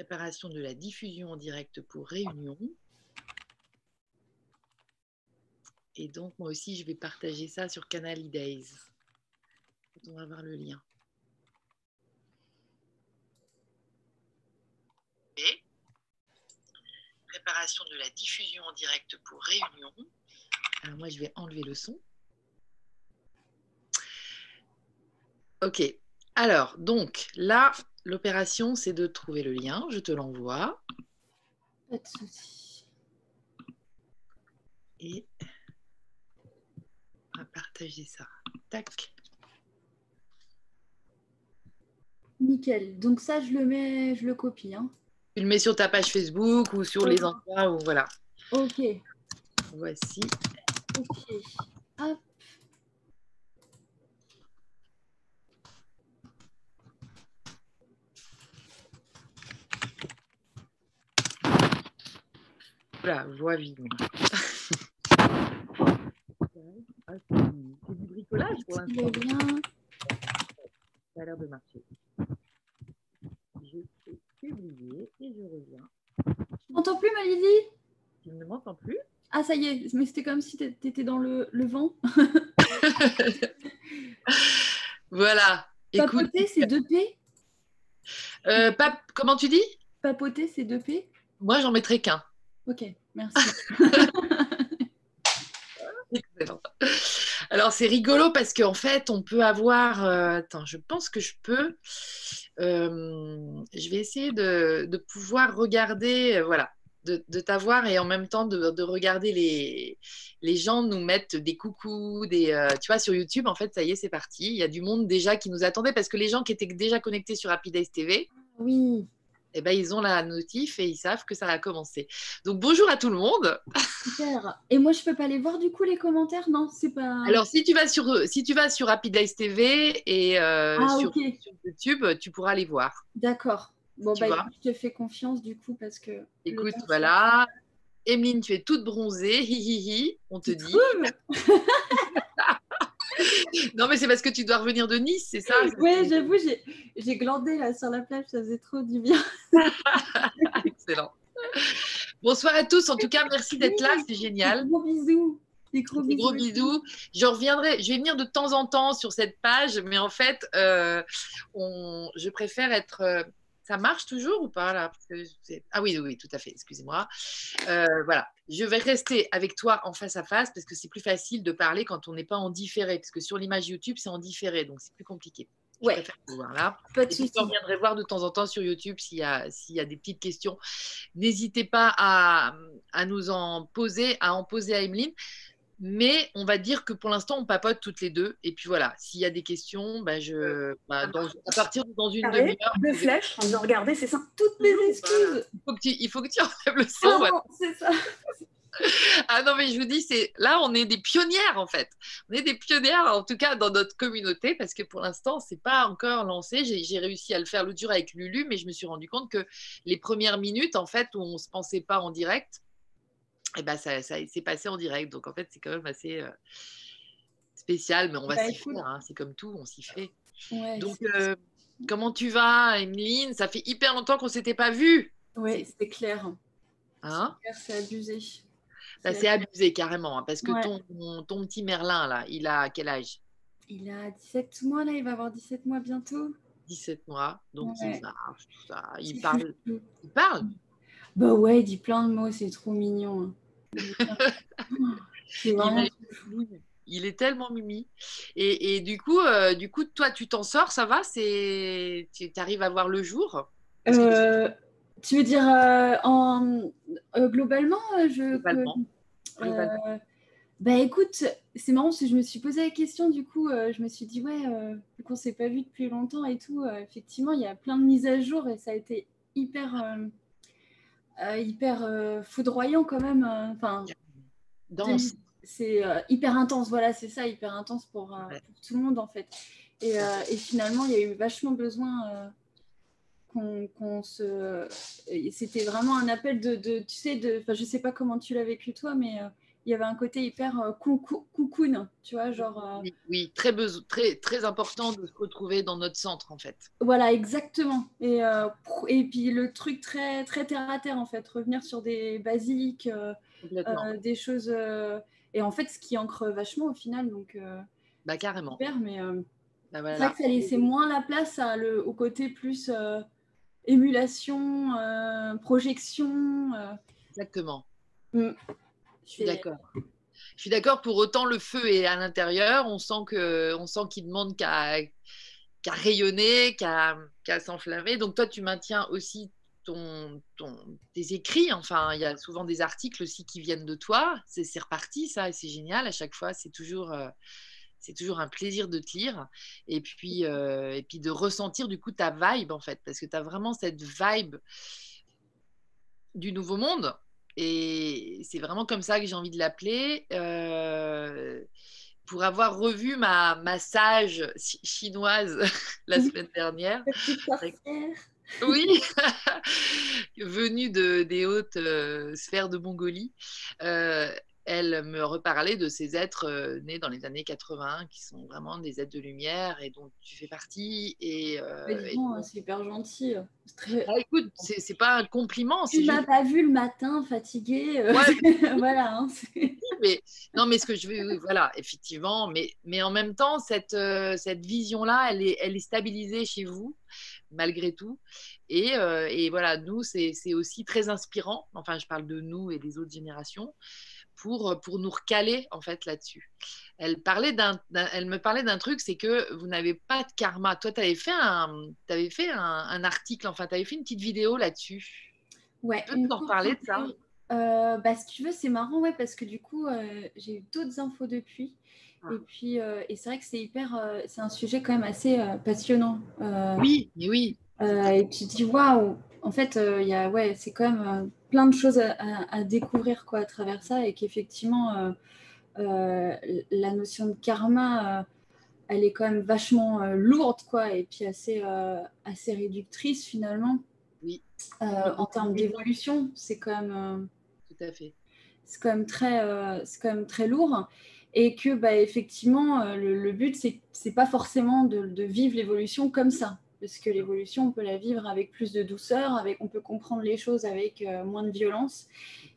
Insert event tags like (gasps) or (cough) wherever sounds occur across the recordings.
Préparation de la diffusion en direct pour réunion. Et donc, moi aussi, je vais partager ça sur Canal Days. On va voir le lien. Préparation de la diffusion en direct pour réunion. Alors moi, je vais enlever le son. Ok. Alors, donc, là, l'opération, c'est de trouver le lien. Je te l'envoie. Pas de souci. Et on va partager ça. Tac. Nickel. Donc ça, je le mets, je le copie. Hein. Tu le mets sur ta page Facebook ou sur les endroits où voilà. Ok. Voici. Ok. Hop. Voilà, voix vive. Ah, c'est du bricolage pour l'instant. bien. Ça a l'air de marcher. Je fais publier et je reviens. Tu m'entends plus, Malidi? Tu ne m'entends plus? Ah, ça y est, mais c'était comme si tu étais dans le, le vent. (laughs) voilà. Papoter, c'est 2P euh, pap Comment tu dis? Papoter, c'est 2P Moi, j'en mettrai qu'un. Ok, merci. (laughs) Excellent. Alors, c'est rigolo parce qu'en fait, on peut avoir. euh, attends, je pense que je peux. euh, je vais essayer de, de pouvoir regarder, euh, voilà, de, de t'avoir et en même temps de, de regarder les, les gens nous mettre des coucous, des, euh, tu vois, sur YouTube. En fait, ça y est, c'est parti. Il y a du monde déjà qui nous attendait parce que les gens qui étaient déjà connectés sur Happy Days TV, Oui, eh ben, ils ont la notif et ils savent que ça a commencé. Donc, bonjour à tout le monde. super. Et moi, je peux pas les voir du coup, les commentaires? Non, c'est pas. (laughs) Alors, si tu vas sur, si tu vas sur Rapid TV et euh, Ah, sur, YouTube, tu pourras les voir. D'accord. Bon, Tu bah, écoute, je te fais confiance du coup parce que. Écoute, temps, voilà. Emeline, tu es toute bronzée, hi hi hi, on te dit. (laughs) (laughs) Non, mais c'est parce que tu dois revenir de Nice, c'est ça Ouais, j'avoue, j'ai- glandé là sur la plage, ça faisait trop du bien. (laughs) (laughs) Excellent. Bonsoir à tous. En tout cas, merci d'être là, c'est génial. Des gros bisous. Des gros Des bisous. gros bisous. Je reviendrai, je vais venir de temps en temps sur cette page, mais en fait, euh, on, je préfère être. euh, ça marche toujours ou pas là? Parce que c'est- Ah oui, oui, oui, tout à fait. Excusez-moi. Euh, voilà, je vais rester avec toi en face à face parce que c'est plus facile de parler quand on n'est pas en différé, parce que sur l'image YouTube, c'est en différé, donc c'est plus compliqué. Je Ouais. voir là. Pas de voir de temps en temps sur YouTube s'il y a, s'il y a des petites questions. N'hésitez pas à, à nous en poser, à en poser à Emeline. Mais on va dire que pour l'instant, on papote toutes les deux. Et puis voilà, s'il y a des questions, bah, je, bah, dans- à partir de dans une demi-heure, deux flèches en disant regardez, c'est ça. Toutes mes excuses. il faut que tu, il faut que tu enlèves le son. Ouais. non, c'est ça. (laughs) Ah non, mais je vous dis, c'est là, on est des pionnières en fait. On est des pionnières, en tout cas dans notre communauté, parce que pour l'instant, c'est pas encore lancé. J'ai j'ai réussi à le faire le dur avec Lulu, mais je me suis rendu compte que les premières minutes, en fait, où on se pensait pas en direct, et ben ça, ça s'est passé en direct. Donc en fait, c'est quand même assez euh, spécial, mais on va Bah, s'y faire. hein. C'est comme tout, on s'y fait. Ouais, Donc, euh, comment tu vas, Emeline? Ça fait hyper longtemps qu'on s'était pas vu. ouais, c'est clair. Hein? C'est abusé. C'est abusé carrément, hein, parce que Ouais. ton, ton petit Merlin, là, il a quel âge? Il a 17 mois là, il va avoir 17 mois bientôt. 17 mois, donc Ouais. il marche, ça. Il parle. Il parle? Bah ouais, il dit plein de mots, c'est trop mignon. hein. (laughs) C'est vraiment Il est- tellement mimi. Et, et du coup, euh, du coup, toi, tu t'en sors, ça va? C'est, tu arrives à voir le jour? Euh, tu veux dire euh, en globalement, je Globalement. Globalement. bah écoute, c'est marrant parce que je me suis posé la question du coup, je me suis dit ouais, vu qu'on s'est pas vu depuis longtemps et tout, effectivement, il y a plein de mises à jour et ça a été hyper hyper euh, foudroyant quand même. euh, Enfin, c'est euh, hyper intense, voilà, c'est ça, hyper intense pour, euh, Ouais. pour tout le monde en fait. Et, euh, et finalement, il y a eu vachement besoin euh, qu'on se. C'était vraiment un appel de, de- tu sais, de, enfin, je sais pas comment tu l'as vécu toi, mais euh, il y avait un côté hyper euh, coucoune, tu vois, genre. Oui, oui, très, très, très important de se retrouver dans notre centre, en fait. Voilà, exactement. Et, et puis le truc très, très terre à terre, en fait, revenir sur des basiques, des choses. et en fait, ce qui ancre vachement au final, donc. bah, carrément. Super, mais. Bah, c'est vrai que ça laissait moins la place à le, au côté plus émulation, euh, projection. Euh. Exactement. Mm. Je suis d'accord. Je suis d'accord. Pour autant, le feu est à l'intérieur. On sent que, on sent qu'il demande qu'à rayonner, qu'à s'enflammer. Donc toi, tu maintiens aussi ton, ton, tes écrits. Enfin, il y a souvent des articles aussi qui viennent de toi. C'est reparti, ça, et c'est génial. À chaque fois, c'est toujours. Euh, c'est toujours un plaisir de te lire et puis, euh, et puis de ressentir du coup ta vibe en fait, parce que tu as vraiment cette vibe du nouveau monde et c'est vraiment comme ça que j'ai envie de l'appeler. Euh, pour avoir revu ma, ma sage chinoise (laughs) la semaine dernière. Oui, (laughs) venue de, des hautes euh, sphères de Mongolie elle me reparlait de ces êtres euh, nés dans les années 80 qui sont vraiment des êtres de lumière et dont tu fais partie. Et, euh, c'est hyper gentil. Très... Ah, écoute, c'est pas un compliment. Tu m'as pas vu le matin fatiguée. Euh, (laughs) voilà. Hein, mais, non, mais ce que je veux, voilà, effectivement, mais, mais en même temps, cette, cette vision-là, elle est, elle est stabilisée chez vous malgré tout. Et, et voilà, nous, c'est aussi très inspirant. Enfin, je parle de nous et des autres générations pour, euh, pour nous recaler en fait là-dessus. Elle, parlait d'un, elle me parlait d'un truc, c'est que vous n'avez pas de karma. Toi, tu avais fait, un, avais fait un, article, enfin, tu avais fait une petite vidéo là-dessus. Ouais. Tu peux en parler de ça? Euh, bah, Si tu veux, c'est marrant, ouais, parce que du coup, euh, j'ai eu d'autres infos depuis. Ah. Et puis, et c'est vrai que c'est hyper, c'est un sujet quand même assez passionnant. oui, oui. et tu te dis, waouh, en fait, il y a, ouais, c'est quand même plein de choses à, découvrir quoi, à travers ça et qu'effectivement, euh, euh, la notion de karma, euh, elle est quand même vachement lourde quoi, et puis assez, assez réductrice finalement. Oui. en termes d'évolution, c'est quand même. Tout à fait. C'est quand même très, c'est quand même très lourd et que bah, effectivement le, but c'est c'est pas forcément de, de vivre l'évolution comme ça parce que l'évolution, on peut la vivre avec plus de douceur, avec, on peut comprendre les choses avec euh, moins de violence,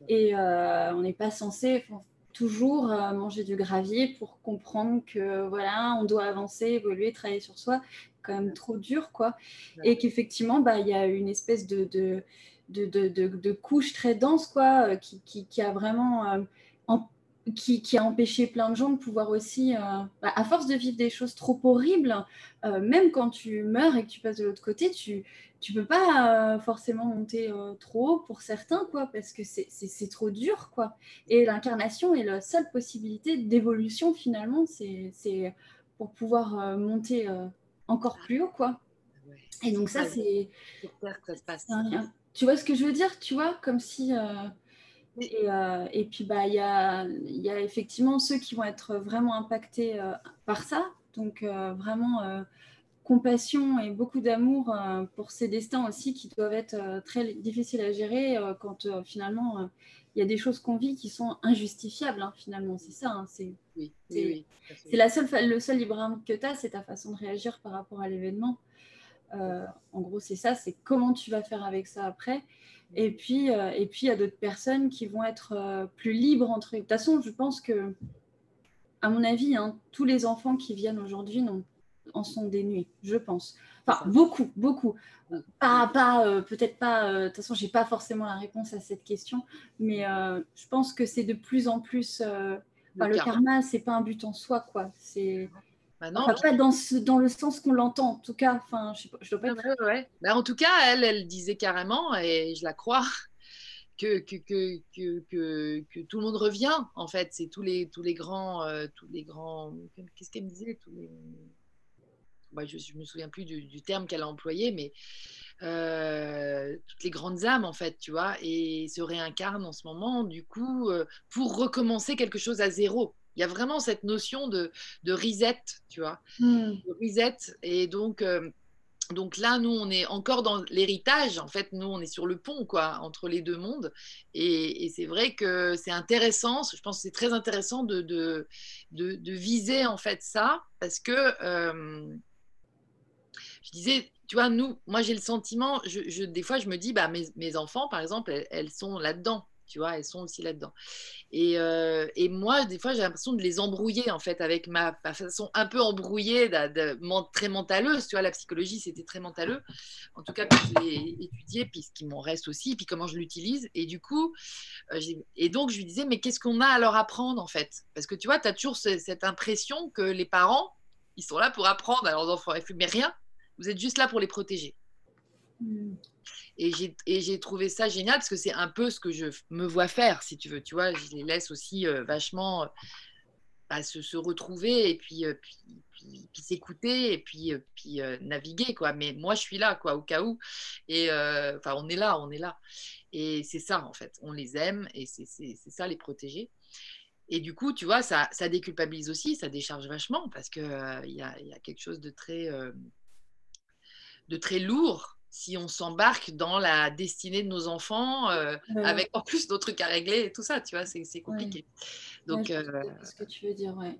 et euh, on n'est pas censé toujours euh, manger du gravier pour comprendre que voilà, on doit avancer, évoluer, travailler sur soi, quand même trop dur, quoi, et qu'effectivement, bah, il y a une espèce de, de de, de, de, couche très dense, quoi, qui, qui, qui a vraiment qui, a empêché plein de gens de pouvoir aussi, euh, bah, à force de vivre des choses trop horribles, euh, même quand tu meurs et que tu passes de l'autre côté, tu tu peux pas euh, forcément monter trop haut pour certains, quoi, parce que c'est trop dur, quoi. Et l'incarnation est la seule possibilité d'évolution, finalement, c'est pour pouvoir monter encore plus haut, quoi. Et donc ça, c'est... Tu vois ce que je veux dire Tu vois, comme si... Euh, et, puis, bah, il y a, y a, effectivement ceux qui vont être vraiment impactés euh, par ça. Donc, euh, vraiment compassion et beaucoup d'amour pour ces destins aussi qui doivent être très difficiles à gérer quand finalement il y a des choses qu'on vit qui sont injustifiables. Hein, finalement, c'est ça. Hein, c'est oui, la seule, le seul libre arbitre que tu as, c'est ta façon de réagir par rapport à l'événement. en gros, c'est ça, c'est comment tu vas faire avec ça après. Et puis, euh, et puis il y a d'autres personnes qui vont être euh, plus libres entre eux. De toute façon, je pense que, à mon avis, hein, tous les enfants qui viennent aujourd'hui en sont dénués, je pense. Enfin, beaucoup, beaucoup. Pas, pas euh, peut-être pas. de toute façon, j'ai pas forcément la réponse à cette question, mais je pense que c'est de plus en plus. le, le karma, c'est pas un but en soi, quoi. C'est bah pas dans, dans le sens qu'on l'entend, en tout cas. Enfin, je, je dois pas bah, en tout cas, elle, elle disait carrément, et je la crois, (laughs) que, que, que, que, que tout le monde revient, en fait. C'est tous les, tous les grands. Euh, tous les grands Qu'est-ce qu'elle me disait tous les... Bah, je ne me souviens plus du, terme qu'elle a employé, mais euh, toutes les grandes âmes, en fait, tu vois, et se réincarnent en ce moment, du coup, euh, pour recommencer quelque chose à zéro. Il y a vraiment cette notion de, de reset, tu vois, hmm. de reset. Et donc, euh, donc là, nous, on est encore dans l'héritage. En fait, nous, on est sur le pont, quoi, entre les deux mondes. Et, c'est vrai que c'est intéressant. Je pense que c'est très intéressant de, de, de, viser, en fait, ça. Parce que, euh, je disais, tu vois, nous, moi, j'ai le sentiment, je, des fois, je me dis, bah, mes, mes enfants, par exemple, elles sont là-dedans tu vois, elles sont aussi là-dedans. Et, euh, et, moi, des fois, j'ai l'impression de les embrouiller, en fait, avec ma, façon un peu embrouillée, de, très mentaleuse, tu vois, la psychologie, c'était très mentaleux, en tout cas, quand je l'ai étudié, puis ce qui m'en reste aussi, puis comment je l'utilise, et du coup, euh, et donc, je lui disais, mais qu'est-ce qu'on a à leur apprendre, en fait? Parce que, tu vois, tu as toujours cette impression que les parents, ils sont là pour apprendre à leurs enfants, mais rien, vous êtes juste là pour les protéger. Mmh. Et j'ai trouvé ça génial parce que c'est un peu ce que je me vois faire, si tu veux. Tu vois, je les laisse aussi euh, vachement euh, bah, se, retrouver et puis, euh, puis, puis, s'écouter et puis, puis naviguer, quoi. Mais moi, je suis là, quoi, au cas où. Et enfin, on est là, on est là. Et c'est ça, en fait. On les aime et c'est ça, les protéger. Et du coup, tu vois, ça, ça déculpabilise aussi, ça décharge vachement parce qu'il il y, a, y, a, quelque chose de très, de très lourd si on s'embarque dans la destinée de nos enfants, euh, avec en plus d'autres trucs à régler et tout ça, tu vois, c'est compliqué. Donc, euh, ce que tu veux dire, ouais.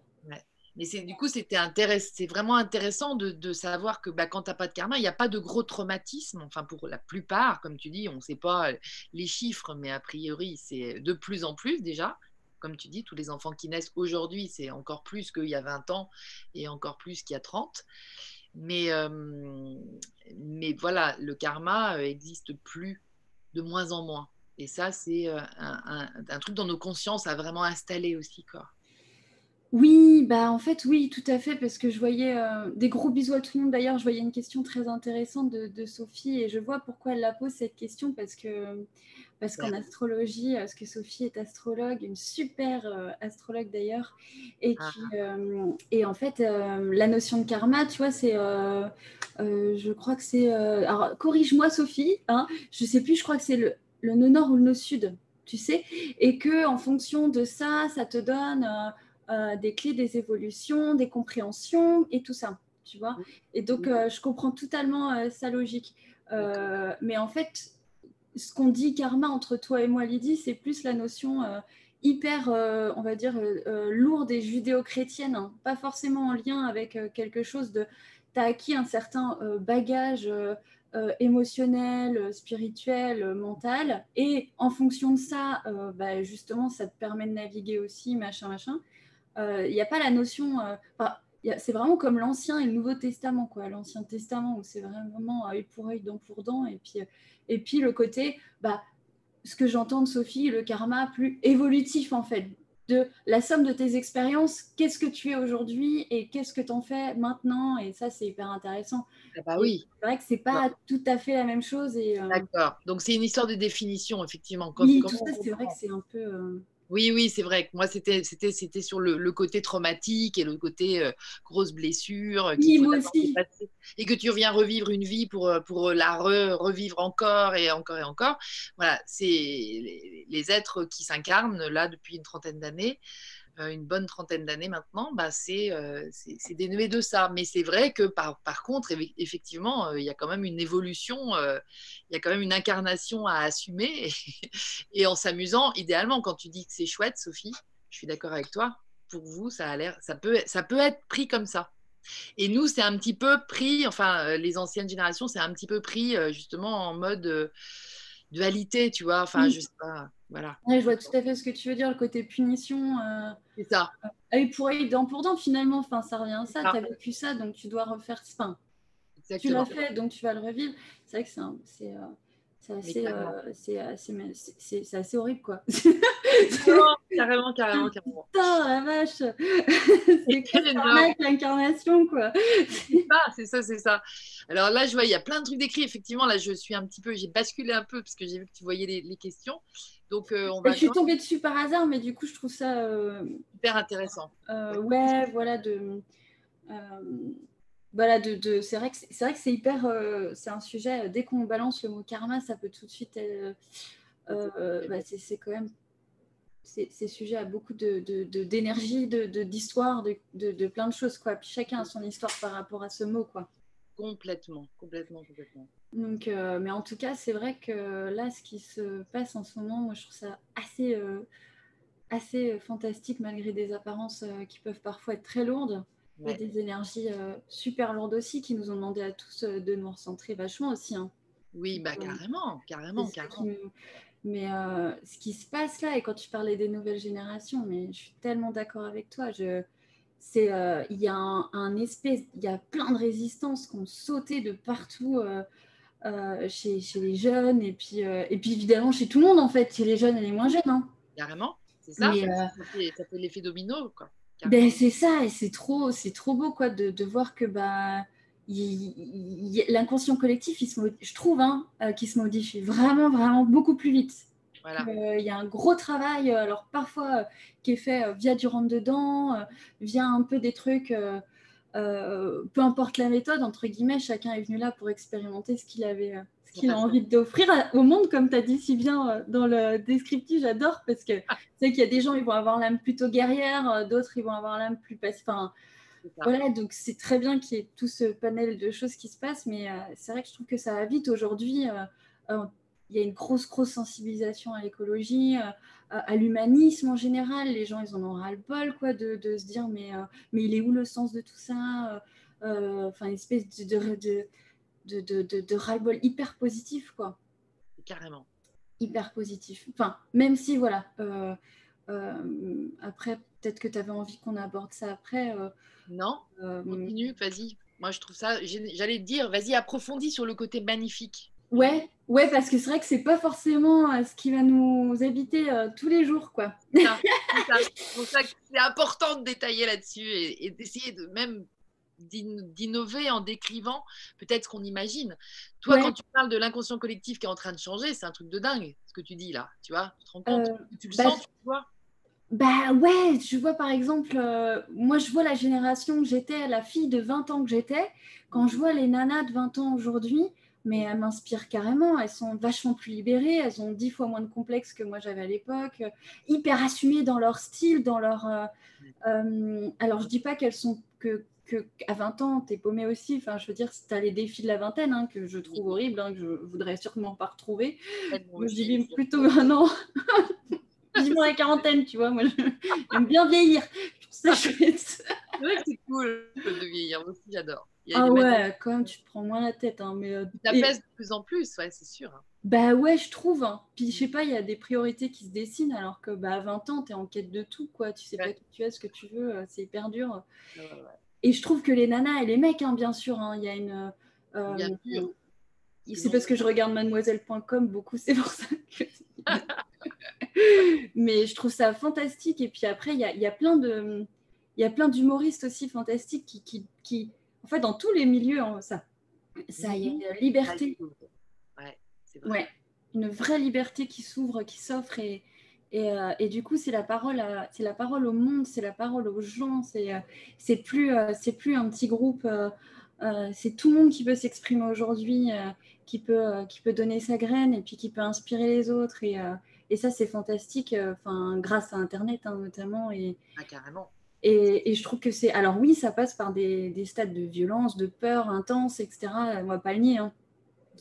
Mais c'est du coup, c'était c'est vraiment intéressant de, de savoir que bah, quand tu n'as pas de karma, il n'y a pas de gros traumatisme. Enfin, pour la plupart, comme tu dis, on ne sait pas les chiffres, mais a priori, c'est de plus en plus déjà. Comme tu dis, tous les enfants qui naissent aujourd'hui, c'est encore plus qu'il y a 20 ans et encore plus qu'il y a 30. Mais, mais voilà, le karma existe plus de moins en moins. Et ça, c'est un, un, truc dans nos consciences à vraiment installer aussi. Quoi. Oui, bah en fait, oui, tout à fait, parce que je voyais des gros bisous à tout le monde. D'ailleurs, je voyais une question très intéressante de, de, Sophie et je vois pourquoi elle la pose cette question parce que parce qu'en astrologie, parce que Sophie est astrologue, une super euh, astrologue d'ailleurs, et, ah. euh, et en fait, euh, la notion de karma, tu vois, c'est, je crois que c'est, alors corrige-moi Sophie, hein, je sais plus, je crois que c'est le, le nœud nord ou le nœud sud, tu sais, et que en fonction de ça, ça te donne des clés, des évolutions, des compréhensions et tout ça, tu vois. Et donc, je comprends totalement sa logique. mais en fait, ce qu'on dit karma entre toi et moi, Lydie, c'est plus la notion euh, hyper, euh, on va dire, euh, lourde et judéo-chrétienne, hein. pas forcément en lien avec quelque chose de... Tu as acquis un certain bagage émotionnel, spirituel, mental, et en fonction de ça, bah, justement, ça te permet de naviguer aussi, machin, machin. Il n'y a pas la notion... c'est vraiment comme l'Ancien et le Nouveau Testament, quoi. L'Ancien Testament, où c'est vraiment œil pour œil, dent pour dent, et puis et puis le côté, bah, ce que j'entends de Sophie, le karma plus évolutif en fait, de la somme de tes expériences, qu'est-ce que tu es aujourd'hui et qu'est-ce que tu en fais maintenant. Et ça, c'est hyper intéressant. Ah bah oui. C'est vrai que c'est pas tout à fait la même chose. Euh, D'accord. Donc c'est une histoire de définition, effectivement. oui, tout ça, c'est vrai que c'est un peu. Euh, oui, oui, c'est vrai. Moi, c'était, c'était, c'était sur le, côté traumatique et le côté euh, grosse blessure. Euh, oui, moi aussi. Et que tu reviens revivre une vie pour, euh, pour la revivre encore et encore et encore. Voilà, c'est les êtres qui s'incarnent là depuis une trentaine d'années. Euh, une bonne trentaine d'années maintenant, bah, euh, c'est dénué de ça. Mais c'est vrai que par, par contre, effectivement, euh, il y a quand même une évolution, il y a quand même une incarnation à assumer. (laughs) Et, en s'amusant, idéalement, quand tu dis que c'est chouette, Sophie, je suis d'accord avec toi, pour vous, ça a l'air, ça peut, ça peut être pris comme ça. Et nous, c'est un petit peu pris, enfin, les anciennes générations, c'est un petit peu pris justement en mode dualité, tu vois. Enfin, je sais pas. Voilà. je vois tout à fait ce que tu veux dire, le côté punition. Euh, c'est ça. Euh, pour aller dent pour dent, finalement, enfin, ça revient à ça. Tu as vécu ça, donc tu dois refaire. Enfin, tu l'as fait, donc tu vas le revivre. C'est vrai que c'est. Euh, c'est assez, horrible, quoi. (laughs) carrément, carrément, carrément. Putain, la vache (laughs) C'est l'incarnation, quoi. C'est ça, c'est ça, Alors là, je vois, il y a plein de trucs décrits. Effectivement, là, je suis un petit peu, j'ai basculé un peu parce que j'ai vu que tu voyais les, questions. Donc, euh, on va je suis tombée dessus par hasard, mais du coup, je trouve ça euh, hyper intéressant. Euh, ouais, voilà, de voilà, de, c'est vrai que c'est vrai que c'est hyper, euh, c'est un sujet. Euh, dès qu'on balance le mot karma, ça peut tout de suite. Euh, bah, c'est quand même, c'est sujet à beaucoup de d'énergie, de d'histoire, de, de, plein de choses quoi. Puis chacun a son histoire par rapport à ce mot quoi. Complètement, complètement, complètement. Donc, euh, mais en tout cas, c'est vrai que là, ce qui se passe en ce moment, moi, je trouve ça assez, euh, assez fantastique malgré des apparences euh, qui peuvent parfois être très lourdes. Des énergies super lourdes aussi qui nous ont demandé à tous de nous recentrer vachement aussi. Hein. Oui, bah carrément, carrément, carrément. Mais ce qui se passe là, et quand tu parlais des nouvelles générations, mais je suis tellement d'accord avec toi. Je, c'est il y a un, espèce, il y a plein de résistances qui ont sauté de partout. Euh, chez, chez, les jeunes et puis, euh, et puis évidemment chez tout le monde en fait, chez les jeunes et les moins jeunes. Hein. Carrément, c'est ça. Euh, ça, fait, l'effet domino quoi. Ben, c'est ça et c'est trop, c'est trop beau quoi de, de voir que bah l'inconscient collectif, il se, je trouve, hein, qui se modifie vraiment vraiment beaucoup plus vite. Voilà. Il y a un gros travail, alors parfois qui est fait via du rentre dedans, via un peu des trucs euh, peu importe la méthode, entre guillemets, chacun est venu là pour expérimenter ce qu'il avait, euh, ce qu'il a envie d'offrir au monde, comme tu as dit si bien euh, dans le descriptif, j'adore parce que c'est qu'il y a des gens, ils vont avoir l'âme plutôt guerrière, d'autres, ils vont avoir l'âme plus passive. Enfin, voilà, donc c'est très bien qu'il y ait tout ce panel de choses qui se passent, mais c'est vrai que je trouve que ça va vite. Aujourd'hui il y a une grosse, grosse sensibilisation à l'écologie, à, l'humanisme en général. Les gens, ils en ont ras-le-bol, quoi, de, de, se dire, mais, euh, mais il est où le sens de tout ça euh, Enfin, une espèce de, de, de, de, de ras-le-bol hyper positif, quoi. Carrément. Hyper positif. Enfin, même si, voilà, après, peut-être que tu avais envie qu'on aborde ça après. non, continue, vas-y. Moi, je trouve ça, j'allais te dire, vas-y, approfondis sur le côté magnifique. Ouais, ouais, parce que c'est vrai que c'est pas forcément euh, ce qui va nous habiter euh, tous les jours, quoi. C'est (laughs) pour ça que c'est important de détailler là-dessus et, d'essayer de même d'innover en décrivant peut-être ce qu'on imagine. Toi, quand tu parles de l'inconscient collectif qui est en train de changer, c'est un truc de dingue, ce que tu dis là. Tu vois, tu te rends compte? Euh, Tu le bah, sens, tu vois? bah ouais, je vois par exemple, moi je vois la génération que j'étais, la fille de 20 ans que j'étais, quand je vois les nanas de 20 ans aujourd'hui, mais elles m'inspirent carrément. Elles sont vachement plus libérées, elles ont dix fois moins de complexes que moi j'avais à l'époque, hyper assumées dans leur style, dans leur. Euh, euh, alors je dis pas qu'elles sont que, que à 20 ans, t'es paumée aussi. Enfin, je veux dire, tu as les défis de la vingtaine hein, que je trouve horribles, hein, que je voudrais sûrement pas retrouver. je dis plutôt un an. (laughs) Vivement la quarantaine, tu vois. Moi, j'aime bien vieillir. Je trouve ça chouette. C'est vrai que c'est cool de vieillir. Moi aussi, j'adore. Ah ouais, quand même, tu te prends moins la tête. Hein, mais, euh, ça pèse de plus en plus, ouais, c'est sûr. Hein. Bah ouais, je trouve. Hein. Puis je sais pas, il y a des priorités qui se dessinent alors que bah, à 20 ans, tu es en quête de tout, quoi. Tu sais pas qui tu es, ce que tu veux, euh, c'est hyper dur. et je trouve que les nanas et les mecs, hein, bien sûr, il y a une. Euh, bien sûr. C'est parce que je regarde mademoiselle.com beaucoup, c'est pour ça que. (laughs) mais je trouve ça fantastique. Et puis après, il y a, y a, plein de. Il y a plein d'humoristes aussi fantastiques qui, qui, qui en fait, dans tous les milieux, ça, ça y est, une liberté. Ouais, une vraie liberté qui s'ouvre, qui s'offre et, et, euh, et, du coup, c'est la parole, c'est la parole au monde, c'est la parole aux gens. C'est, euh, c'est plus, euh, c'est plus un petit groupe. c'est tout le monde qui peut s'exprimer aujourd'hui, qui peut, qui peut donner sa graine et puis qui peut inspirer les autres. Et, et ça, c'est fantastique. Enfin, grâce à Internet hein, notamment. Et, ah, carrément. Et, je trouve que c'est. Alors, oui, ça passe par des, stades de violence, de peur intense, etc. On va pas le nier. Hein.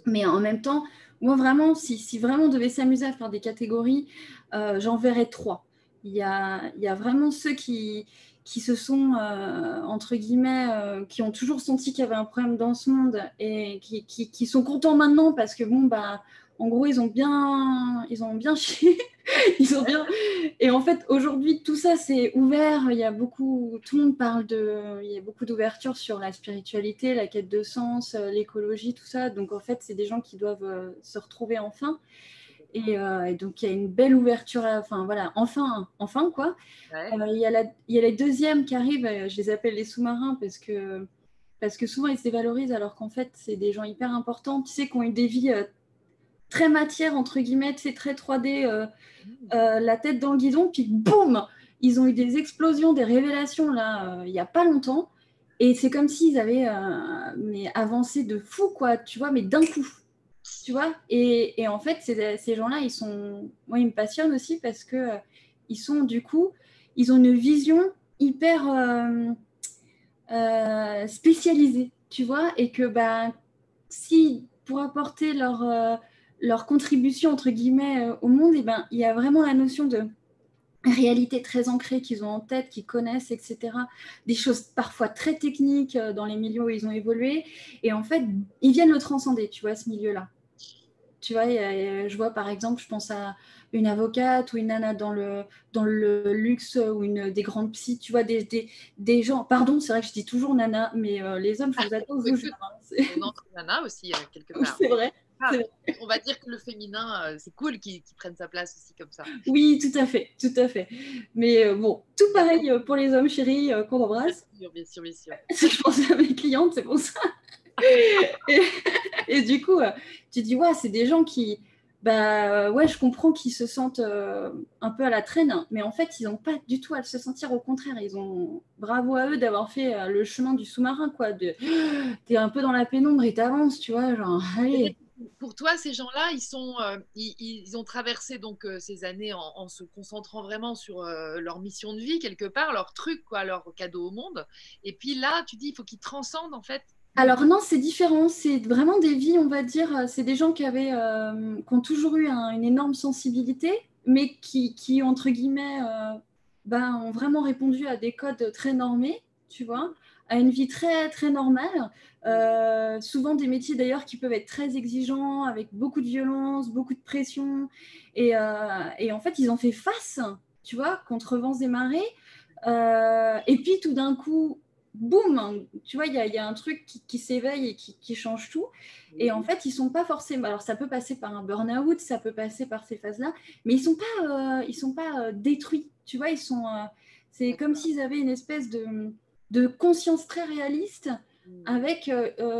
Mais en même temps, moi, vraiment, si, vraiment on devait s'amuser à faire des catégories, euh, j'en verrais trois. Il y, a, il y a vraiment ceux qui, qui se sont, euh, entre guillemets, euh, qui ont toujours senti qu'il y avait un problème dans ce monde et qui, qui, qui, sont contents maintenant parce que, bon, bah, en gros, ils ont bien, ils ont bien (laughs) chié. ils ont bien. Et en fait, aujourd'hui, tout ça c'est ouvert. Il y a beaucoup, tout le monde parle de, il y a beaucoup d'ouverture sur la spiritualité, la quête de sens, euh, l'écologie, tout ça. Donc en fait, c'est des gens qui doivent euh, se retrouver enfin. Euh, et, donc il y a une belle ouverture. Enfin voilà, enfin, enfin quoi. il, y a la, il y a les deuxièmes qui arrivent. Je les appelle les sous-marins parce que parce que souvent ils se dévalorisent alors qu'en fait c'est des gens hyper importants. Tu sais, qui ont eu des vies très matière, entre guillemets, c'est très 3D, euh, euh, la tête dans le guidon, puis boum Ils ont eu des explosions, des révélations, là, euh, il n'y a pas longtemps. Et c'est comme s'ils avaient avancé de fou, quoi, tu vois, mais d'un coup. Tu vois et, et, en fait, ces, ces gens-là, ils sont. Moi, ils me passionnent aussi parce que ils sont, du coup, ils ont une vision hyper spécialisée tu vois, et que bah, si pour apporter leur, euh, leur contribution, entre guillemets, euh, au monde, et ben, il y a vraiment la notion de réalité très ancrée qu'ils ont en tête, qu'ils connaissent, etc. Des choses parfois très techniques euh, dans les milieux où ils ont évolué. Et en fait, ils viennent le transcender, tu vois, ce milieu-là. Tu vois, je vois par exemple, je pense à une avocate ou une nana dans le, dans le luxe ou une des grandes psy, tu vois, des, des, des gens. Pardon, c'est vrai que je dis toujours nana, mais euh, les hommes, je vous attends. vous, (laughs) on entre nana aussi, quelque part. c'est vrai. On va dire que le féminin, euh, c'est cool qu'il prenne sa place aussi comme ça. Oui, tout à fait, tout à fait. Mais euh, bon, tout pareil pour les hommes chéris qu'on embrasse. Bien sûr, bien sûr, bien sûr. je pensais à mes clientes, c'est pour ça. (laughs) et, du coup, euh, tu dis, ouais, c'est des gens qui, bah ouais, je comprends qu'ils se sentent euh, un peu à la traîne, mais en fait, ils n'ont pas du tout à se sentir. Au contraire, ils ont bravo à eux d'avoir fait euh, le chemin du sous-marin, quoi. De, (gasps) t'es un peu dans la pénombre et t'avances, tu vois, genre, allez. Pour toi, ces gens-là, ils sont, ils, ont traversé donc ces années en, se concentrant vraiment sur leur mission de vie quelque part, leur truc, quoi, leur cadeau au monde. Et puis là, tu dis, il faut qu'ils transcendent en fait alors non, c'est différent. C'est vraiment des vies, on va dire. Euh, c'est des gens qui avaient, euh, qui ont toujours eu une énorme sensibilité, mais qui, qui entre guillemets, euh, ben, ont vraiment répondu à des codes très normés, tu vois, à une vie très très normale. souvent des métiers d'ailleurs qui peuvent être très exigeants, avec beaucoup de violence, beaucoup de pression, et, et en fait ils ont fait face, tu vois, contre vents et marées. et puis tout d'un coup, boum, tu vois, il y, a un truc qui, s'éveille et qui, change tout. Et en fait, ils sont pas forcément. Alors, ça peut passer par un burn-out, ça peut passer par ces phases-là, mais ils sont pas, euh, ils sont pas euh, détruits. Tu vois, ils sont. Euh, c'est comme s'ils avaient une espèce de, de conscience très réaliste mmh. avec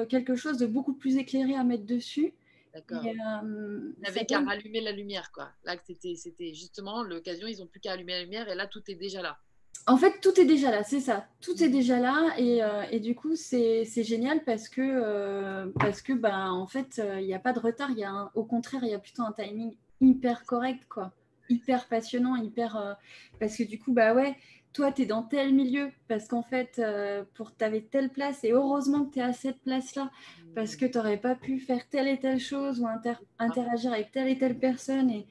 quelque chose de beaucoup plus éclairé à mettre dessus. D'accord. Ils n'avaient qu'à rallumer la lumière, quoi. Là, c'était justement l'occasion, ils n'ont plus qu'à allumer la lumière et là, tout est déjà là. En fait, tout est déjà là, c'est ça. Tout est déjà là et, euh, du coup, c'est génial parce que, euh, parce que bah, en fait, euh, il n'y a pas de retard. Y a au contraire, il y a plutôt un timing hyper correct, quoi. Hyper passionnant, hyper. parce que du coup, bah ouais, toi, tu es dans tel milieu parce qu'en fait, pour tu avais telle place et heureusement que tu es à cette place-là parce que tu n'aurais pas pu faire telle et telle chose ou interagir avec telle et telle personne. Et,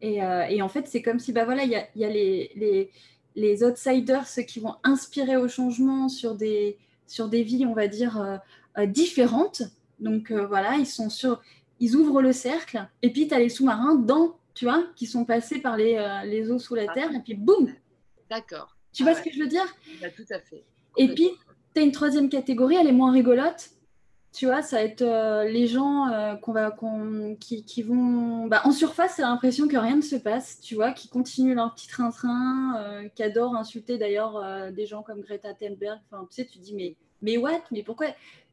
et, en fait, c'est comme si, bah voilà, il y a, a les les outsiders, ceux qui vont inspirer au changement sur des, sur des vies, on va dire, euh, euh, différentes. Donc euh, voilà, ils sont sur, ils ouvrent le cercle, et puis tu as les sous-marins dans, tu vois, qui sont passés par les, les eaux sous la terre, et puis boum D'accord. Tu vois ah ce que je veux dire? Bah, Tout à fait. Et puis, tu as une troisième catégorie, elle est moins rigolote, tu vois, ça va être euh, les gens euh, qu'on va, qui, qui, vont. Bah, en surface, c'est l'impression que rien ne se passe, tu vois, qui continuent leur petit train-train, euh, qui adorent insulter d'ailleurs des gens comme Greta Thunberg. Enfin, tu sais, tu dis, mais, mais what? Mais pourquoi?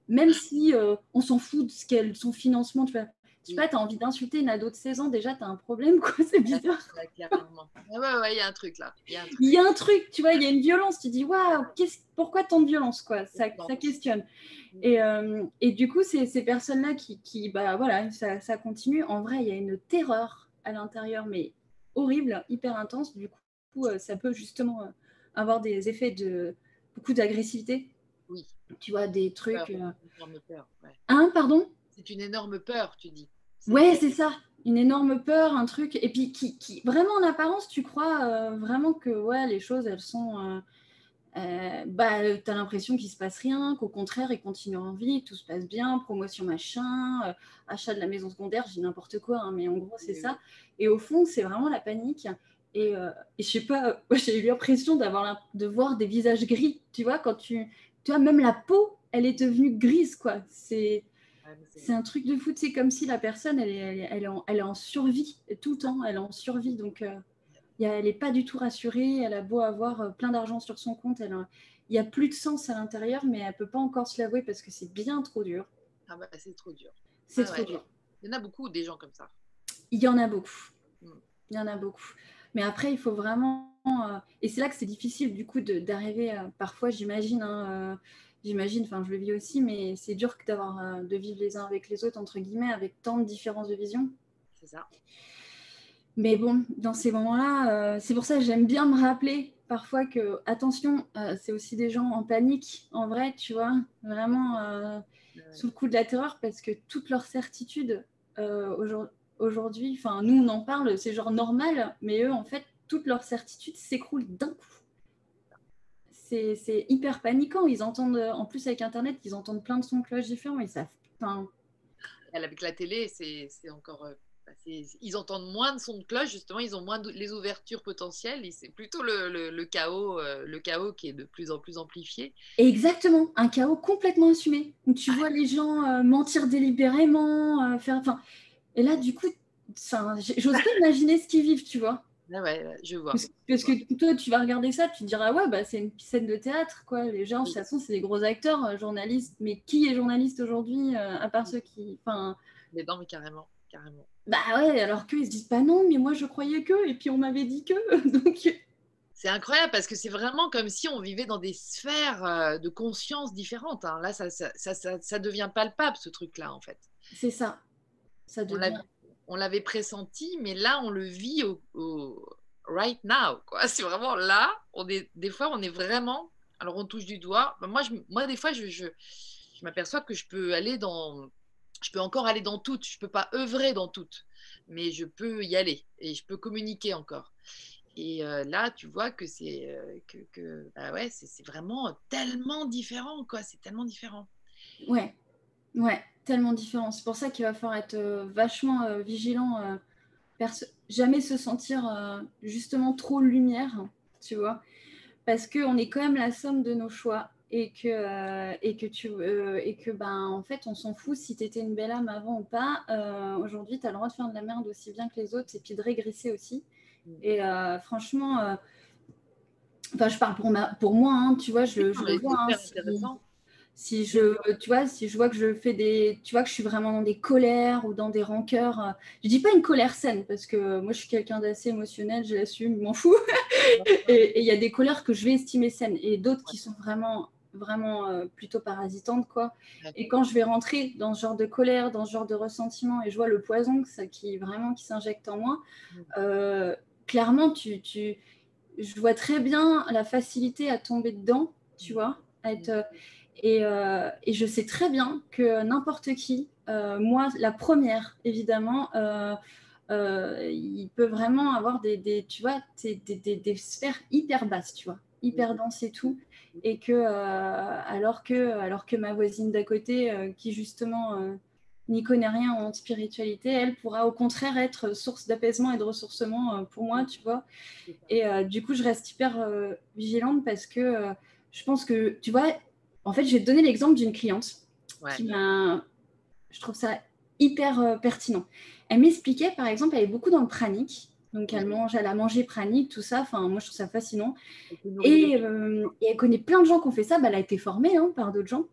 Même si on s'en fout de ce qu'elle, son financement, tu vois, je sais pas, tu as envie d'insulter une ado de 16 ans, déjà, tu as un problème, quoi, c'est bizarre. Ouais, ouais, il y a un truc là. Il y, a un truc, tu vois, il y a une violence. Tu dis, waouh, pourquoi tant de violence, quoi? Ça, ça questionne. Mm. Et, euh, et, du coup, c'est ces personnes-là qui, qui, bah voilà, ça, ça, continue. En vrai, il y a une terreur à l'intérieur, mais horrible, hyper intense. Du coup, euh, ça peut justement euh, avoir des effets de beaucoup d'agressivité. Oui. Tu vois, des trucs. Peur, Hein, pardon? C'est une énorme peur, tu dis. Ouais, c'est ça. Une énorme peur, un truc. Et puis, qui, qui vraiment en apparence, tu crois euh, vraiment que ouais, les choses, elles sont. Euh, euh, bah, tu as l'impression qu'il se passe rien, qu'au contraire, ils continuent en vie, tout se passe bien, promotion machin, achat de la maison secondaire, j'ai n'importe quoi, hein, mais en gros, c'est ça. Et au fond, c'est vraiment la panique. Et, et je sais pas, (laughs) j'ai eu l'impression d'avoir de voir des visages gris, tu vois, quand tu, tu vois, même la peau, elle est devenue grise, quoi. C'est c'est un truc de fou. C'est comme si la personne, elle est, elle, est, en, elle est, en, survie tout le temps. Elle est en survie. Donc, euh, elle n'est pas du tout rassurée. Elle a beau avoir euh, plein d'argent sur son compte. Elle il n'y a plus de sens à l'intérieur, mais elle ne peut pas encore se l'avouer parce que c'est bien trop dur. Ah bah, c'est trop dur. C'est ah trop dur. Il y en a beaucoup, des gens comme ça. Il y en a beaucoup. Mm. Il y en a beaucoup. Mais après, il faut vraiment. Euh, et c'est là que c'est difficile, du coup, d'arriver. parfois, j'imagine. Hein, j'imagine, enfin je le vis aussi, mais c'est dur d'avoir euh, de vivre les uns avec les autres, entre guillemets, avec tant de différences de vision. C'est ça. Mais bon, dans ces moments-là, euh, c'est pour ça que j'aime bien me rappeler parfois que, attention, euh, c'est aussi des gens en panique, en vrai, tu vois, vraiment sous le coup de la terreur, parce que toutes leurs certitudes aujourd'hui, enfin, nous, on en parle, c'est genre normal, mais eux, en fait, toutes leurs certitudes s'écroulent d'un coup. C'est hyper paniquant. Ils entendent, en plus avec Internet, ils entendent plein de sons de cloches différents. Ils savent. Avec la télé, c'est encore bah, ils entendent moins de sons de cloche, justement, ils ont moins de, les ouvertures potentielles, c'est plutôt le, chaos, euh, le chaos qui est de plus en plus amplifié. Exactement, un chaos complètement assumé, où tu vois les gens euh, mentir délibérément, euh, faire, enfin, et là, du coup, j'ose pas imaginer ce qu'ils vivent, tu vois. Ah ouais, je vois. Parce, que toi, tu vas regarder ça, tu te diras, ouais, bah, c'est une scène de théâtre, quoi. Les gens, de toute façon, c'est des gros acteurs, journalistes. Mais qui est journaliste aujourd'hui, à part ceux qui. Enfin... Mais non, mais carrément, carrément. Bah ouais, alors qu'ils se disent pas non, mais moi je croyais que, et puis on m'avait dit que. (laughs) Donc. C'est incroyable parce que c'est vraiment comme si on vivait dans des sphères euh, de conscience différentes. Hein. Là, ça ça, ça, ça, devient palpable, ce truc-là, en fait. C'est ça. ça devient... On l'avait pressenti, mais là, on le vit au, right now. (laughs) C'est vraiment là. On est, des fois, on est vraiment. Alors, on touche du doigt. Moi, je, moi des fois, je, m'aperçois que je peux aller dans je peux encore aller dans toutes, je peux pas œuvrer dans toutes, mais je peux y aller et je peux communiquer encore. Et euh, là, tu vois que c'est euh, que, bah ouais, c'est vraiment tellement différent, quoi. C'est tellement différent. Ouais, ouais, tellement différent. C'est pour ça qu'il va falloir être euh, vachement vigilant, jamais se sentir justement trop lumière, tu vois, parce qu'on est quand même la somme de nos choix et que, euh, et que, tu, euh, et que ben, en fait, on s'en fout si tu étais une belle âme avant ou pas. Euh, aujourd'hui, tu as le droit de faire de la merde aussi bien que les autres et puis de régresser aussi. Mm. Et franchement, enfin, je parle pour, ma, pour moi, hein, tu vois, je, je le vois. Hein, si, je, tu vois, si je vois que je fais des, tu vois, que je suis vraiment dans des colères ou dans des rancœurs, je dis pas une colère saine parce que moi je suis quelqu'un d'assez émotionnel, je l'assume, m'en fous. (laughs) et il y a des colères que je vais estimer saines et d'autres qui sont vraiment vraiment euh, plutôt parasitante quoi. Et quand je vais rentrer dans ce genre de colère, dans ce genre de ressentiment et je vois le poison ça, qui vraiment qui s'injecte en moi, euh, clairement tu, tu, je vois très bien la facilité à tomber dedans, tu vois, être euh, et, et, je sais très bien que n'importe qui, moi la première évidemment. il peut vraiment avoir des, des tu vois, des, des, des, sphères hyper basses, tu vois, hyper denses et tout et que euh, alors que alors que ma voisine d'à côté euh, qui justement euh, n'y connaît rien en spiritualité, elle pourra au contraire être source d'apaisement et de ressourcement pour moi, tu vois. Et du coup, je reste hyper vigilante parce que je pense que, tu vois, en fait, je vais te donner l'exemple d'une cliente qui m'a. Je trouve ça hyper pertinent. Elle m'expliquait, par exemple, elle est beaucoup dans le pranique. Donc elle mange, elle a mangé pranique, tout ça. Enfin, moi je trouve ça fascinant. Et, euh, et, elle connaît plein de gens qui ont fait ça. Bah, elle a été formée hein, par d'autres gens.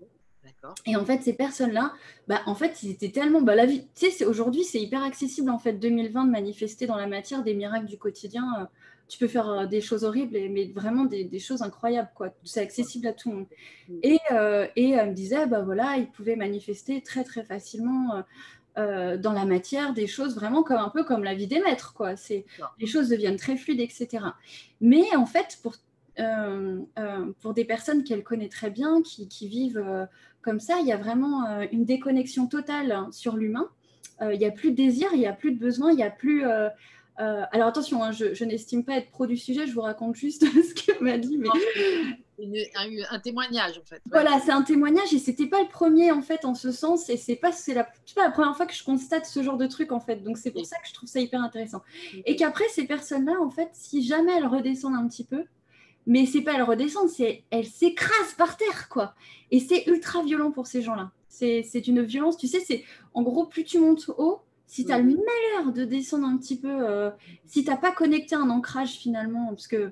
Et en fait, ces personnes-là, bah, en fait, ils étaient tellement. Bah, la vie, tu sais, aujourd'hui, c'est hyper accessible en fait 2020 de manifester dans la matière des miracles du quotidien. Euh, tu peux faire euh, des choses horribles, mais vraiment des, choses incroyables, quoi. C'est accessible à tout le monde. Mm. Et, et elle me disait, bah voilà, ils pouvaient manifester très très facilement euh, dans la matière des choses vraiment comme un peu comme la vie des maîtres quoi c'est les choses deviennent très fluides etc mais en fait pour euh, euh, pour des personnes qu'elle connaît très bien qui, qui vivent comme ça il y a vraiment une déconnexion totale sur l'humain il n'y a plus de désir il n'y a plus de besoin il n'y a plus alors attention, hein, je, n'estime pas être pro du sujet, je vous raconte juste (laughs) ce qu'elle m'a dit. Mais un, témoignage en fait. Voilà, c'est un témoignage et c'était pas le premier en fait en ce sens et c'est pas c'est la pas la première fois que je constate ce genre de truc en fait. Donc c'est pour ça que je trouve ça hyper intéressant. Et qu'après ces personnes-là en fait, si jamais elles redescendent un petit peu, mais c'est pas elles redescendent, c'est elles s'écrasent par terre quoi. Et c'est ultra violent pour ces gens-là. C'est une violence, tu sais, c'est en gros plus tu montes haut, si tu as le malheur de descendre un petit peu, euh, si tu n'as pas connecté un ancrage finalement, parce que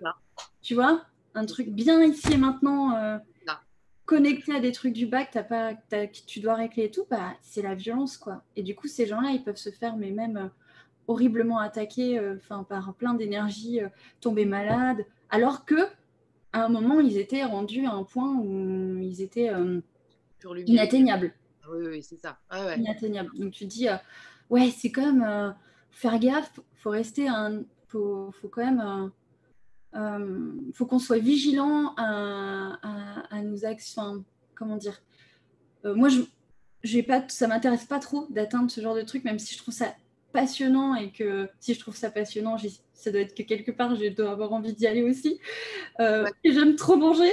tu vois, un truc bien ici et maintenant, euh, connecté à des trucs du bac, as pas, tu dois régler et tout, bah, c'est la violence, quoi. Et du coup, ces gens-là, ils peuvent se faire, mais même euh, horriblement attaquer euh, enfin par plein d'énergie, tomber malades, alors que à un moment, ils étaient rendus à un point où ils étaient inatteignables. Oui, oui, c'est ça. Ah inatteignables. Donc tu dis, ouais, c'est quand même faire gaffe, faut rester un. Faut, faut quand même il faut qu'on soit vigilant à, à, nos actions. Comment dire Moi, je, j'ai pas, ça m'intéresse pas trop d'atteindre ce genre de truc, même si je trouve ça passionnant et que si je trouve ça passionnant, ça doit être que quelque part, je dois avoir envie d'y aller aussi. Euh, J'aime trop manger, (laughs)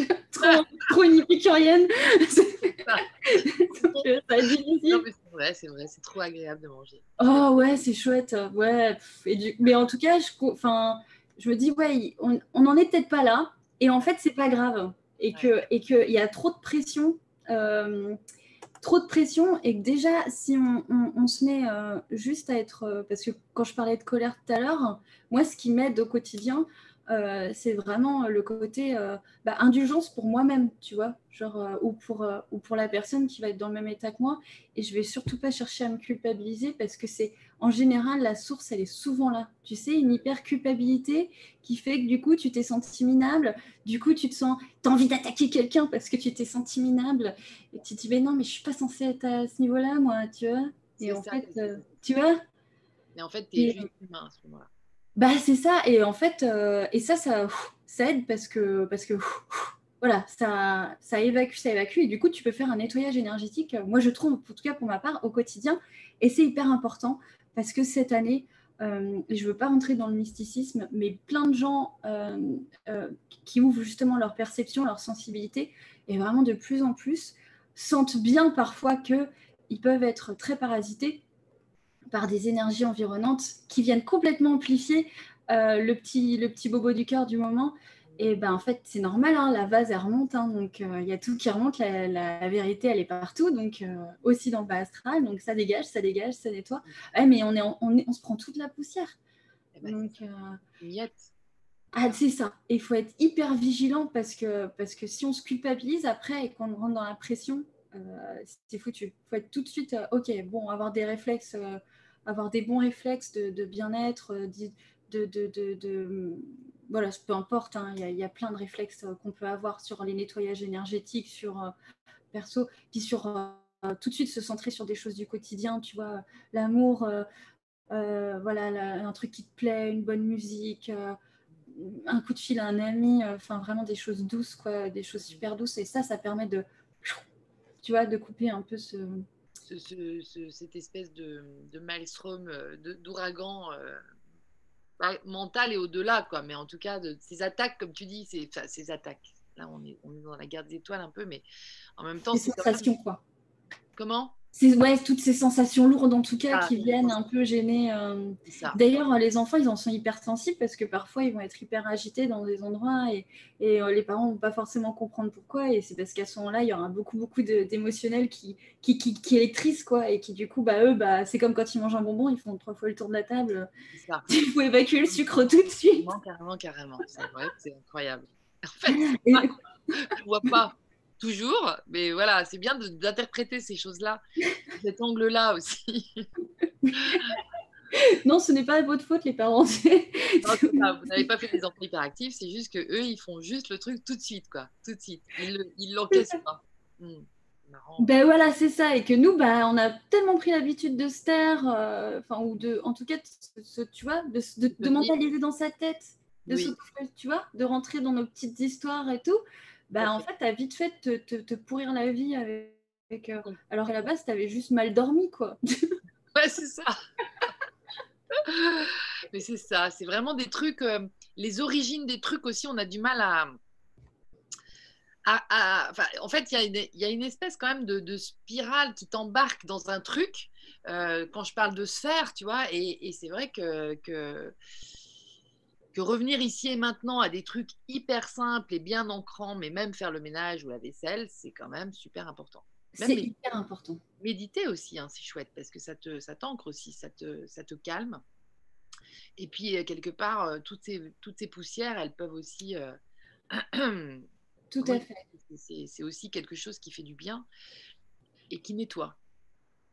(laughs) trop, trop une épicurienne. (laughs) Donc, euh, ça c'est vrai, c'est vrai, c'est trop agréable de manger. Oh ouais, c'est chouette, ouais. Et du... Mais en tout cas, je, enfin, je me dis, ouais, on n'en est peut-être pas là, et en fait, c'est pas grave, et que et qu'il y a trop de pression. Euh, trop de pression et que déjà, si on, se met euh, juste à être... Euh, parce que quand je parlais de colère tout à l'heure, moi, ce qui m'aide au quotidien, euh, c'est vraiment le côté bah, indulgence pour moi-même, tu vois, genre, ou, pour, ou pour la personne qui va être dans le même état que moi. Et je vais surtout pas chercher à me culpabiliser parce que c'est en général, la source, elle est souvent là. Tu sais, une hyper culpabilité qui fait que du coup, tu t'es senti minable. Du coup, tu te sens, tu as envie d'attaquer quelqu'un parce que tu t'es senti minable. Et tu te dis, mais non, mais je suis pas censée être à ce niveau-là, moi, tu vois. Et en fait, euh, tu vois? Mais en fait, tu es juste humain à ce moment-là. Bah, c'est ça. Et en fait, euh, et ça, ça, ça aide parce que, parce que voilà, ça, ça évacue, ça évacue. Et du coup, tu peux faire un nettoyage énergétique. Moi, je trouve, en tout cas pour ma part, au quotidien. Et c'est hyper important parce que cette année, euh, je ne veux pas rentrer dans le mysticisme, mais plein de gens euh, euh, qui ouvrent justement leur perception, leur sensibilité, et vraiment de plus en plus sentent bien parfois qu'ils peuvent être très parasités par des énergies environnantes qui viennent complètement amplifier le, petit, le petit bobo du cœur du moment et ben en fait, c'est normal, hein, la vase, elle remonte, hein, donc euh, il y a tout qui remonte, la, vérité, elle est partout, donc euh, aussi dans le bas astral, donc ça dégage, ça dégage, ça nettoie. Ouais, mais on, est, on, on se prend toute la poussière. Eh ben, donc, euh... Ah, c'est ça. Il faut être hyper vigilant parce que, parce que si on se culpabilise après et qu'on rentre dans la pression, c'est foutu. Il faut être tout de suite, ok, bon, avoir des réflexes, avoir des bons réflexes de, de bien-être, de, de, de voilà, peu importe, hein, il y, a plein de réflexes euh, qu'on peut avoir sur les nettoyages énergétiques, sur euh, perso, puis sur euh, tout de suite se centrer sur des choses du quotidien, tu vois, l'amour, voilà, un truc qui te plaît, une bonne musique, un coup de fil à un ami, enfin vraiment des choses douces, quoi, des choses super douces, et ça, ça permet de, tu vois, de couper un peu ce, cette espèce de, de maelstrom, d'ouragan bah, mental et au-delà, quoi. Mais en tout cas, de, ces attaques, comme tu dis, c'est, ces attaques. Là, on est, on est dans la guerre des étoiles un peu, mais en même temps, c'est sensations, quoi. Comment? Ouais, toutes ces sensations lourdes en tout cas ah, qui viennent un peu gêner. Euh. D'ailleurs, les enfants, ils en sont hyper sensibles parce que parfois, ils vont être hyper agités dans des endroits et, et euh, les parents ne vont pas forcément comprendre pourquoi. Et c'est parce qu'à ce moment-là, il y aura beaucoup, beaucoup d'émotionnels qui, qui, qui, qui, électrisent quoi, et qui, du coup, bah, eux, bah, c'est comme quand ils mangent un bonbon, ils font trois fois le tour de la table. (laughs) Il faut évacuer le sucre tout de suite. Carrément, carrément, C'est c'est incroyable. En fait, (laughs) je ne vois pas toujours, mais voilà, c'est bien d'interpréter ces choses-là, (laughs) cet angle-là aussi. (laughs) non, ce n'est pas votre faute, les parents. (laughs) vous n'avez pas fait des enfants hyperactifs, c'est juste que eux, ils font juste le truc tout de suite, quoi, tout de suite. Ils l'encaissent pas. Hmm, ben voilà, c'est ça, et que nous, ben, on a tellement pris l'habitude de se taire, euh, enfin, ou de, en tout cas, tu vois, de, de, mentaliser dans sa tête, de tu vois, de rentrer dans nos petites histoires et tout bah, en fait, tu as vite fait te, te, pourrir la vie avec. Euh, alors à la base, tu avais juste mal dormi, quoi. (laughs) ouais, c'est ça. (laughs) Mais c'est ça, c'est vraiment des trucs, euh, les origines des trucs aussi, on a du mal à. à, en fait, il y, y, a une espèce quand même de, de spirale qui t'embarque dans un truc. Euh, quand je parle de sphère, tu vois, et, et c'est vrai que, que revenir ici et maintenant à des trucs hyper simples et bien ancrants, mais même faire le ménage ou la vaisselle, c'est quand même super important. C'est hyper important. Méditer aussi, hein, c'est chouette parce que ça te, ça t'ancre aussi, ça te, ça te calme. Et puis euh, quelque part, euh, toutes ces, toutes ces poussières, elles peuvent aussi. Euh, (clears throat) Tout à fait. C'est aussi quelque chose qui fait du bien et qui nettoie.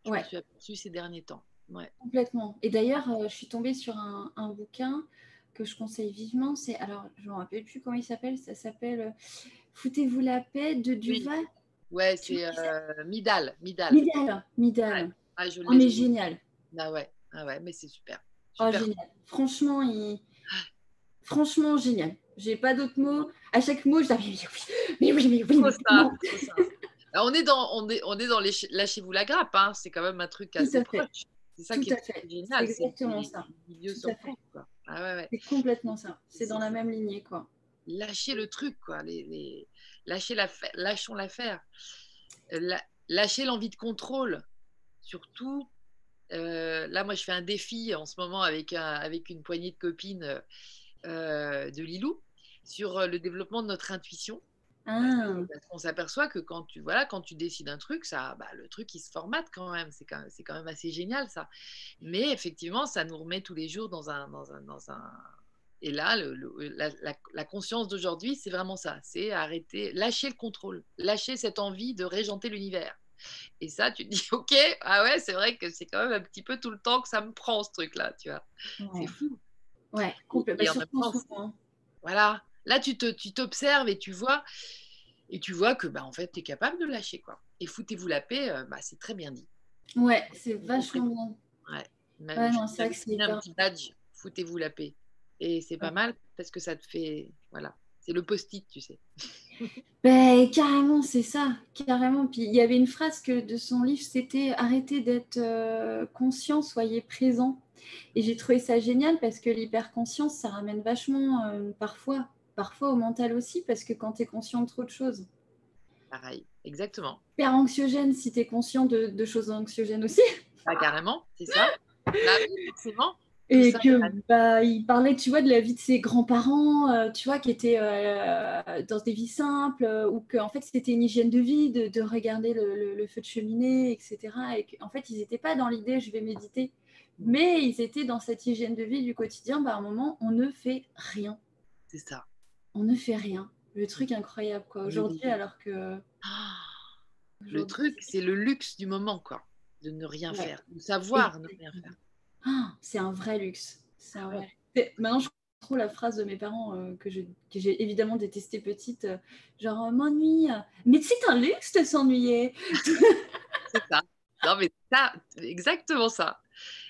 Je ouais. me suis aperçue ces derniers temps. Ouais. Complètement. Et d'ailleurs, je suis tombée sur un, un bouquin que je conseille vivement, c'est, alors je ne me rappelle plus comment il s'appelle, ça s'appelle euh, Foutez-vous la paix de Duval? Oui. Ouais, c'est euh, Midal. Midal. Midal. Midal. Ah, oh, mais génial. Ah ouais, ah ouais mais c'est super. Oh, génial. Franchement, il... Franchement, génial. J'ai pas d'autres mots. À chaque mot, je dis mais oui, mais oui, mais oui. on est dans, on est, on est dans les, lâchez-vous la grappe. Hein. C'est quand même un truc assez proche. C'est ça qui est génial. C'est exactement ça. Ah c'est complètement ça. C'est dans la même lignée, quoi. Lâcher le truc, quoi. Les, les... Lâcher la... Lâchons l'affaire. La... Lâcher l'envie de contrôle. Surtout, euh, là, moi, je fais un défi en ce moment avec, un, avec une poignée de copines euh, de Lilou sur euh, le développement de notre intuition. Ah. On s'aperçoit que quand tu, voilà, quand tu décides un truc, ça, bah, le truc il se formate quand même. C'est quand, quand, même assez génial ça. Mais effectivement, ça nous remet tous les jours dans un. Dans un, dans un... Et là, le, la, la, conscience d'aujourd'hui, c'est vraiment ça. C'est arrêter, lâcher le contrôle, lâcher cette envie de régenter l'univers. Et ça, tu te dis, (laughs) ok, ah ouais, c'est vrai que c'est quand même un petit peu tout le temps que ça me prend ce truc-là, tu vois. C'est fou. Ouais, complètement. Voilà, Là, tu t'observes et tu vois, et tu vois que bah, en fait, tu es capable de lâcher. quoi. Et foutez-vous la paix, euh, bah, c'est très bien dit. Ouais, c'est vachement bien. Ouais. ouais non, c'est c'est un petit badge, foutez-vous la paix. Et c'est pas mal parce que ça te fait. Voilà. C'est le post-it, tu sais. (laughs) ben, carrément, c'est ça. Carrément. Puis il y avait une phrase que de son livre, c'était arrêtez d'être euh, conscient, soyez présent. Et j'ai trouvé ça génial parce que l'hyperconscience, ça ramène vachement euh, parfois parfois au mental aussi, parce que quand tu es conscient de trop de choses. Pareil, exactement. Hyper anxiogène si tu es conscient de, choses anxiogènes aussi. Pas carrément, c'est ça. Bah Et que bah, il parlait, tu vois, de la vie de ses grands-parents, euh, tu vois, qui étaient euh, dans des vies simples, euh, ou qu'en fait c'était une hygiène de vie, de, regarder le, feu de cheminée, etc. Et qu'en fait ils n'étaient pas dans l'idée je vais méditer, mais ils étaient dans cette hygiène de vie du quotidien. Bah, à un moment, on ne fait rien. C'est ça on ne fait rien. Le truc incroyable, quoi. Aujourd'hui, alors que. le truc, c'est le luxe du moment, quoi. De ne rien faire, de savoir ne rien faire. Ah, c'est un vrai luxe. C'est un vrai... Maintenant, je trop la phrase de mes parents euh, que j'ai évidemment détesté petite, euh, genre m'ennuie. Mais c'est un luxe de s'ennuyer. (laughs) c'est ça. Non, mais ça, exactement ça.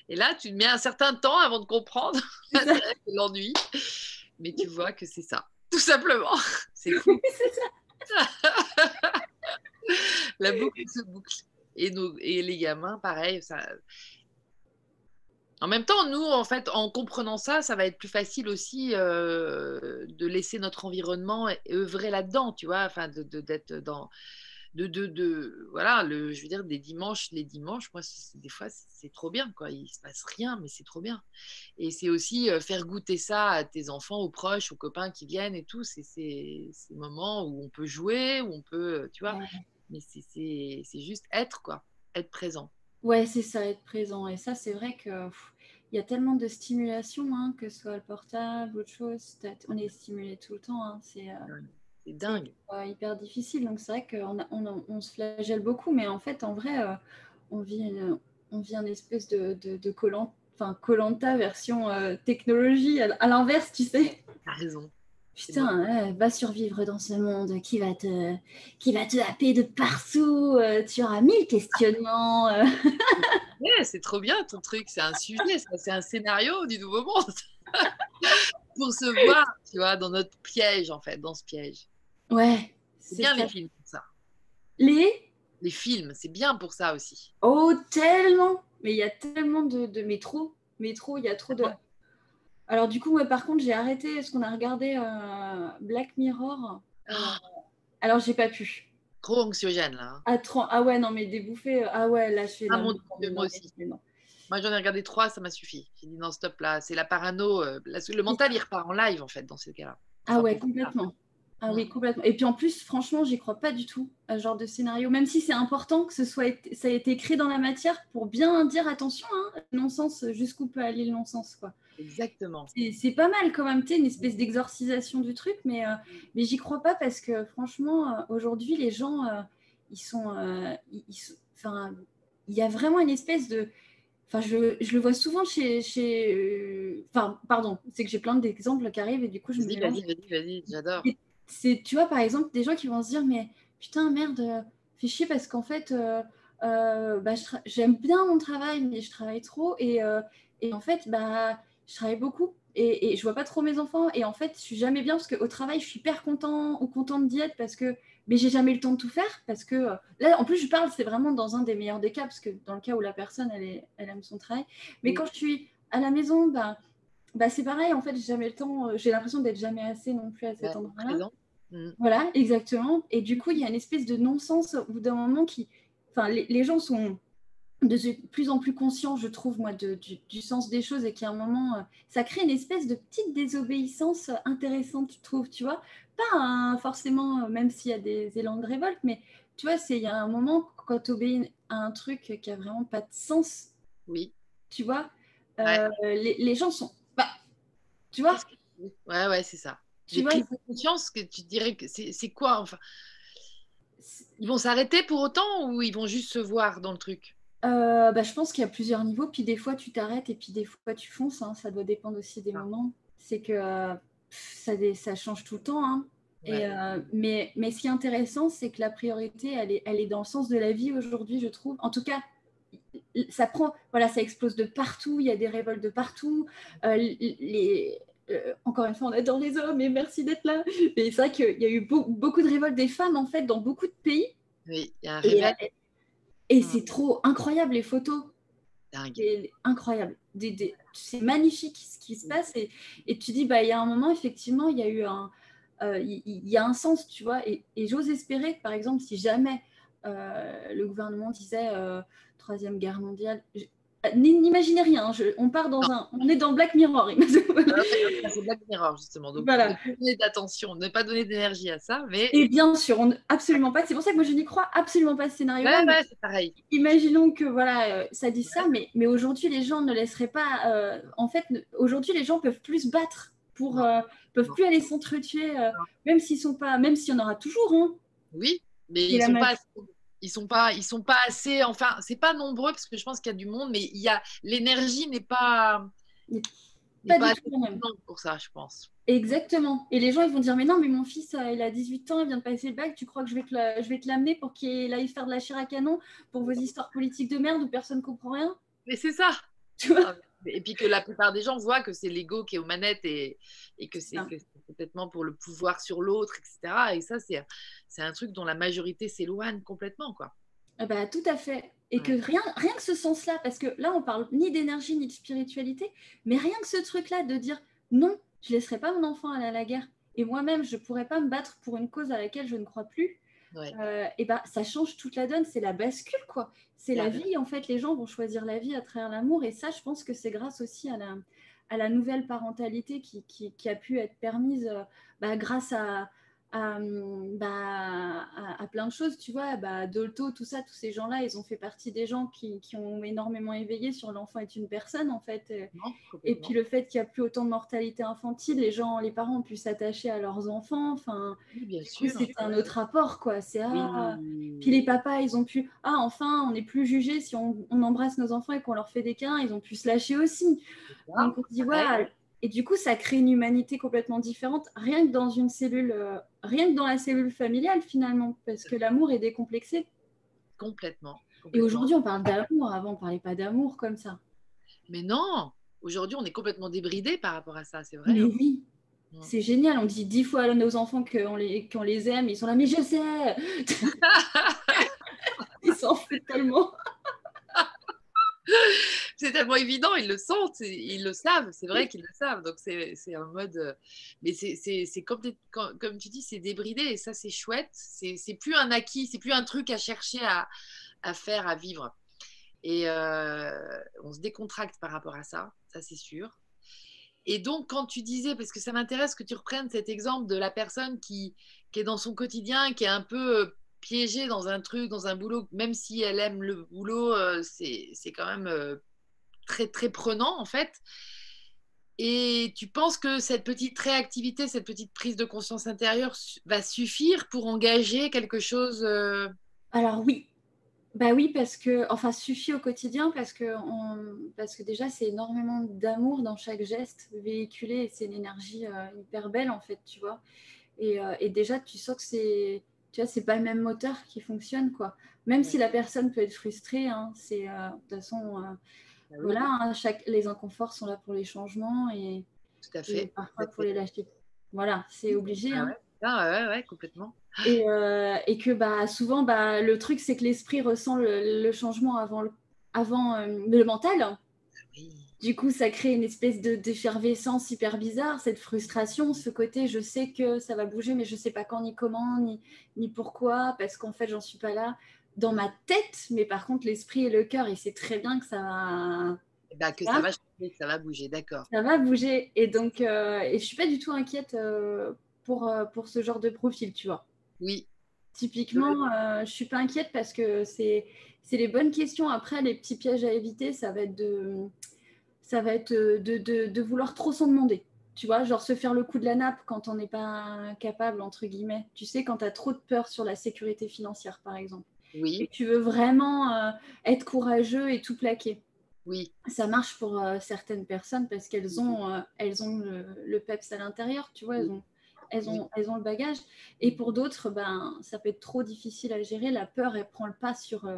Et là, tu mets un certain temps avant de comprendre (laughs) l'ennui. Mais tu vois que c'est ça tout simplement. (laughs) C'est fou. (laughs) (laughs) La boucle se boucle. Et, nos, et les gamins, pareil, ça. En même temps, nous, en fait, en comprenant ça, ça va être plus facile aussi euh, de laisser notre environnement œuvrer là-dedans, tu vois, enfin, d'être de, d'être dans, de, de, de, voilà, le, je veux dire, des dimanches, les dimanches, moi, des fois, c'est trop bien, quoi. Il se passe rien, mais c'est trop bien. Et c'est aussi euh, faire goûter ça à tes enfants, aux proches, aux copains qui viennent et tout. C'est ces moments où on peut jouer, où on peut, euh, tu vois. Mais c'est juste être, quoi. Être présent. Ouais, c'est ça, être présent. Et ça, c'est vrai que il y a tellement de stimulation, hein, que ce soit le portable, autre chose. On est stimulé tout le temps. Hein. C'est. Euh, c'est dingue. hyper difficile. Donc c'est vrai qu'on on, on, se flagelle beaucoup, mais en fait, en vrai, euh, on, vit une, on vit un espèce de, de, de enfin Colanta version euh, technologie à, l'inverse, tu sais. T'as raison. Putain, va survivre dans ce monde qui va te, qui va te happer de partout. Euh, tu auras mille questionnements. (laughs) ouais, c'est trop bien ton truc. C'est un sujet, c'est un scénario du nouveau monde. (laughs) Pour se voir, tu vois, dans notre piège, en fait, dans ce piège. Ouais. C'est bien les films pour ça. Les Les films, c'est bien pour ça aussi. Oh, tellement Mais il y a tellement de, de métro. Métro, il y a trop de. Alors, du coup, par contre, j'ai arrêté ce qu'on a regardé euh, Black Mirror. Euh, ah. alors, j'ai pas pu. Trop anxiogène, là. Ah, ah ouais, non, mais des bouffées. Euh, ah ouais, là, je fais. Ah, mon Dieu, moi aussi. Moi, j'en ai regardé trois, ça m'a suffi. J'ai dit non, stop là, c'est la parano. le mental, il repart en live, en fait, dans ces cas-là. Ah ouais, complètement. Ah oui, complètement. Et puis en plus, franchement, j'y crois pas du tout à ce genre de scénario. Même si c'est important que ce soit ça ait été écrit dans la matière pour bien dire attention, hein, non-sens, jusqu'où peut aller le non-sens, quoi. Exactement. C'est pas mal quand même, tu une espèce d'exorcisation du truc, mais, euh, mais j'y crois pas parce que franchement, euh, aujourd'hui, les gens, euh, ils sont. Enfin, il y a vraiment une espèce de. Enfin, je, je, le vois souvent chez. chez enfin, pardon, c'est que j'ai plein d'exemples qui arrivent et du coup, je me dis. Vas-y, vas-y, vas-y, j'adore c'est, tu vois, par exemple, des gens qui vont se dire, mais putain, merde, euh, fais chier parce qu'en fait, euh, euh, bah, j'aime bien mon travail, mais je travaille trop. Et, et, en fait, bah, je travaille beaucoup et, et, je vois pas trop mes enfants. Et en fait, je suis jamais bien parce qu'au travail, je suis hyper content ou contente d'y être parce que, mais j'ai jamais le temps de tout faire parce que là, en plus, je parle, c'est vraiment dans un des meilleurs des cas parce que dans le cas où la personne, elle, est, elle aime son travail. Mais quand je suis à la maison, bah, bah c'est pareil. En fait, j'ai jamais le temps. Euh, j'ai l'impression d'être jamais assez non plus à cet endroit-là. Mm. Voilà, exactement. Et du coup, il y a une espèce de non-sens au bout d'un moment qui, enfin, les, les gens sont de plus en plus conscient, je trouve, moi, de, du, sens des choses et qu'à un moment, euh, ça crée une espèce de petite désobéissance intéressante, tu trouves, tu vois. Pas forcément, euh, même s'il y a des élans de révolte, mais tu vois, il y a un moment, quand tu obéis à un truc qui a vraiment pas de sens, oui. tu vois, euh, les, les, gens sont. Tu vois Ouais, ouais, c'est ça. J'ai pris conscience que tu dirais que c'est quoi, enfin. Ils vont s'arrêter pour autant ou ils vont juste se voir dans le truc? Euh, bah, je pense qu'il y a plusieurs niveaux. Puis des fois, tu t'arrêtes et puis des fois, tu fonces. Hein. Ça doit dépendre aussi des ah. moments. C'est que ça, ça, change tout le temps. Hein. Et, euh, mais, mais ce qui est intéressant, c'est que la priorité, elle est, elle est dans le sens de la vie aujourd'hui, je trouve. En tout cas, ça prend, voilà, ça explose de partout. Il y a des révoltes de partout. Euh, les, encore une fois, on adore les hommes et merci d'être là. Mais c'est vrai qu'il y a eu beaucoup de révoltes des femmes, en fait, dans beaucoup de pays. Oui, il y a un révolte et mm. c'est trop incroyable les photos. C'est incroyable. c'est magnifique ce qui se passe. Et, et tu dis, bah, il y a un moment, effectivement, il y a eu un, euh, il, y a un sens, tu vois. Et, j'ose espérer que, par exemple, si jamais euh, le gouvernement disait euh, Troisième Guerre mondiale, N'imaginez rien, on part dans un, on est dans Black Mirror. Ah, c'est Black Mirror justement. Donc voilà. d'attention, ne pas donner d'énergie à ça, mais. Et bien sûr, on, absolument pas. C'est pour ça que moi je n'y crois absolument pas ce scénario. Ouais, ouais, c'est pareil. Imaginons que voilà, euh, ça dit ça, mais, mais aujourd'hui les gens ne laisseraient pas. Euh, en fait, aujourd'hui les gens peuvent plus se battre pour, euh, peuvent plus aller s'entretuer, même s'ils sont pas, même s'il y en aura toujours. Hein. Oui, mais ils sont pas ils sont pas ils sont pas assez enfin c'est pas nombreux parce que je pense qu'il y a du monde mais il y a l'énergie n'est pas pas, pas pour ça je pense. Exactement. Et les gens ils vont dire mais non mais mon fils euh, il a 18 ans il vient de passer le bac tu crois que je vais te l'amener pour qu'il aille faire de la chair à canon pour vos histoires politiques de merde où personne comprend rien? Mais c'est ça. Tu vois? Et puis que la plupart des gens voient que c'est l'ego qui est aux manettes et, et que c'est complètement pour le pouvoir sur l'autre, etc. Et ça, c'est un truc dont la majorité s'éloigne complètement. quoi. Ah bah, tout à fait. Et que rien, rien que ce sens-là, parce que là, on parle ni d'énergie ni de spiritualité, mais rien que ce truc-là de dire non, je ne laisserai pas mon enfant aller à la guerre. Et moi-même, je ne pourrais pas me battre pour une cause à laquelle je ne crois plus. Euh, et bah, ça change toute la donne, c'est la bascule, quoi. C'est la vie, en fait, les gens vont choisir la vie à travers l'amour. Et ça, je pense que c'est grâce aussi à la, à la nouvelle parentalité qui, qui, a pu être permise euh, bah, grâce à, bah, à, plein de choses, tu vois, bah, Dolto, tout ça, tous ces gens-là, ils ont fait partie des gens qui, qui ont énormément éveillé sur l'enfant est une personne, en fait. et puis le fait qu'il n'y a plus autant de mortalité infantile, les gens, les parents ont pu s'attacher à leurs enfants, enfin, c'est un autre rapport, quoi. C'est ah, puis les papas, ils ont pu, ah, enfin, on n'est plus jugé si on, on, embrasse nos enfants et qu'on leur fait des câlins, ils ont pu se lâcher aussi. Donc on se dit, et du coup, ça crée une humanité complètement différente, rien que dans une cellule, euh, rien que dans la cellule familiale finalement, parce que l'amour est décomplexé. Complètement. Et aujourd'hui, on parle d'amour. Avant, on parlait pas d'amour comme ça. Mais non. Aujourd'hui, on est complètement débridé par rapport à ça. C'est vrai. Mais hein. oui. C'est génial. On dit dix fois à nos enfants qu'on les, les aime. Ils sont là, mais je sais. (laughs) (laughs) ils s'en foutent tellement. C'est tellement évident, ils le sentent, ils le savent, c'est vrai qu'ils le savent. Donc c'est un mode. Euh, mais c'est comme, comme tu dis, c'est débridé et ça c'est chouette. C'est plus un acquis, c'est plus un truc à chercher à, à faire, à vivre. Et euh, on se décontracte par rapport à ça, ça c'est sûr. Et donc, quand tu disais, parce que ça m'intéresse que tu reprennes cet exemple de la personne qui, qui est dans son quotidien, qui est un peu euh, piégée dans un truc, dans un boulot, même si elle aime le boulot, c'est quand même très, très prenant en fait. Et tu penses que cette petite réactivité, cette petite prise de conscience intérieure va suffire pour engager quelque chose euh? Alors oui, bah oui, parce que, enfin, suffit au quotidien parce que, on, parce que déjà, c'est énormément d'amour dans chaque geste véhiculé c'est une énergie euh, hyper belle en fait, tu vois. Et, euh, et déjà, tu sens que c'est, tu vois, c'est pas le même moteur qui fonctionne, quoi. Même si la personne peut être frustrée, hein, c'est, de toute façon, bah voilà, hein, chaque, les inconforts sont là pour les changements et, Tout à fait. parfois, faut les lâcher. Voilà, c'est obligé. Ah hein. ouais. Ah ouais, ouais, complètement. Et, euh, et que bah, souvent, bah, le truc, c'est que l'esprit ressent le, le changement avant, le, avant euh, le mental. Oui. Du coup, ça crée une espèce de d'effervescence hyper bizarre, cette frustration, ce côté je sais que ça va bouger, mais je sais pas quand ni comment ni, ni pourquoi, parce qu'en fait, j'en suis pas là dans ma tête, mais par contre, l'esprit et le cœur, il sait très bien que ça va, Eh ben, que ça va changer, que ça va bouger, d'accord. ça va bouger. Et donc, euh, et je suis pas du tout inquiète euh, pour, euh, pour ce genre de profil, tu vois. Oui, Typiquement, euh, je suis pas inquiète parce que c'est c'est les bonnes questions. Après, les petits pièges à éviter, ça va être de ça va être de, de, de vouloir trop s'en demander. Tu vois, genre se faire le coup de la nappe quand on n'est pas capable, entre guillemets. Tu sais, quand tu as trop de peur sur la sécurité financière, par exemple. Et oui, tu veux vraiment euh, être courageux et tout plaquer. oui, Ça marche pour euh, certaines personnes parce qu'elles ont, euh, elles ont le, le peps à l'intérieur, tu vois, elles ont, elles, ont, elles ont le bagage. Et pour d'autres, ben, ça peut être trop difficile à gérer. La peur, elle prend le pas sur,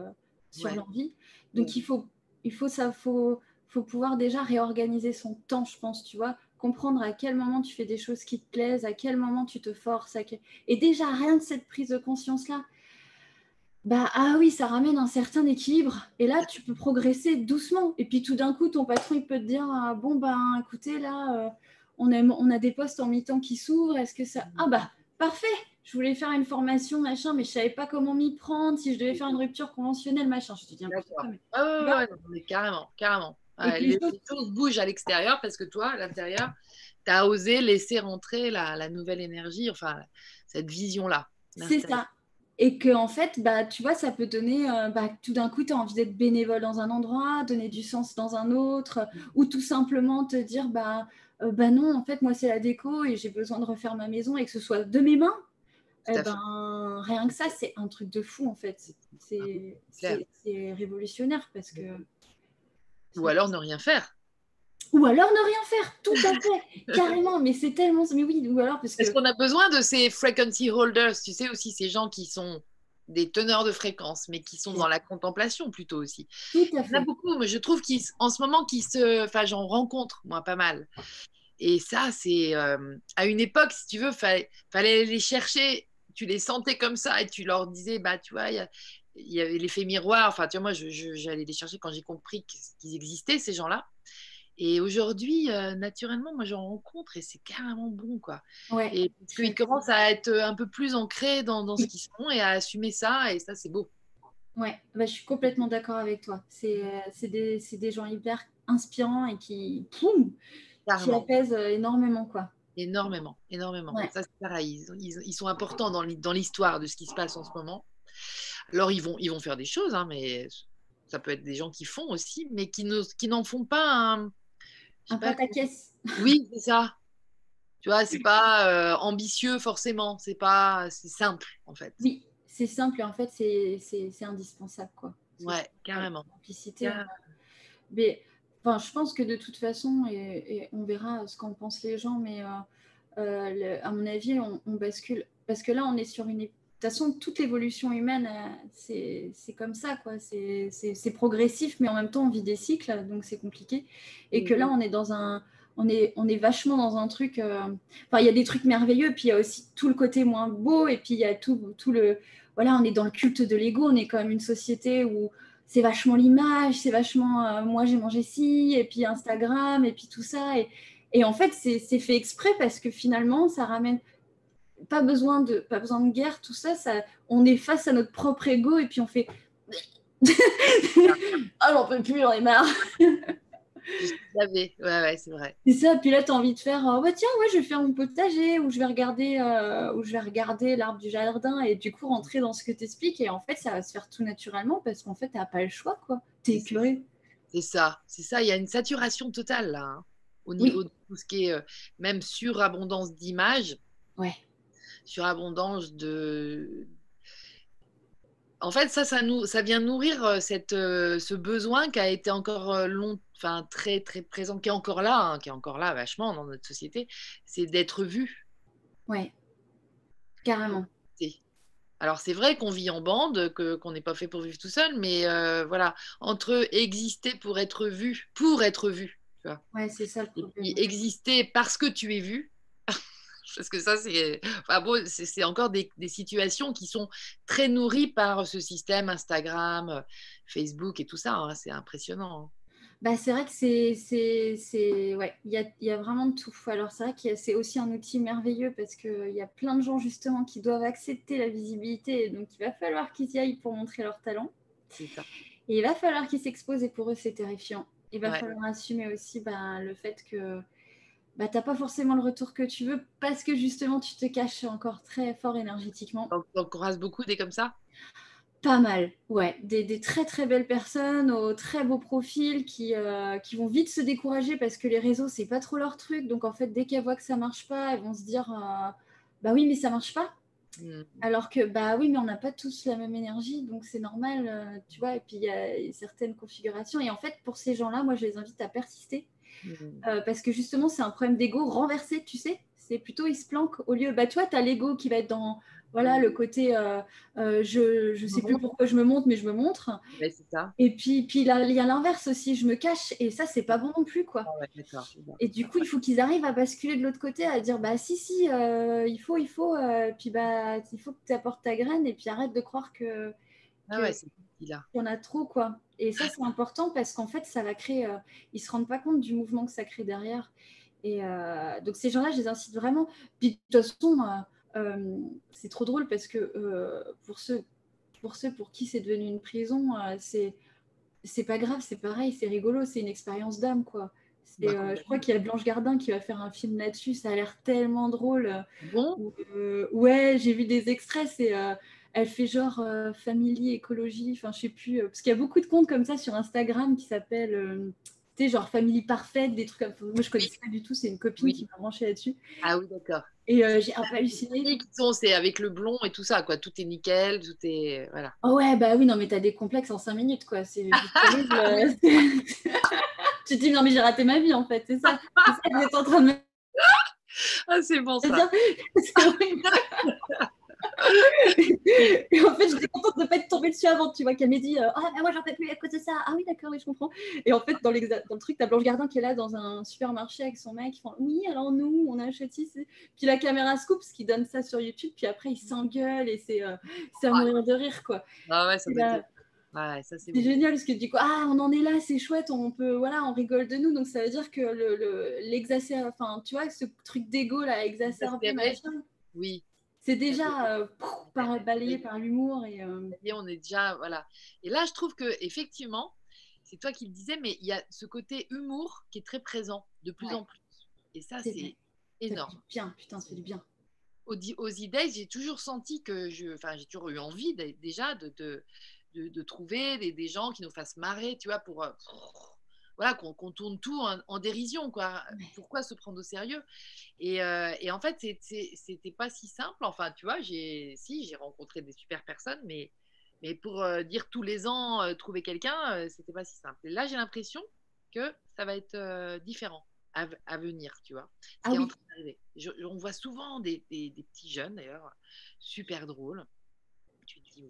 sur Ouais. l'envie. Donc Ouais. il faut, il faut, ça, faut, faut pouvoir déjà réorganiser son temps, je pense, tu vois. Comprendre à quel moment tu fais des choses qui te plaisent, à quel moment tu te forces. à quel- Et déjà, rien de cette prise de conscience-là, bah ah oui, ça ramène un certain équilibre. Et là, tu peux progresser doucement. Et puis tout d'un coup, ton patron, il peut te dire ah, bon ben écoutez là, euh, on a on a des postes en mi-temps qui s'ouvrent. Est-ce que ça ah bah parfait. Je voulais faire une formation machin, mais je savais pas comment m'y prendre. Si je devais faire une rupture conventionnelle machin, je te dis quoi. D'accord. mais- Ah ouais, ouais, mais carrément, carrément. Ouais, les, choses- bougent à l'extérieur parce que toi, à l'intérieur, tu as osé laisser rentrer la, la nouvelle énergie, enfin, cette vision-là. C'est ça. Et que en fait, bah, tu vois, ça peut donner, euh, bah, tout d'un coup, tu as envie d'être bénévole dans un endroit, donner du sens dans un autre, ou tout simplement te dire, bah, euh, bah non, en fait, moi, c'est la déco et j'ai besoin de refaire ma maison et que ce soit de mes mains. Eh ben, rien que ça, c'est un truc de fou, en fait. C'est c'est révolutionnaire parce que. Ou alors ne rien faire. Ou alors ne rien faire, tout à fait, (laughs) carrément, mais c'est tellement. Mais oui, ou alors parce que. Parce qu'on a besoin de ces frequency holders, tu sais, aussi ces gens qui sont des teneurs de fréquence, mais qui sont dans la contemplation plutôt aussi. Tout à Il y en a fait. beaucoup, mais je trouve qu'en ce moment, qui se, enfin, j'en rencontre moi pas mal. Et ça, c'est euh, à une époque, si tu veux, fallait, fallait les chercher. Tu les sentais comme ça et tu leur disais, bah, tu vois, il y, a- y avait l'effet miroir. Enfin, tu vois, moi, j'allais les chercher quand j'ai compris qu'ils existaient ces gens-là. Et aujourd'hui, euh, naturellement, moi, j'en rencontre et c'est carrément bon, quoi. Ouais. Et parce qu'ils commencent à être un peu plus ancrés dans, dans ce qu'ils sont et à assumer ça. Et ça, c'est beau. Ouais, bah, je suis complètement d'accord avec toi. C'est euh, des, des gens hyper inspirants et qui, poum, qui apaisent euh, énormément, quoi. Énormément, énormément. Ouais. Ça, c'est pareil. Ils, ils- ils sont importants dans l'hi- dans l'histoire de ce qui se passe en ce moment. Alors, ils vont, ils vont faire des choses, hein, mais ça peut être des gens qui font aussi, mais qui n'osent- qui n'en font pas un. Un pas pataquès. comment- Oui, c'est ça. Tu vois, c'est pas euh, ambitieux forcément. C'est pas, c'est simple en fait. Oui, c'est simple et en fait, c'est c'est- c'est indispensable, quoi. Ouais, carrément. Simplicité. Mais enfin, je pense que de toute façon, et, et on verra ce qu'en pensent les gens, mais euh, euh, le- à mon avis, on, on bascule. Parce que là, on est sur une. Toute façon, toute l'évolution humaine, euh, c'est comme ça, quoi. C'est progressif, mais en même temps, on vit des cycles, donc c'est compliqué. Et que là, on est dans un. On est, on est vachement dans un truc. euh, Enfin, il y a des trucs merveilleux, puis il y a aussi tout le côté moins beau, et puis il y a tout, tout le. Voilà, on est dans le culte de l'ego, on est quand même une société où c'est vachement l'image, c'est vachement euh, moi j'ai mangé ci, et puis Instagram, et puis tout ça. Et, et en fait, c'est fait exprès parce que finalement, ça ramène pas besoin de, pas besoin de guerre, tout ça, ça. On est face à notre propre ego, et puis on fait. Ah, (laughs) j'en peux plus, j'en ai marre. Ouais, ouais, c'est vrai. C'est ça, puis là, tu as envie de faire, euh, ouais, tiens, ouais, je vais faire mon potager, ou je vais regarder, euh, ou je vais regarder l'arbre du jardin, et du coup, rentrer dans ce que tu expliques, et en fait, ça va se faire tout naturellement, parce qu'en fait, tu n'as pas le choix, quoi. Tu es C'est ça. écœuré. C'est ça, c'est ça. Il y a une saturation totale là, hein, au niveau de tout ce qui est euh, même surabondance d'images, Ouais. Surabondance de. En fait, ça, ça, nous, ça vient nourrir euh, cette, euh, ce besoin qui a été encore euh, long, enfin très très présent, qui est encore là, hein, qui est encore là vachement dans notre société, c'est d'être vu. Ouais. Carrément. Alors c'est vrai qu'on vit en bande, que qu'on n'est pas fait pour vivre tout seul, mais euh, voilà, entre exister pour être vu, pour être vu, tu vois ouais, c'est ça le Et problème. exister parce que tu es vu. Parce que ça, c'est enfin, bon, c'est c'est encore des, des situations qui sont très nourries par ce système Instagram, euh, Facebook et tout ça. hein. C'est impressionnant. hein. Bah, c'est vrai que c'est, ouais, il y a, il y a vraiment de tout. Alors c'est vrai que c'est aussi un outil merveilleux parce qu'il y a plein de gens justement qui doivent accepter la visibilité, donc il va falloir qu'ils y aillent pour montrer leur talent. Ça. Et il va falloir qu'ils s'exposent et pour eux c'est terrifiant. Il va Ouais. falloir assumer aussi bah, le fait que bah, tu n'as pas forcément le retour que tu veux parce que justement tu te caches encore très fort énergétiquement. Donc, on croise beaucoup des comme ça? Pas mal, ouais. Des, des très très belles personnes aux très beaux profils qui, euh, qui vont vite se décourager parce que les réseaux, c'est pas trop leur truc. Donc en fait, dès qu'elles voient que ça marche pas, elles vont se dire euh, Bah oui, mais ça marche pas. Hmm. Alors que bah oui, mais on n'a pas tous la même énergie, donc c'est normal, euh, tu vois. Et puis il y a certaines configurations. Et en fait, pour ces gens-là, moi je les invite à persister Euh, parce que justement, c'est un problème d'ego renversé, tu sais. C'est plutôt, il se planque au lieu. Bah, tu vois, tu as l'ego qui va être dans voilà, le côté euh, euh, je ne sais plus pourquoi je me montre, mais je me montre. Ouais, c'est ça. Et puis, puis là, il y a l'inverse aussi, je me cache. Et ça, c'est pas bon non plus, quoi. Ah ouais. Et du coup, il faut qu'ils arrivent à basculer de l'autre côté, à dire bah si, si, il faut, il faut. puis bah, il faut que tu apportes ta graine et puis arrête de croire que Ah ouais, c'est y en a trop, quoi. Et ça, c'est important parce qu'en fait, ça va créer. euh, ils se rendent pas compte du mouvement que ça crée derrière. Et euh, donc, ces gens-là, je les incite vraiment. Puis, de toute façon, euh, euh, c'est trop drôle parce que pour, ceux, pour ceux pour qui c'est devenu une prison, c'est c'est pas grave, c'est pareil, c'est rigolo, c'est une expérience d'âme, quoi. Bah, euh, je crois qu'il y a Blanche Gardin qui va faire un film là-dessus, ça a l'air tellement drôle. Bon, Euh, ouais, j'ai vu des extraits, c'est euh, elle fait genre euh, family écologie, enfin je sais plus, euh, parce qu'il y a beaucoup de comptes comme ça sur Instagram qui s'appellent, euh, tu sais, genre family parfaite, des trucs comme ça. Moi je connaissais pas du tout, c'est une copine Oui. qui m'a branché là-dessus. ah oui, d'accord. Et euh, j'ai un peu halluciné. C'est avec le blond et tout ça, quoi. Tout est nickel, tout est voilà. Oh ouais, bah oui, non, mais t'as des complexes en 5 minutes, quoi. C'est (laughs) (laughs) tu te dis, non, mais j'ai raté ma vie, en fait, c'est ça. C'est ça que en train de me Ah, c'est bon ça. (laughs) (laughs) Et en fait, j'étais contente de ne pas être tombée dessus avant, tu vois, qu'elle m'ait dit euh, Ah, mais moi, j'en peux plus à cause de ça. Ah oui, d'accord, oui, je comprends. Et en fait, dans, dans le truc, t'as Blanche Gardin qui est là dans un supermarché avec son mec. Ils font Oui, alors nous, on achète ici. Puis la caméra se coupe, ce qui donne ça sur YouTube. Puis après, ils s'engueulent et c'est euh, à mourir de rire, quoi. Ah ouais, ça là, être- Ouais, c'est bon. génial parce que du coup, ah, on en est là, c'est chouette, on peut, voilà, on rigole de nous. Donc ça veut dire que le, enfin, tu vois, ce truc d'ego là, machin, Oui. C'est déjà euh, pouf, par, balayé par l'humour et. euh, Et on est déjà voilà. Et là, je trouve que effectivement, c'est toi qui le disais, mais il y a ce côté humour qui est très présent de plus Ouais. en plus. Et ça, C'est c'est ça énorme. bien, putain, fait du bien. Au, aux idées, j'ai toujours senti que je, enfin, j'ai toujours eu envie dé- déjà de, de, de, de trouver des, des gens qui nous fassent marrer, tu vois, pour, euh, voilà, qu'on tourne tout en, en dérision, quoi. Ouais. Pourquoi se prendre au sérieux? Et, euh, et en fait, c'était pas si simple. Enfin, tu vois, si, j'ai rencontré des super personnes, mais, mais pour euh, dire tous les ans euh, trouver quelqu'un, c'était pas si simple. Et là, j'ai l'impression que ça va être différent à, venir, tu vois. Ce Ah qui est en train. Je- on voit souvent des, des- des petits jeunes, d'ailleurs, super drôles.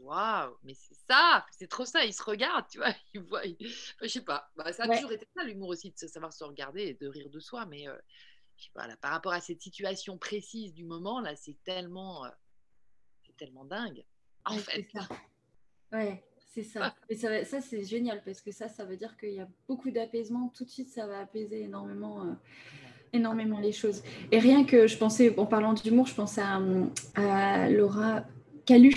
Waouh, mais c'est ça, c'est trop ça. Ils se regardent, tu vois. Ils voient, ils- enfin, je sais pas. Bah, ça a Ouais. toujours été ça, l'humour aussi, de savoir se regarder et de rire de soi. Mais euh, je sais pas, là, par rapport à cette situation précise du moment, là, c'est tellement, euh, c'est tellement dingue. En Ouais, fait, c'est ça. Ouais, c'est ça. (laughs) Et ça, ça c'est génial parce que ça, ça veut dire qu'il y a beaucoup d'apaisement. Tout de suite, ça va apaiser énormément, euh, énormément les choses. Et rien que je pensais, en parlant d'humour, je pensais à, à Laura Calu.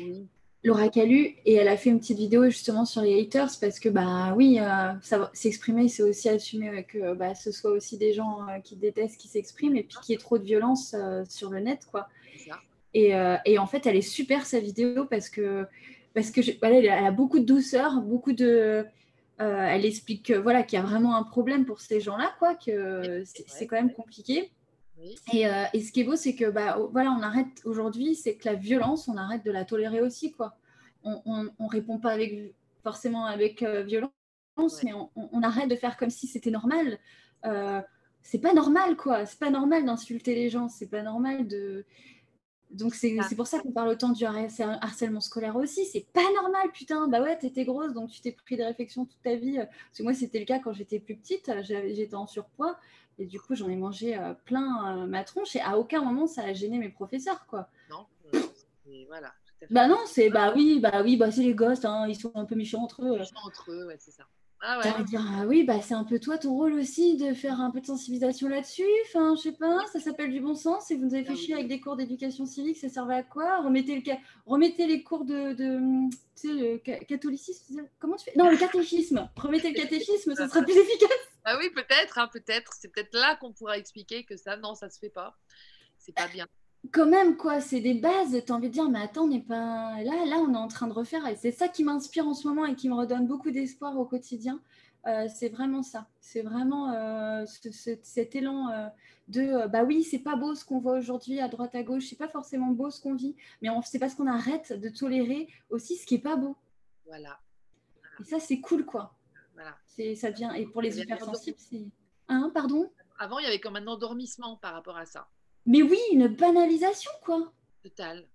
oui, Laura Calu et elle a fait une petite vidéo justement sur les haters parce que bah oui euh, ça s'exprimer c'est aussi assumer que bah, ce soit aussi des gens euh, qui détestent qui s'expriment et puis qu'il y ait trop de violence euh, sur le net quoi. Et, et en fait elle est super sa vidéo parce que parce que je- voilà, elle a beaucoup de douceur beaucoup de elle explique que, voilà qu'il y a vraiment un problème pour ces gens là quoi que c'est quand même compliqué Oui, et, euh, et ce qui est beau, c'est que bah, voilà, on arrête aujourd'hui, c'est que la violence, on arrête de la tolérer aussi. Quoi. On on répond pas avec, forcément avec euh, violence, Ouais. mais on, arrête de faire comme si c'était normal. Euh, c'est pas normal, quoi. C'est pas normal d'insulter les gens. C'est pas normal de. Donc c'est Ah. pour ça qu'on parle autant du harcè- harcèlement scolaire aussi. C'est pas normal, putain. Bah ouais, t'étais grosse, donc tu t'es pris des réflexions toute ta vie. Parce que moi, c'était le cas quand j'étais plus petite. J'étais en surpoids. Et du coup, j'en ai mangé euh, plein euh, ma tronche. Et à aucun moment, ça a gêné mes professeurs, quoi. Non euh, et Voilà, tout à fait. Bah non, c'est bah oui, bah oui, bah c'est les gosses, hein, ils sont un peu méchants entre eux. Entre eux, ouais, c'est ça. Ah ouais. dire, ah oui, bah c'est un peu toi ton rôle aussi de faire un peu de sensibilisation là-dessus. Enfin, je sais pas, ça s'appelle du bon sens. Et vous nous avez fait chier avec des cours d'éducation civique, ça servait à quoi? Remettez, le ca- remettez les cours de, de tu sais, le catholicisme. Comment tu fais? Non, le catéchisme. Remettez le catéchisme, ça sera plus (laughs) efficace. Ah oui, peut-être, hein, peut-être. C'est peut-être là qu'on pourra expliquer que ça, non, ça se fait pas. C'est pas bien. Quand même, quoi, c'est des bases. T'as envie de dire, mais attends, on n'est pas là, là, on est en train de refaire. Et c'est ça qui m'inspire en ce moment et qui me redonne beaucoup d'espoir au quotidien. Euh, c'est vraiment ça. C'est vraiment euh, ce- ce- cet élan euh, de bah oui, c'est pas beau ce qu'on voit aujourd'hui à droite à gauche, c'est pas forcément beau ce qu'on vit, mais c'est parce qu'on arrête de tolérer aussi ce qui est pas beau. Voilà, Et ça, c'est cool, quoi. voilà. C'est ça devient et pour les hypersensibles, c'est hein, pardon? Avant, il y avait comme un endormissement par rapport à ça. Mais oui, une banalisation, quoi. Total.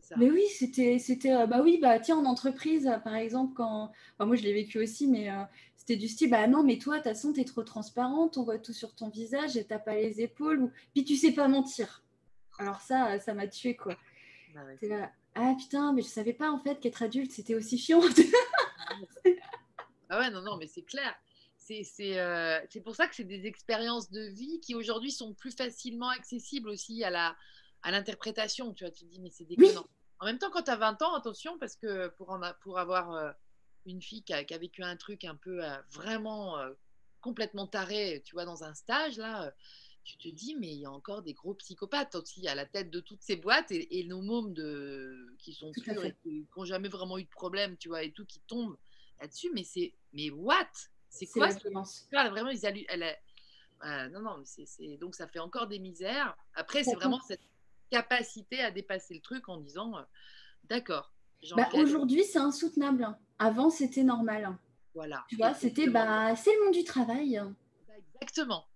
Ça. Mais oui, c'était, c'était, euh, bah oui, bah tiens, en entreprise, euh, par exemple, quand, enfin, moi je l'ai vécu aussi, mais euh, c'était du style, bah non, mais toi, de toute façon, t'es trop transparente, on voit tout sur ton visage et t'as pas les épaules, ou puis tu sais pas mentir. Alors ça, ça m'a tué quoi. Ah ouais. T'es là, ah putain, mais je savais pas en fait qu'être adulte c'était aussi chiant. (laughs) Ah ouais, non, non, mais c'est clair. C'est euh, pour ça que c'est des expériences de vie qui aujourd'hui sont plus facilement accessibles aussi à la à l'interprétation. Tu vois, tu te dis, mais c'est déconnant. En même temps, quand tu as 20 ans, attention, parce que pour, en a- pour avoir euh, une fille qui a, qui a vécu un truc un peu euh, vraiment euh, complètement taré, tu vois, dans un stage, là, tu te dis, mais il y a encore des gros psychopathes aussi à la tête de toutes ces boîtes et, et nos mômes de, qui sont purs et qui n'ont jamais vraiment eu de problème, tu vois, et tout, qui tombent là-dessus. Mais c'est, mais what? C'est quoi ce vraiment, ils allu- elle euh, non, non, mais donc ça fait encore des misères. Après, c'est vraiment cette capacité à dépasser le truc en disant, euh, d'accord, Bah, aujourd'hui, c'est insoutenable. Avant, c'était normal. voilà. Tu vois, c'était, bah, c'est le monde du travail. Bah, Exactement.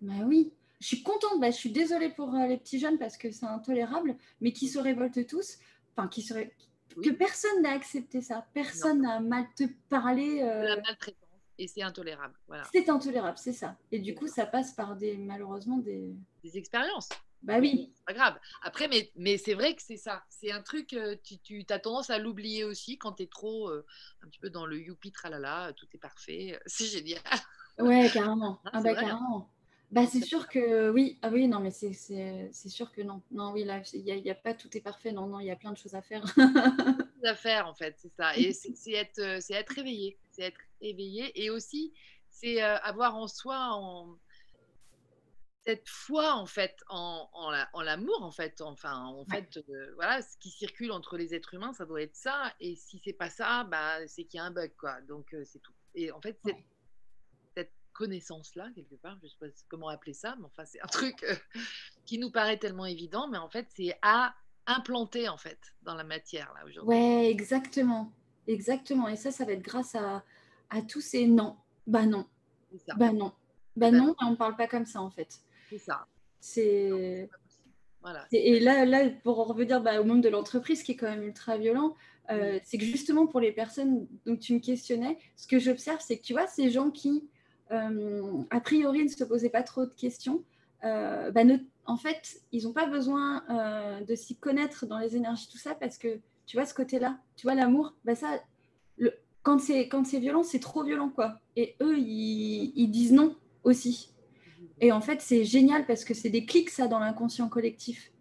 Bah oui, je suis contente, bah, je suis désolée pour euh, les petits jeunes parce que c'est intolérable, mais qui se révoltent tous, enfin qui se ré- Oui. que personne n'a accepté ça, personne n'a mal te parlé, euh, La maltraitance. Et c'est intolérable. Voilà. c'est intolérable, c'est ça. Et du coup, ça passe par des, malheureusement, des... Des expériences. Bah oui, C'est pas grave. Après, mais, mais c'est vrai que c'est ça. C'est un truc, euh, tu, tu as tendance à l'oublier aussi quand tu es trop euh, un petit peu dans le youpi tralala, tout est parfait. (laughs) C'est génial. ouais, carrément. Ah, Ah bah carrément. Bah c'est sûr que oui, ah oui, non, mais c'est- c'est c'est sûr que non. Non, oui, là, il n'y a, y a pas tout est parfait, non, non, il y a plein de choses à faire. (laughs) choses à faire en fait, c'est ça. Et c'est être, euh, c'est être éveillé, c'est être éveillé et aussi c'est euh, avoir en soi en, cette foi en fait en, en la- en l'amour en fait, enfin en Ouais. fait euh, voilà ce qui circule entre les êtres humains, ça doit être ça. Et si c'est pas ça, bah c'est qu'il y a un bug quoi. Donc euh, c'est tout. Et en fait cette, Ouais. Cette connaissance là quelque part, je sais pas comment appeler ça, mais enfin c'est un (laughs) truc euh, qui nous paraît tellement évident, mais en fait c'est à implanter en fait dans la matière là aujourd'hui. Ouais, exactement. Exactement. Et ça, ça va être grâce à, à tous ces non. Bah non. Ça. Bah non. Bah Bah non, et on ne parle pas comme ça en fait. C'est ça. C'est Voilà. et là, là, pour en revenir bah, au monde de l'entreprise, qui est quand même ultra violent, euh, c'est que justement pour les personnes dont tu me questionnais, ce que j'observe, c'est que tu vois, ces gens qui, a priori, ne se posaient pas trop de questions, euh, bah, ne- en fait, ils n'ont pas besoin euh, de s'y connaître dans les énergies, tout ça, parce que tu vois ce côté-là, tu vois l'amour, bah ça, le, quand c'est quand c'est violent, c'est trop violent, quoi. Et eux, ils, ils disent non aussi. Et en fait, c'est génial parce que c'est des clics, ça, dans l'inconscient collectif.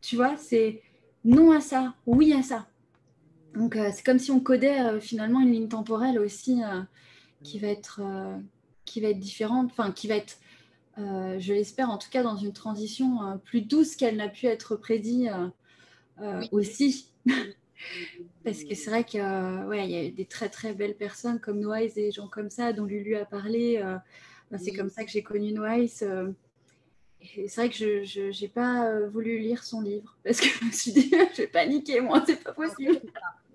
Tu vois, c'est non à ça, oui à ça. Donc, euh, c'est comme si on codait euh, finalement une ligne temporelle aussi euh, qui, va être, euh, qui va être différente, enfin, qui va être, euh, je l'espère en tout cas, dans une transition euh, plus douce qu'elle n'a pu être prédit Oui. aussi. (laughs) Parce que c'est vrai qu'il ouais, il y a des très très belles personnes comme Noise et des gens comme ça dont Lulu a parlé. c'est Oui. comme ça que j'ai connu Noise. c'est vrai que je n'ai pas voulu lire son livre parce que je me suis dit, (laughs) je vais paniquer, moi, c'est pas possible.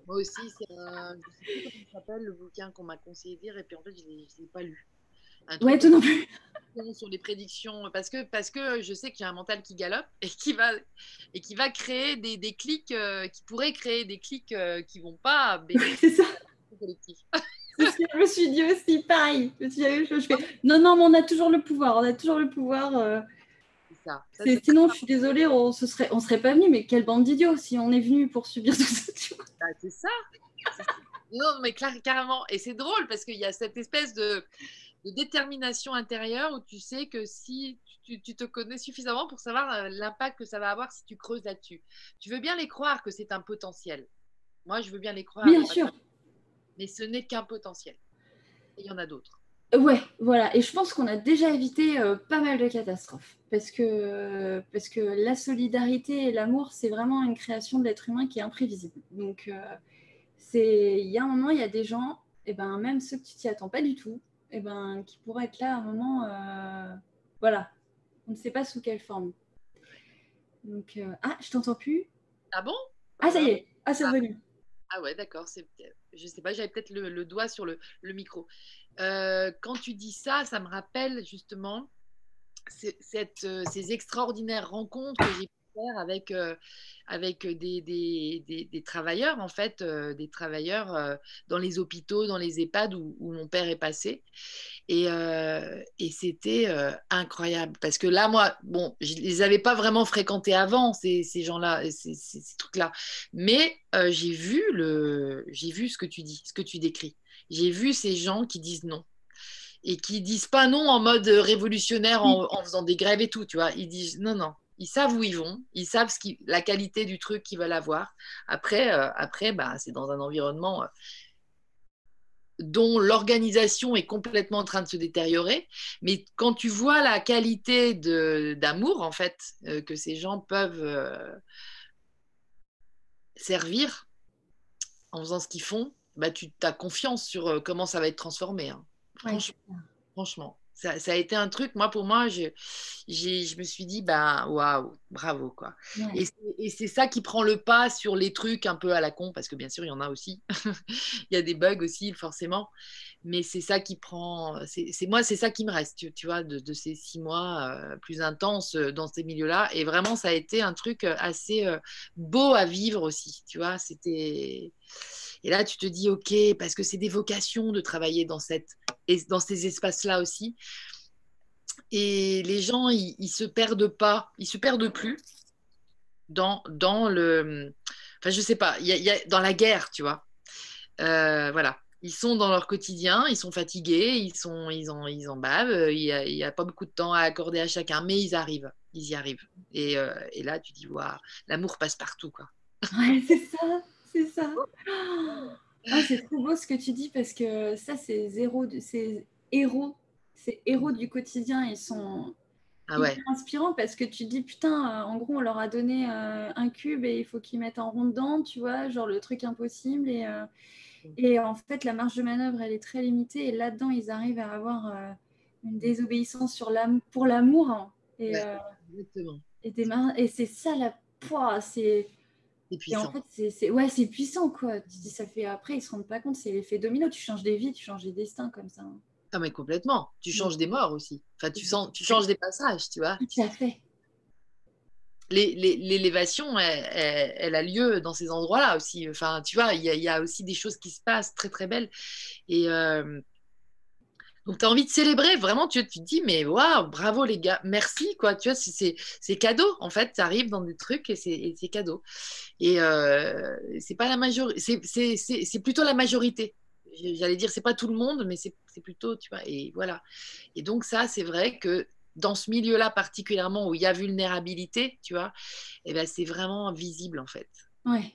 Moi aussi, c'est un. Je sais plus comment il s'appelle, le bouquin qu'on m'a conseillé de lire, et puis en fait, je ne l'ai pas lu. ouais, toi non plus. Sur les prédictions, parce que, parce que je sais qu'il y a un mental qui galope et qui va, et qui va créer des, des clics, euh, qui pourrait créer des clics euh, qui vont pas (laughs) C'est ça. collectif. (laughs) Que je me suis dit aussi, pareil. Je je fais, non, non, mais on a toujours le pouvoir, on a toujours le pouvoir. Euh. Ça. sinon, je suis désolée, on ne serait, on serait pas venu, mais quelle bande d'idiots si on est venu pour subir tout ça. Bah, c'est ça. non, mais carrément. Et c'est drôle parce qu'il y a cette espèce de, détermination intérieure où tu sais que si tu, te connais suffisamment pour savoir euh, l'impact que ça va avoir si tu creuses là-dessus. Tu veux bien les croire que c'est un potentiel. Moi, je veux bien les croire. Bien sûr. Mais ce n'est qu'un potentiel. il y en a d'autres. Ouais, voilà. Et je pense qu'on a déjà évité euh, pas mal de catastrophes. Parce que, parce que la solidarité et l'amour, c'est vraiment une création de l'être humain qui est imprévisible. Donc, euh, c'est il y a un moment, il y a des gens, et ben, même ceux que tu t'y attends pas du tout, et ben, qui pourraient être là à un moment. Euh, voilà. On ne sait pas sous quelle forme. Donc, ah, je t'entends plus. Ah bon? Ah, ça y est. Ah, c'est ah. revenu. Ah ouais, d'accord. Je sais pas, j'avais peut-être le, doigt sur le, micro. Euh, quand tu dis ça, ça me rappelle justement euh, ces extraordinaires rencontres que j'ai avec, euh, avec des, des, travailleurs, en fait, euh, des travailleurs euh, dans les hôpitaux, dans les EHPAD où, mon père est passé. Et, c'était incroyable parce que là, moi, bon, je ne les avais pas vraiment fréquentés avant, ces, gens-là, ces, trucs-là. Mais j'ai vu, vu ce que tu dis, ce que tu décris. J'ai vu ces gens qui disent non et qui disent pas non en mode révolutionnaire en, faisant des grèves et tout, tu vois. Ils disent non, non, ils savent où ils vont, ils savent la qualité du truc qu'ils veulent avoir. Après, euh, après bah, c'est dans un environnement euh, dont l'organisation est complètement en train de se détériorer. Mais quand tu vois la qualité d'amour, en fait, euh, que ces gens peuvent servir en faisant ce qu'ils font, bah, tu as confiance sur comment ça va être transformé. Hein. franchement ça, a été un truc, moi, pour moi, je, je me suis dit, ben, waouh, bravo, quoi. Et c'est ça qui prend le pas sur les trucs un peu à la con, parce que bien sûr, il y en a aussi. (laughs) il y a des bugs aussi, forcément. Mais c'est ça qui prend, c'est moi, c'est ça qui me reste, tu, vois, de, ces six mois euh, plus intenses euh, dans ces milieux-là. Et vraiment, ça a été un truc euh, assez beau à vivre aussi, tu vois. C'était. Et là, tu te dis, OK, parce que c'est des vocations de travailler dans, cette, dans ces espaces-là aussi. Et les gens, ils, ne se perdent pas, ils se perdent plus dans, dans le. Enfin, je sais pas, y, a, dans la guerre, tu vois. Euh, voilà. Ils sont dans leur quotidien, ils sont fatigués, ils, sont, ils, en, ils en bavent, il n'y a, pas beaucoup de temps à accorder à chacun, mais ils arrivent, ils y arrivent. Et, euh, et là, tu dis, waouh, l'amour passe partout, quoi. Ouais, c'est ça c'est ça. Ah, c'est trop beau ce que tu dis parce que ça, c'est zéro, c'est héros, c'est héros du quotidien. Ils sont ah inspirants parce que tu dis putain, euh, en gros, on leur a donné euh, un cube et il faut qu'ils mettent en rond dedans, tu vois, genre le truc impossible. Et, euh, et en fait, la marge de manœuvre, elle est très limitée. Et là-dedans, ils arrivent à avoir une désobéissance sur pour l'amour. Hein. Et, et, et c'est ça la poids, c'est c'est puissant. en fait, c'est, ouais, c'est puissant, quoi. Tu dis, ça fait après, ils se rendent pas compte, c'est l'effet domino. Tu changes des vies, tu changes des destins comme ça. Hein. Ah, mais complètement. Tu changes des morts aussi. Enfin, tu, sens, tu changes des passages, tu vois. Tout à fait. L'élévation, elle, elle, a lieu dans ces endroits-là aussi. Enfin, tu vois, il y, y, a aussi des choses qui se passent très, très belles. Et, euh, donc, tu as envie de célébrer, vraiment, tu, te dis, mais waouh, bravo les gars, merci, quoi. Tu vois, c'est cadeau, en fait, tu arrives dans des trucs et c'est cadeau. Et euh, c'est pas la majorité, c'est plutôt la majorité. J'allais dire, c'est pas tout le monde, mais c'est plutôt, tu vois, et voilà. Et donc, ça, c'est vrai que dans ce milieu-là particulièrement où il y a vulnérabilité, tu vois, et eh ben, c'est vraiment visible, en fait. Ouais.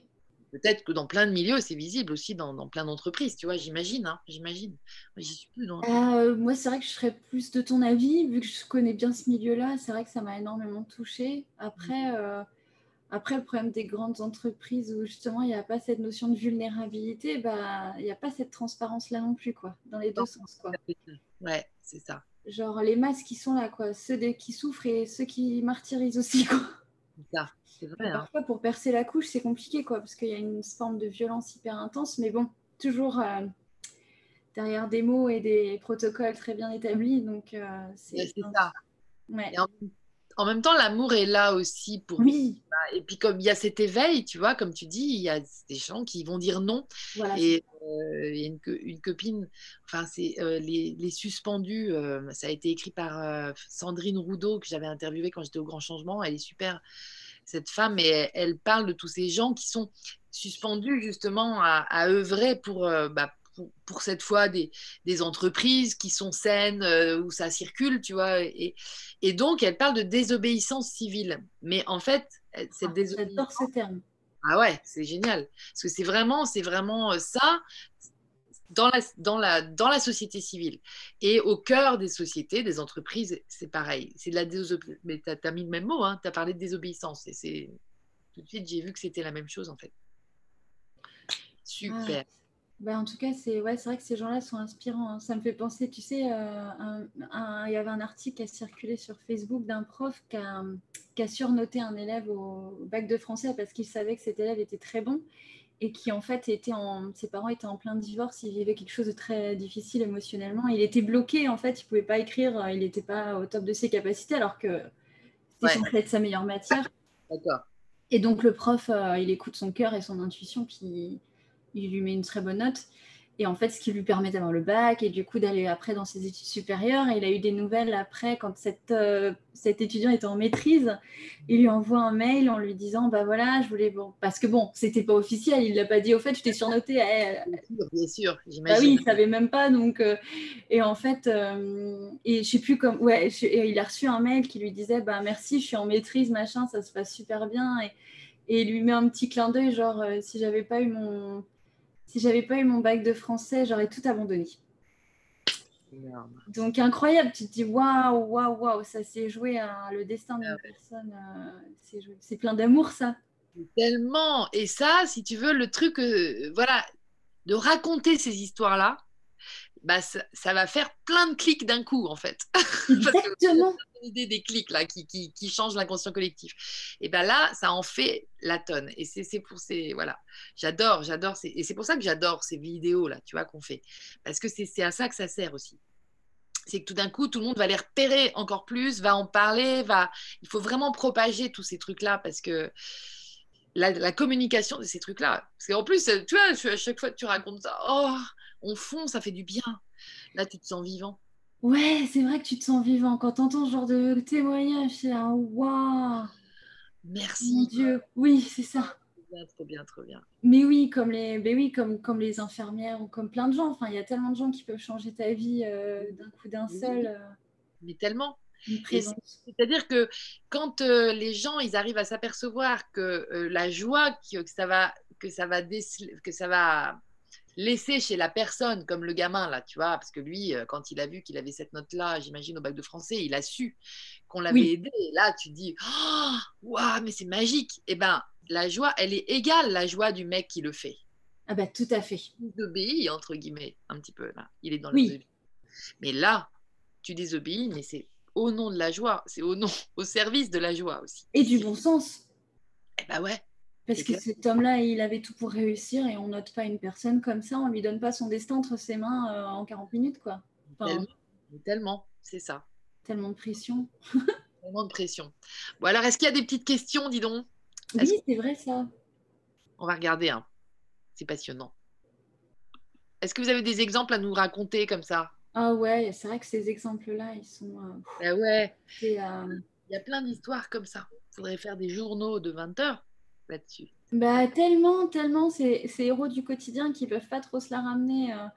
Peut-être que dans plein de milieux, c'est visible aussi dans, plein d'entreprises, tu vois, j'imagine, hein, j'imagine. Euh, moi, c'est vrai que je serais plus de ton avis, vu que je connais bien ce milieu-là, c'est vrai que ça m'a énormément touchée. Après, mmh. euh, après, le problème des grandes entreprises où justement il n'y a pas cette notion de vulnérabilité, bah, il n'y a pas cette transparence-là non plus, quoi, dans les deux sens, quoi. Ouais, c'est ça. Genre les masses qui sont là, quoi, ceux qui souffrent et ceux qui martyrisent aussi, quoi. C'est ça. Hein. Parfois, pour percer la couche, c'est compliqué, quoi, parce qu'il y a une forme de violence hyper intense. Mais bon, toujours, euh, derrière des mots et des protocoles très bien établis. Donc, c'est ça. Ouais en même temps, l'amour est là aussi pour. Oui. Et puis, comme il y a cet éveil, tu vois, comme tu dis, il y a des gens qui vont dire non. et euh, il y a une, copine, enfin, c'est euh, les, suspendus, euh, ça a été écrit par Sandrine Roudot, que j'avais interviewée quand j'étais au Grand Changement. Elle est super, cette femme, et elle, parle de tous ces gens qui sont suspendus justement à, œuvrer pour. Bah, pour, cette fois des, entreprises qui sont saines, euh, où ça circule, tu vois. Et, et, donc, elle parle de désobéissance civile. Mais en fait, cette ah, désobéissance. ce terme. Ah ouais, c'est génial. Parce que c'est vraiment, c'est vraiment euh, ça dans la, dans, la, dans la société civile. Et au cœur des sociétés, des entreprises, c'est pareil. C'est de la désobéissance. Mais tu as, mis le même mot, hein, tu as parlé de désobéissance. Et c'est tout de suite, j'ai vu que c'était la même chose en fait. Super. Bah, en tout cas, c'est ouais, vrai que ces gens-là sont inspirants. Hein. Ça me fait penser, tu sais, euh, il y avait un article qui a circulé sur Facebook d'un prof qui a, qui a, surnoté un élève au bac de français parce qu'il savait que cet élève était très bon et qui en fait était en, ses parents étaient en plein divorce, il vivait quelque chose de très difficile émotionnellement. Il était bloqué en fait, il pouvait pas écrire, il n'était pas au top de ses capacités alors que c'était censé être sa meilleure matière. D'accord. Et donc le prof, euh, il écoute son cœur et son intuition, puis il lui met une très bonne note. Et en fait, ce qui lui permet d'avoir le bac et du coup d'aller après dans ses études supérieures. Et il a eu des nouvelles après, quand cette, euh, cet étudiant était en maîtrise, il lui envoie un mail en lui disant Bah voilà, je voulais. Bon, parce que bon, c'était pas officiel, il l'a pas dit au fait, je t'ai surnoté. bien sûr, bien sûr j'imagine. Bah oui, il savait même pas. Donc, euh, et en fait, euh, et je sais plus comme. Ouais, il a reçu un mail qui lui disait Bah merci, je suis en maîtrise, machin, ça se passe super bien. Et, et il lui met un petit clin d'œil, genre, si j'avais pas eu mon si j'avais pas eu mon bac de français, j'aurais tout abandonné. Donc incroyable, tu te dis waouh, waouh, waouh, ça s'est joué à le destin d'une personne, euh, c'est plein d'amour ça. Tellement, et ça, si tu veux, le truc, euh, voilà, de raconter ces histoires-là, bah, ça, va faire plein de clics d'un coup, en fait. (laughs) Exactement. idée des clics là, qui, qui, qui changent l'inconscient collectif. Et bien là, ça en fait la tonne. Et c'est pour ces. Voilà. J'adore, j'adore. Et c'est pour ça que j'adore ces vidéos là, tu vois, qu'on fait. Parce que c'est à ça que ça sert aussi. C'est que tout d'un coup, tout le monde va les repérer encore plus, va en parler, va. Il faut vraiment propager tous ces trucs-là parce que. La, la, communication de ces trucs-là. Parce qu'en plus, tu vois, à chaque fois que tu racontes ça, oh, on fond, ça fait du bien. Là, tu te sens vivant. Ouais, c'est vrai que tu te sens vivant. Quand tu entends ce genre de témoignage, c'est là, waouh Merci. Mon Dieu, oui, c'est ça. Trop bien, trop bien. Mais oui, comme les, mais oui, comme, comme les infirmières ou comme plein de gens. Enfin, il y a tellement de gens qui peuvent changer ta vie euh, d'un coup d'un seul. Euh, mais tellement. C'est-à-dire que quand euh, les gens ils arrivent à s'apercevoir que la joie que, ça va que ça va que ça va laisser chez la personne, comme le gamin, là, tu vois, parce que lui, euh, quand il a vu qu'il avait cette note-là, j'imagine, au bac de français, il a su qu'on l'avait aidé. Et là, tu dis, oh, waouh, mais c'est magique. Eh ben, la joie, elle est égale la joie du mec qui le fait. Ah ben, tout à fait. Il désobéit, entre guillemets, un petit peu, là. Il est dans le Mais là, tu désobéis, mais c'est au nom de la joie, c'est au nom, au service de la joie aussi. Et du bon sens. Eh ben ouais, parce que cet homme-là, il avait tout pour réussir et on note pas une personne comme ça, on lui donne pas son destin entre ses mains euh, en 40 minutes, quoi. tellement, c'est ça. Tellement de pression. tellement de pression. Bon, alors, est-ce qu'il y a des petites questions, dis donc? Oui, c'est vrai ça. On va regarder, hein. c'est passionnant. Est-ce que vous avez des exemples à nous raconter comme ça? Ah ouais, c'est vrai que ces exemples-là, ils sont. Euh, ben ouais. Euh, il y a plein d'histoires comme ça. Il faudrait faire des journaux de 20 heures là-dessus bah, Tellement, tellement, ces, ces, héros du quotidien qui peuvent pas trop se la ramener. Euh.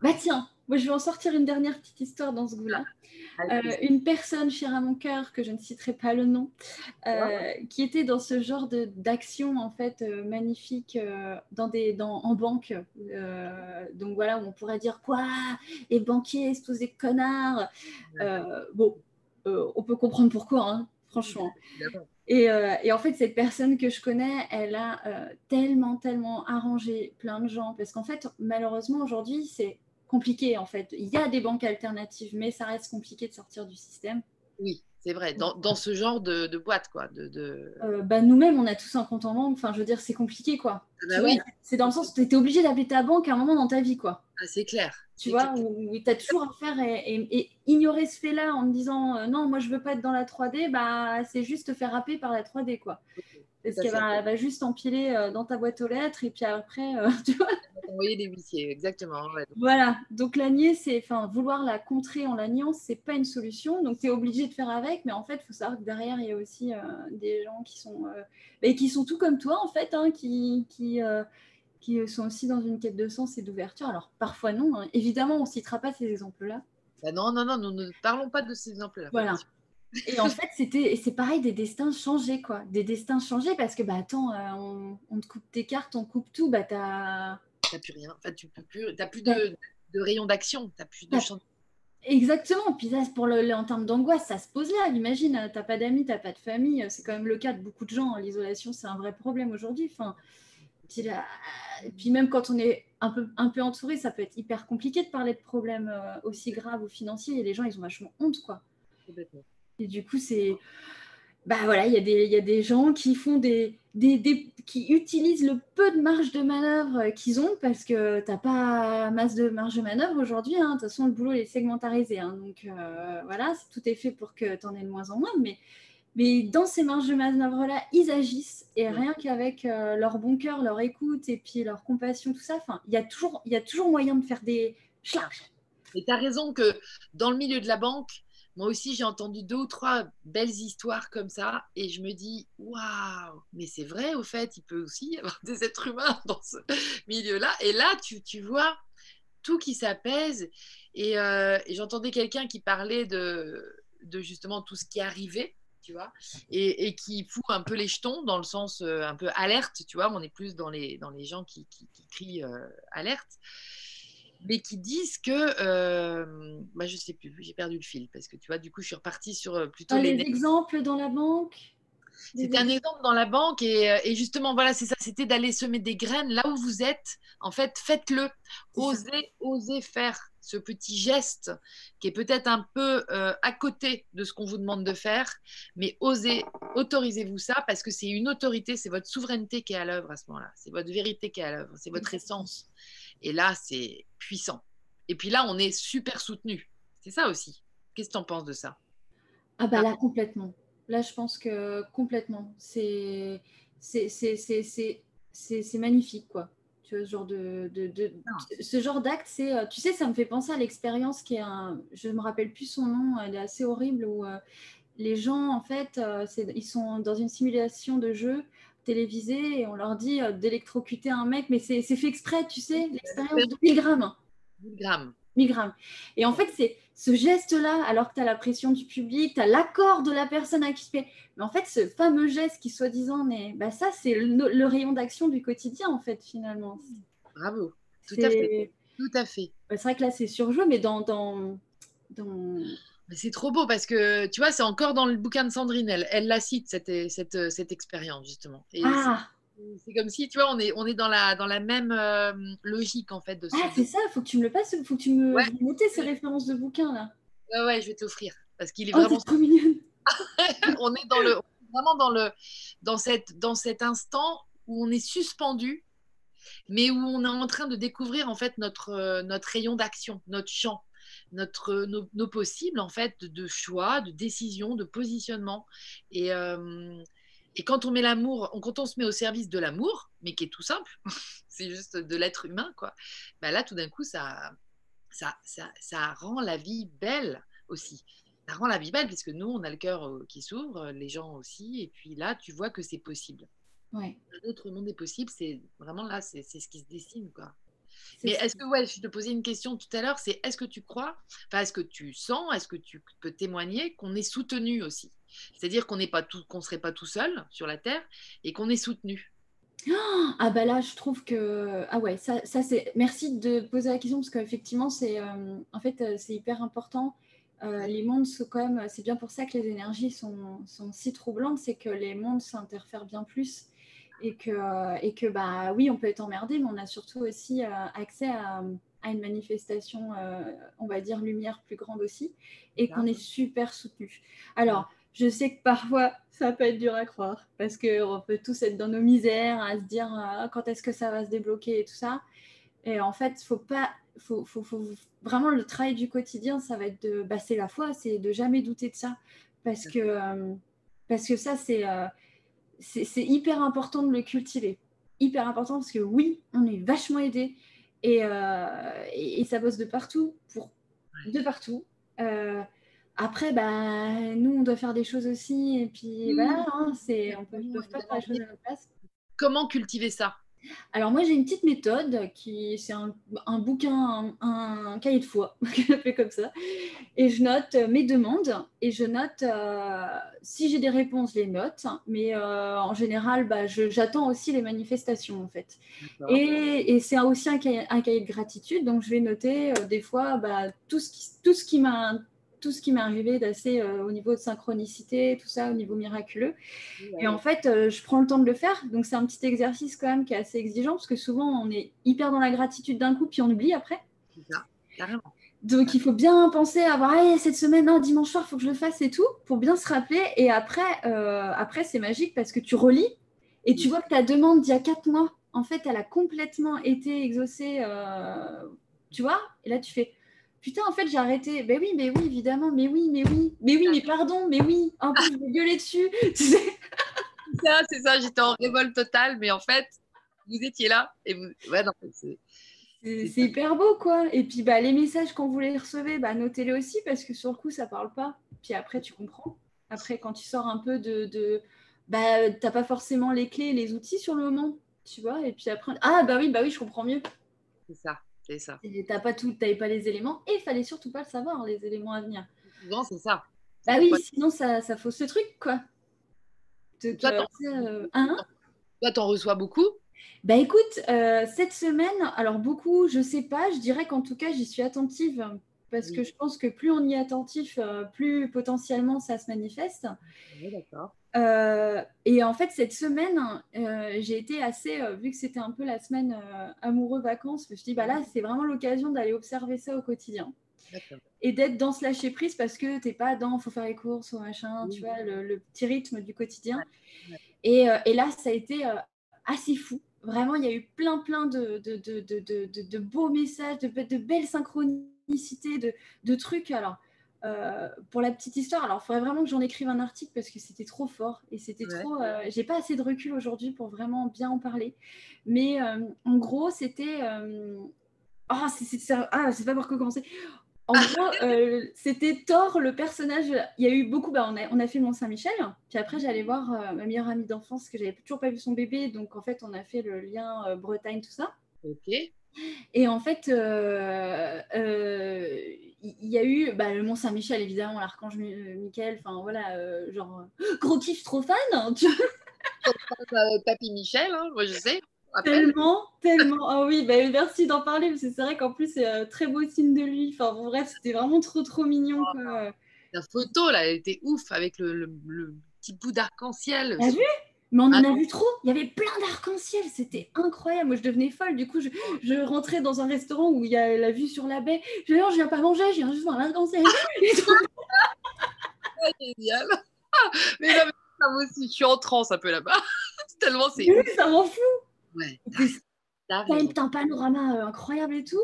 Bah tiens, moi je vais en sortir une dernière petite histoire dans ce goût-là. Euh, une personne chère à mon cœur, que je ne citerai pas le nom, euh, qui était dans ce genre d'action en fait magnifique dans des, dans, en banque. donc voilà, où on pourrait dire quoi Les banquiers, c'est tous des connards. bon, on peut comprendre pourquoi, hein, franchement. Euh, et, en fait, cette personne que je connais, elle a euh, tellement, tellement arrangé plein de gens. Parce qu'en fait, malheureusement, aujourd'hui, c'est compliqué. En fait, il y a des banques alternatives, mais ça reste compliqué de sortir du système. Oui, C'est vrai, dans, dans, ce genre de, de boîte, quoi. De, de... Euh, bah, Nous-mêmes, on a tous un compte en banque. Enfin, je veux dire, c'est compliqué, quoi. Ah bah oui. C'est dans le sens où tu étais obligé d'appeler ta banque à un moment dans ta vie, quoi. Ah, c'est clair. Tu vois, clair. où, où tu as toujours à faire et, et, et ignorer ce fait-là en me disant euh, non, moi je veux pas être dans la 3D, bah, c'est juste te faire happer par la 3D, quoi. Parce qu'elle va, va, juste empiler euh, dans ta boîte aux lettres et puis après, euh, (laughs) tu vois. Envoyer des huissiers, exactement. Ouais. Voilà, donc la nier, c'est, enfin, vouloir la contrer en la niant, c'est pas une solution. Donc tu es obligé de faire avec, mais en fait, il faut savoir que derrière, il y a aussi euh, des gens qui sont, euh, et qui sont tout comme toi, en fait, hein, qui, qui, qui sont aussi dans une quête de sens et d'ouverture. Alors parfois non, hein. évidemment, on ne citera pas ces exemples-là. Bah non, non, non, nous ne parlons pas de ces exemples-là. Voilà. Et en fait, c'était, c'est pareil, des destins changés, quoi. Des destins changés parce que, bah, attends, euh, on, on, te coupe tes cartes, on coupe tout, bah, t'as. T'as plus rien. Enfin, tu peux plus. T'as plus de, rayon d'action. T'as plus de champ. Exactement. Puis là, pour le, en termes d'angoisse, ça se pose là. Imagine, t'as pas d'amis, t'as pas de famille. C'est quand même le cas de beaucoup de gens. L'isolation, c'est un vrai problème aujourd'hui. Enfin, puis, là, puis même quand on est un peu, un peu entouré, ça peut être hyper compliqué de parler de problèmes euh, aussi graves ou financiers. Et les gens, ils ont vachement honte, quoi. Complètement. Et du coup, c'est. Bah voilà, il y, a des, y a des gens qui font des, des, des, qui utilisent le peu de marge de manœuvre qu'ils ont parce que tu n'as pas masse de marge de manœuvre aujourd'hui. Hein. De toute façon, le boulot est segmentarisé. Hein. Donc euh, voilà, tout est fait pour que tu en aies de moins en moins. Mais, mais dans ces marges de manœuvre-là, ils agissent. Et rien qu'avec euh, leur bon cœur, leur écoute et puis leur compassion, tout ça, il y, a toujours, y a toujours moyen de faire des charges. Et tu as raison que dans le milieu de la banque, moi aussi, j'ai entendu deux ou trois belles histoires comme ça et je me dis, waouh, mais c'est vrai, au fait, il peut aussi y avoir (laughs) des êtres humains dans ce milieu-là. Et là, tu, tu, vois tout qui s'apaise. Et, euh, j'entendais quelqu'un qui parlait de, de, justement tout ce qui arrivait, tu vois, et, et, qui fout un peu les jetons dans le sens euh, un peu alerte, tu vois. On est plus dans les, dans les gens qui, qui, qui crient euh, alerte mais qui disent que, euh, bah, je sais plus, j'ai perdu le fil parce que tu vois, du coup, je suis repartie sur euh, plutôt ah, les, les exemples dans la banque? C'était un exemple dans la banque et, euh, et justement, voilà, c'est ça, c'était d'aller semer des graines là où vous êtes. En fait, faites-le. Osez, osez faire ce petit geste qui est peut-être un peu euh, à côté de ce qu'on vous demande de faire, mais osez, autorisez-vous ça parce que c'est une autorité, c'est votre souveraineté qui est à l'œuvre à ce moment-là, c'est votre vérité qui est à l'œuvre, c'est votre essence. Et là, c'est puissant. Et puis là, on est super soutenu. C'est ça aussi. Qu'est-ce que tu en penses de ça? Ah bah là, complètement. Là, je pense que complètement. C'est c'est magnifique, quoi. Tu vois, ce genre de, de, de ce genre d'acte, c'est, tu sais, ça me fait penser à l'expérience qui est un, je me rappelle plus son nom, elle est assez horrible où euh, les gens, en fait, euh, ils sont dans une simulation de jeu télévisé et on leur dit euh, d'électrocuter un mec, mais c'est fait exprès, tu sais, l'expérience de 1000 grammes. 1000 grammes. 1000 grammes. Et en fait, c'est ce geste-là, alors que tu as la pression du public, tu as l'accord de la personne à qui tu fais. Mais en fait, ce fameux geste qui, soi-disant, mais bah, ça, c'est le, le, rayon d'action du quotidien, en fait, finalement. Bravo. Tout à fait. Tout à fait. Bah, c'est vrai que là, c'est surjoué, mais dans. dans, dans... C'est trop beau parce que tu vois, c'est encore dans le bouquin de Sandrine. Elle, elle la cite, cette, cette, cette expérience, justement. Et ah c'est comme si, tu vois, on est, on est dans, la, dans la même euh, logique, en fait. De ce ah, c'est ça, il faut que tu me le passes, faut que tu me ouais. noter ces références de bouquins, là. Ouais, ouais, je vais t'offrir. Parce qu'il est oh, vraiment. trop mignonne. (laughs) on est dans le, vraiment dans, le, dans, cette, dans cet instant où on est suspendu, mais où on est en train de découvrir, en fait, notre, notre rayon d'action, notre champ. Notre, nos, nos, possibles en fait de, choix, de décision, de positionnement. Et, euh, et quand on met l'amour, quand on se met au service de l'amour, mais qui est tout simple, (laughs) c'est juste de l'être humain, quoi. Bah là, tout d'un coup, ça, ça, ça, ça, rend la vie belle aussi. Ça rend la vie belle puisque nous, on a le cœur euh, qui s'ouvre, les gens aussi, et puis là, tu vois que c'est possible. Ouais. Un autre monde est possible, c'est vraiment là, c'est ce qui se dessine, quoi. Mais est-ce que, ouais, je te posais une question tout à l'heure, c'est est-ce que tu crois, enfin, est-ce que tu sens, est-ce que tu peux témoigner qu'on est soutenu aussi? C'est-à-dire qu'on n'est pas tout, qu'on serait pas tout seul sur la Terre et qu'on est soutenu. Ah bah là, je trouve que ah ouais, ça, ça c'est. Merci de poser la question parce qu'effectivement, c'est euh, en fait euh, c'est hyper important. Euh, les mondes sont quand même, c'est bien pour ça que les énergies sont, sont si troublantes, c'est que les mondes s'interfèrent bien plus et que, et que bah oui, on peut être emmerdé, mais on a surtout aussi euh, accès à, à une manifestation, on va dire, lumière plus grande aussi, et qu'on est super soutenu. Alors, je sais que parfois, (laughs) ça peut être dur à croire, parce qu'on peut tous être dans nos misères, à se dire quand est-ce que ça va se débloquer? et tout ça. Et en fait, faut pas, faut, faut, faut, vraiment le travail du quotidien, ça va être de, bah, c'est la foi, c'est de jamais douter de ça, parce que, euh, parce que ça, euh, c'est, hyper important de le cultiver, hyper important parce que oui, on est vachement aidé et, euh, et, ça bosse de partout, pour de partout. après, bah, nous, on doit faire des choses aussi, et puis voilà, hein, c'est, on peut, peut pas faire les choses à notre place. Comment cultiver ça? Alors moi j'ai une petite méthode qui c'est un, bouquin, un, cahier de foi, (laughs) fait comme ça, et je note mes demandes et je note euh, si j'ai des réponses, les note, mais euh, en général bah, j'attends aussi les manifestations en fait. Et, c'est aussi un cahier, un cahier, de gratitude, donc je vais noter euh, des fois bah, tout ce qui, tout ce qui m'a tout ce qui m'est arrivé d'assez euh, au niveau de synchronicité, tout ça, au niveau miraculeux. Et en fait, euh, je prends le temps de le faire. Donc, c'est un petit exercice quand même qui est assez exigeant parce que souvent, on est hyper dans la gratitude d'un coup, puis on oublie après. Ça, carrément. Donc, il faut bien penser à avoir cette semaine, non, dimanche soir, il faut que je le fasse et tout, pour bien se rappeler. Et après, euh, après c'est magique parce que tu relis et tu vois que ta demande d'il y a quatre mois, en fait, elle a complètement été exaucée, tu vois. Et là, tu fais, putain, en fait, j'ai arrêté. Ben oui, mais oui, évidemment, mais oui, mais oui, mais oui, mais pardon, mais oui, un peu, je vais gueuler dessus. (laughs) Tu sais ça, c'est ça, j'étais en révolte totale, mais en fait, vous étiez là et vous. Ouais, non, c'est. C'est hyper beau, quoi. Et puis, bah, les messages quand vous les recevez, bah, notez-les aussi parce que sur le coup, ça parle pas. Puis après, tu comprends. Après, quand tu sors un peu de. de bah, t'as pas forcément les clés, les outils sur le moment, tu vois. Et puis après, ah, bah oui, bah oui, je comprends mieux. C'est ça. C'est ça. T'as pas tout, t'avais pas les éléments et il fallait surtout pas le savoir, les éléments à venir. Souvent, c'est ça. Bah oui, sinon ça, ça fausse ce truc, quoi. toi, t'en euh, hein reçois beaucoup? Bah écoute, euh, cette semaine, alors beaucoup, je sais pas, je dirais qu'en tout cas, j'y suis attentive parce que je pense que plus on y est attentif, euh, plus potentiellement ça se manifeste. Oui, d'accord. Euh, et en fait, cette semaine, euh, j'ai été assez, vu que c'était un peu la semaine amoureux vacances, je me suis dit, bah là, c'est vraiment l'occasion d'aller observer ça au quotidien. Et d'être dans ce lâcher prise parce que tu n'es pas dans, faut faire les courses ou machin, tu vois, le, petit rythme du quotidien. Et, et, là, ça a été assez fou. Vraiment, il y a eu plein, plein de, de, de, de beaux messages, de, belles synchronies de, de trucs. Alors, euh, pour la petite histoire, alors il faudrait vraiment que j'en écrive un article parce que c'était trop fort et c'était trop. Euh, j'ai pas assez de recul aujourd'hui pour vraiment bien en parler. Mais euh, en gros, c'était. Oh, c'est ah, pas par quoi commencer. En (laughs) gros, c'était Thor, le personnage. Il y a eu beaucoup. Bah, on, a, on a fait Mont Saint-Michel. Puis après, j'allais voir ma meilleure amie d'enfance que j'avais toujours pas vu son bébé. Donc en fait, on a fait le lien Bretagne, tout ça. Ok. Et en fait, euh, euh, il y a eu bah, le Mont Saint-Michel, évidemment, l'archange Michael, enfin voilà, euh, genre, (gasps) gros kiff, trop fan, hein, tu Papy Michel, hein, moi je sais. Tellement, tellement. Ah oui, bah, merci d'en parler, parce que c'est vrai qu'en plus, c'est un très beau signe de lui. Enfin, bon, bref, c'était vraiment trop, trop mignon. Quoi. La photo, là, elle était ouf, avec le, le petit bout d'arc-en-ciel. T'as vu? Mais on en a vu trop. Il y avait plein d'arc-en-ciel. C'était incroyable. Moi, je devenais folle. Du coup, je, rentrais dans un restaurant où il y a la vue sur la baie. Je dis, non, je viens pas manger, je viens juste voir l'arc-en-ciel. (laughs) génial. (laughs) mais là, moi aussi, je suis en transe un peu là-bas. (laughs) Tellement c'est. Oui, ça m'en fout. Ouais. T'as un panorama euh, incroyable et tout.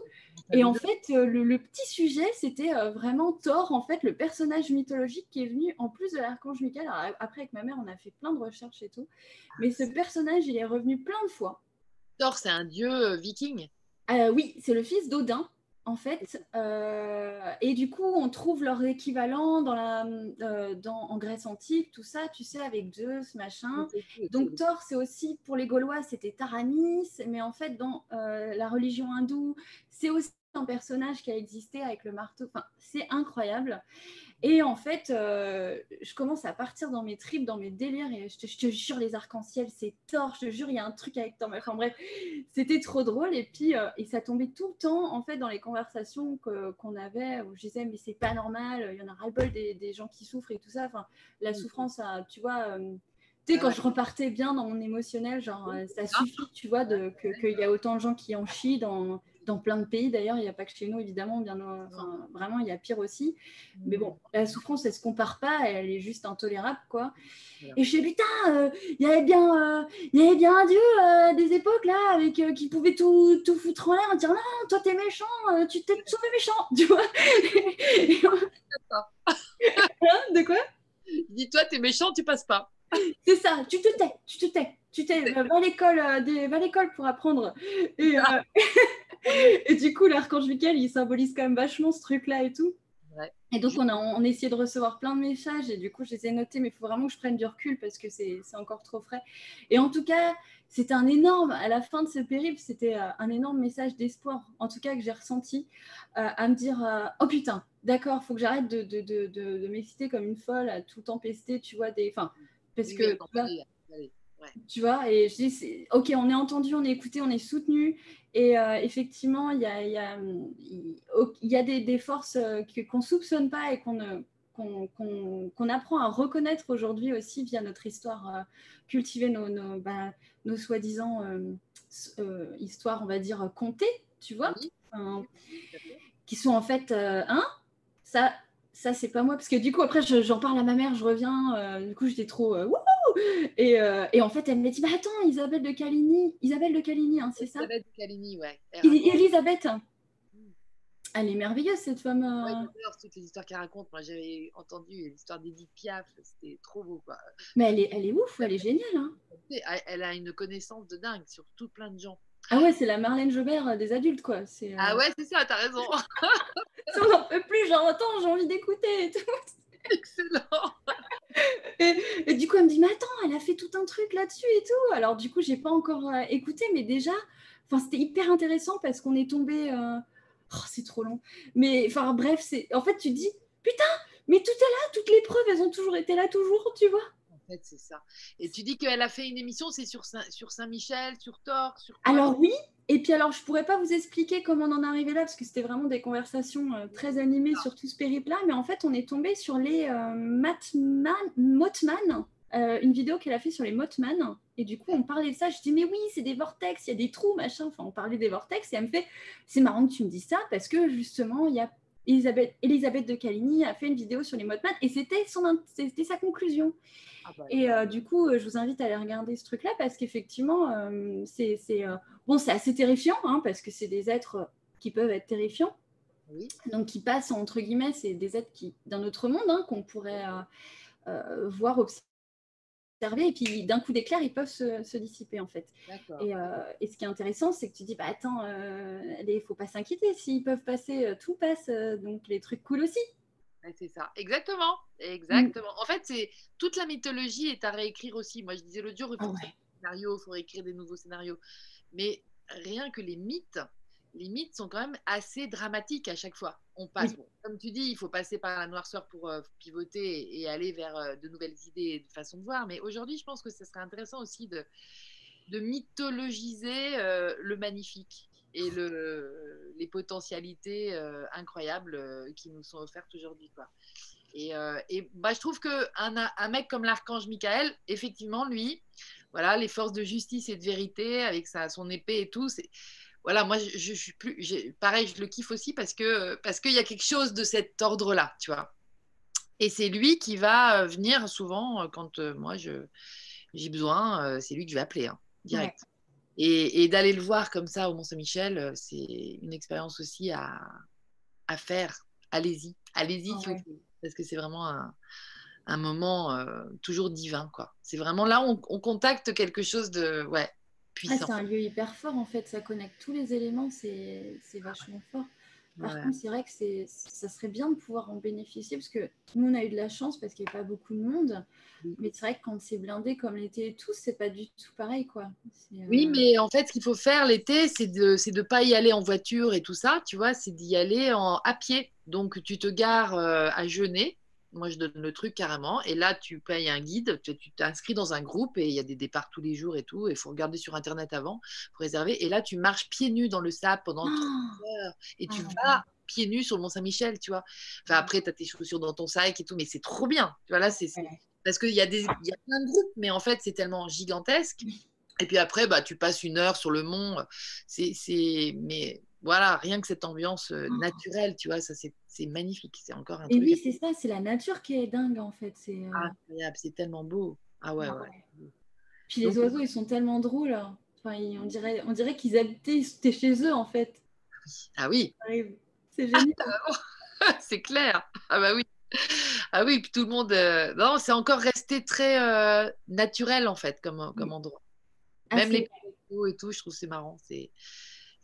Et en fait, euh, le, petit sujet, c'était euh, vraiment Thor, en fait, le personnage mythologique qui est venu en plus de l'archange Michael. après, avec ma mère, on a fait plein de recherches et tout. Mais ce personnage, il est revenu plein de fois. Thor, c'est un dieu viking? Oui, c'est le fils d'Odin en fait. Euh, et du coup, on trouve leur équivalent dans la, euh, dans, en Grèce antique, tout ça, tu sais, avec Zeus, machin. Donc Thor, c'est aussi, pour les Gaulois, c'était Taranis, mais en fait, dans euh, la religion hindoue, c'est aussi un personnage qui a existé avec le marteau. Enfin, c'est incroyable. Et en fait, euh, je commence à partir dans mes tripes, dans mes délires, et je te, jure, les arcs-en-ciel, c'est tort, je te jure, il y a un truc avec toi. Enfin bref, c'était trop drôle. Et puis, euh, et ça tombait tout le temps, en fait, dans les conversations qu'on avait, où je disais, mais c'est pas normal, il y en a ras-le-bol des, gens qui souffrent et tout ça. Enfin, la mm. souffrance, tu vois. Euh, tu sais, quand je repartais bien dans mon émotionnel, genre, ça suffit, tu vois, qu'il y a autant de gens qui en chient dans, dans plein de pays d'ailleurs, il n'y a pas que chez nous évidemment, bien, enfin, vraiment il y a pire aussi. Mais bon, la souffrance elle se compare pas, elle est juste intolérable quoi. Et je fais putain, euh, il y avait bien, euh, il y avait bien un dieu euh, des époques là avec qui pouvait tout, tout foutre en l'air, en dire non, toi t'es méchant, tu t'es sauvé méchant, (laughs) tu vois. Hein, de quoi? Dis-toi t'es méchant, tu passes pas. C'est ça, tu te tais, tu te tais, tu t'es, (laughs) va à l'école, va à l'école pour apprendre. Et, (laughs) et du coup, l'archange Michael, il symbolise quand même vachement ce truc-là et tout. Et donc, on a, on essayé de recevoir plein de messages et du coup, je les ai notés, mais il faut vraiment que je prenne du recul parce que c'est encore trop frais. Et en tout cas, c'était un énorme, à la fin de ce périple, c'était euh, un énorme message d'espoir, en tout cas que j'ai ressenti, euh, à me dire euh, Oh putain, d'accord, faut que j'arrête de, de, de, de m'exciter comme une folle, à tout empester, tu vois, des. Enfin, parce que. Tu vois, et je dis, ok, on est entendu, on est écouté, on est soutenu. Et euh, effectivement, il y a, y a, y a des, des, forces euh, qu'on ne soupçonne pas et qu'on qu'on apprend à reconnaître aujourd'hui aussi via notre histoire, euh, cultiver nos, nos, bah, nos soi-disant histoires, on va dire, comptées, tu vois, qui sont en fait, hein, ça, ça c'est pas moi, parce que du coup, après, j'en parle à ma mère, je reviens, du coup, j'étais trop, et, euh, et, en fait, elle m'a dit bah, Attends, Isabelle de Caligny, Isabelle de Caligny, hein, c'est ça Isabelle de Caligny, ouais. Elisabeth, hmm. elle est merveilleuse cette femme. Ouais, euh. toutes les histoires qu'elle raconte. Moi, j'avais entendu l'histoire d'Edith Piaf, c'était trop beau. Quoi. Mais elle est, elle est ouf, elle est géniale. Hein. Elle a une connaissance de dingue sur tout plein de gens. Ah ouais, c'est la Marlène Jobert euh, des adultes, quoi. Ah ouais, c'est ça, t'as raison. (laughs) plus, j'entends, j'ai envie d'écouter et tout. (laughs) Excellent. Et, du coup, elle me dit, mais attends, elle a fait tout un truc là-dessus et tout. Alors, du coup, j'ai pas encore euh, écouté, mais déjà, c'était hyper intéressant parce qu'on est tombé. Euh, oh, c'est trop long. Mais enfin, bref, c'est. En fait, tu dis, putain, mais tout est là, toutes les preuves, elles ont toujours été là, toujours, tu vois. En fait, c'est ça. Et tu dis qu'elle a fait une émission, c'est sur Saint-Michel, sur Thor, sur. Alors, oui, et puis alors, je pourrais pas vous expliquer comment on en est arrivé là, parce que c'était vraiment des conversations euh, très animées sur tout ce périple-là, mais en fait, on est tombé sur les euh, Motman, euh, une vidéo qu'elle a fait sur les Motman, et du coup, on parlait de ça, je dis, mais oui, c'est des vortex, il y a des trous, machin, enfin, on parlait des vortex, et elle me fait, c'est marrant que tu me dises ça, parce que justement, il y a Elisabeth, Elisabeth de Caligny a fait une vidéo sur les Motman, et c'était sa conclusion. Ah bah, et euh, du coup, je vous invite à aller regarder ce truc-là parce qu'effectivement, euh, c'est euh, bon, c'est assez terrifiant hein, parce que c'est des êtres qui peuvent être terrifiants. Donc, qui passent entre guillemets, c'est des êtres qui d'un autre monde hein, qu'on pourrait voir, observer, et puis d'un coup d'éclair, ils peuvent se, dissiper en fait. Et, et, ce qui est intéressant, c'est que tu dis, bah attends, il ne faut pas s'inquiéter, s'ils peuvent passer, tout passe, donc les trucs cool aussi. C'est ça, exactement, exactement. En fait, c'est toute la mythologie est à réécrire aussi. Moi, je disais l'autre jour, il faut scénarios, il faut réécrire des nouveaux scénarios. Mais rien que les mythes, les mythes sont quand même assez dramatiques à chaque fois. On passe, comme tu dis, il faut passer par la noirceur pour euh, pivoter et, aller vers euh, de nouvelles idées et de façon de voir. Mais aujourd'hui, je pense que ce serait intéressant aussi de, de mythologiser euh, le magnifique et le, les potentialités incroyables qui nous sont offertes aujourd'hui. Et, et bah, je trouve qu'un un mec comme l'archange Michael, effectivement, lui, voilà, les forces de justice et de vérité avec sa, son épée et tout, c'est. Voilà, moi, je, je, suis plus. Pareil, je le kiffe aussi parce que parce qu'il y a quelque chose de cet ordre-là, tu vois. Et c'est lui qui va venir souvent quand moi je j'ai besoin, c'est lui que je vais appeler, hein, direct. Et, d'aller le voir comme ça au Mont-Saint-Michel, euh, c'est une expérience aussi à, à faire. Allez-y, allez-y, parce que c'est vraiment un, un moment euh, toujours divin. quoi. C'est vraiment là où on, contacte quelque chose de ouais, puissant. c'est un lieu hyper fort en fait, ça connecte tous les éléments, c'est vachement fort. Par contre, c'est vrai que ça serait bien de pouvoir en bénéficier parce que nous, on a eu de la chance parce qu'il n'y a pas beaucoup de monde. Mais c'est vrai que quand c'est blindé comme l'été et tout, c'est pas du tout pareil. quoi. Oui, euh, mais en fait, ce qu'il faut faire l'été, c'est de ne pas y aller en voiture et tout ça, tu vois, c'est d'y aller en, à pied. Donc, tu te gares euh, à Genet moi, je donne le truc carrément. Et là, tu payes un guide, tu t'inscris dans un groupe et il y a des départs tous les jours et tout. Il faut regarder sur Internet avant pour réserver. Et là, tu marches pieds nus dans le sable pendant oh 30 heures et tu ah vas pieds nus sur le Mont-Saint-Michel, tu vois. Enfin, après, tu as tes chaussures dans ton sac et tout, mais c'est trop bien. Tu vois, là, c'est. Parce qu'il y, a des... y a plein de groupes, mais en fait, c'est tellement gigantesque. Et puis après, bah, tu passes une heure sur le mont. C'est, mais voilà, rien que cette ambiance euh, Oh. naturelle, tu vois, ça c'est c'est magnifique. C'est encore un Et truc oui, c'est ça, c'est la nature qui est dingue en fait. C'est, euh, incroyable, c'est tellement beau. Ah ouais, ouais. Puis les oiseaux, ils sont tellement drôles. hein. Enfin, ils- on dirait, on dirait qu'ils habitaient, ils étaient chez eux en fait. Ah oui, C'est génial. (laughs) c'est clair. Ah bah oui. Ah oui, puis tout le monde. euh, Non, c'est encore resté très euh, naturel en fait comme, comme endroit. Ah, Même c'est- les et tout, je trouve que c'est marrant. C'est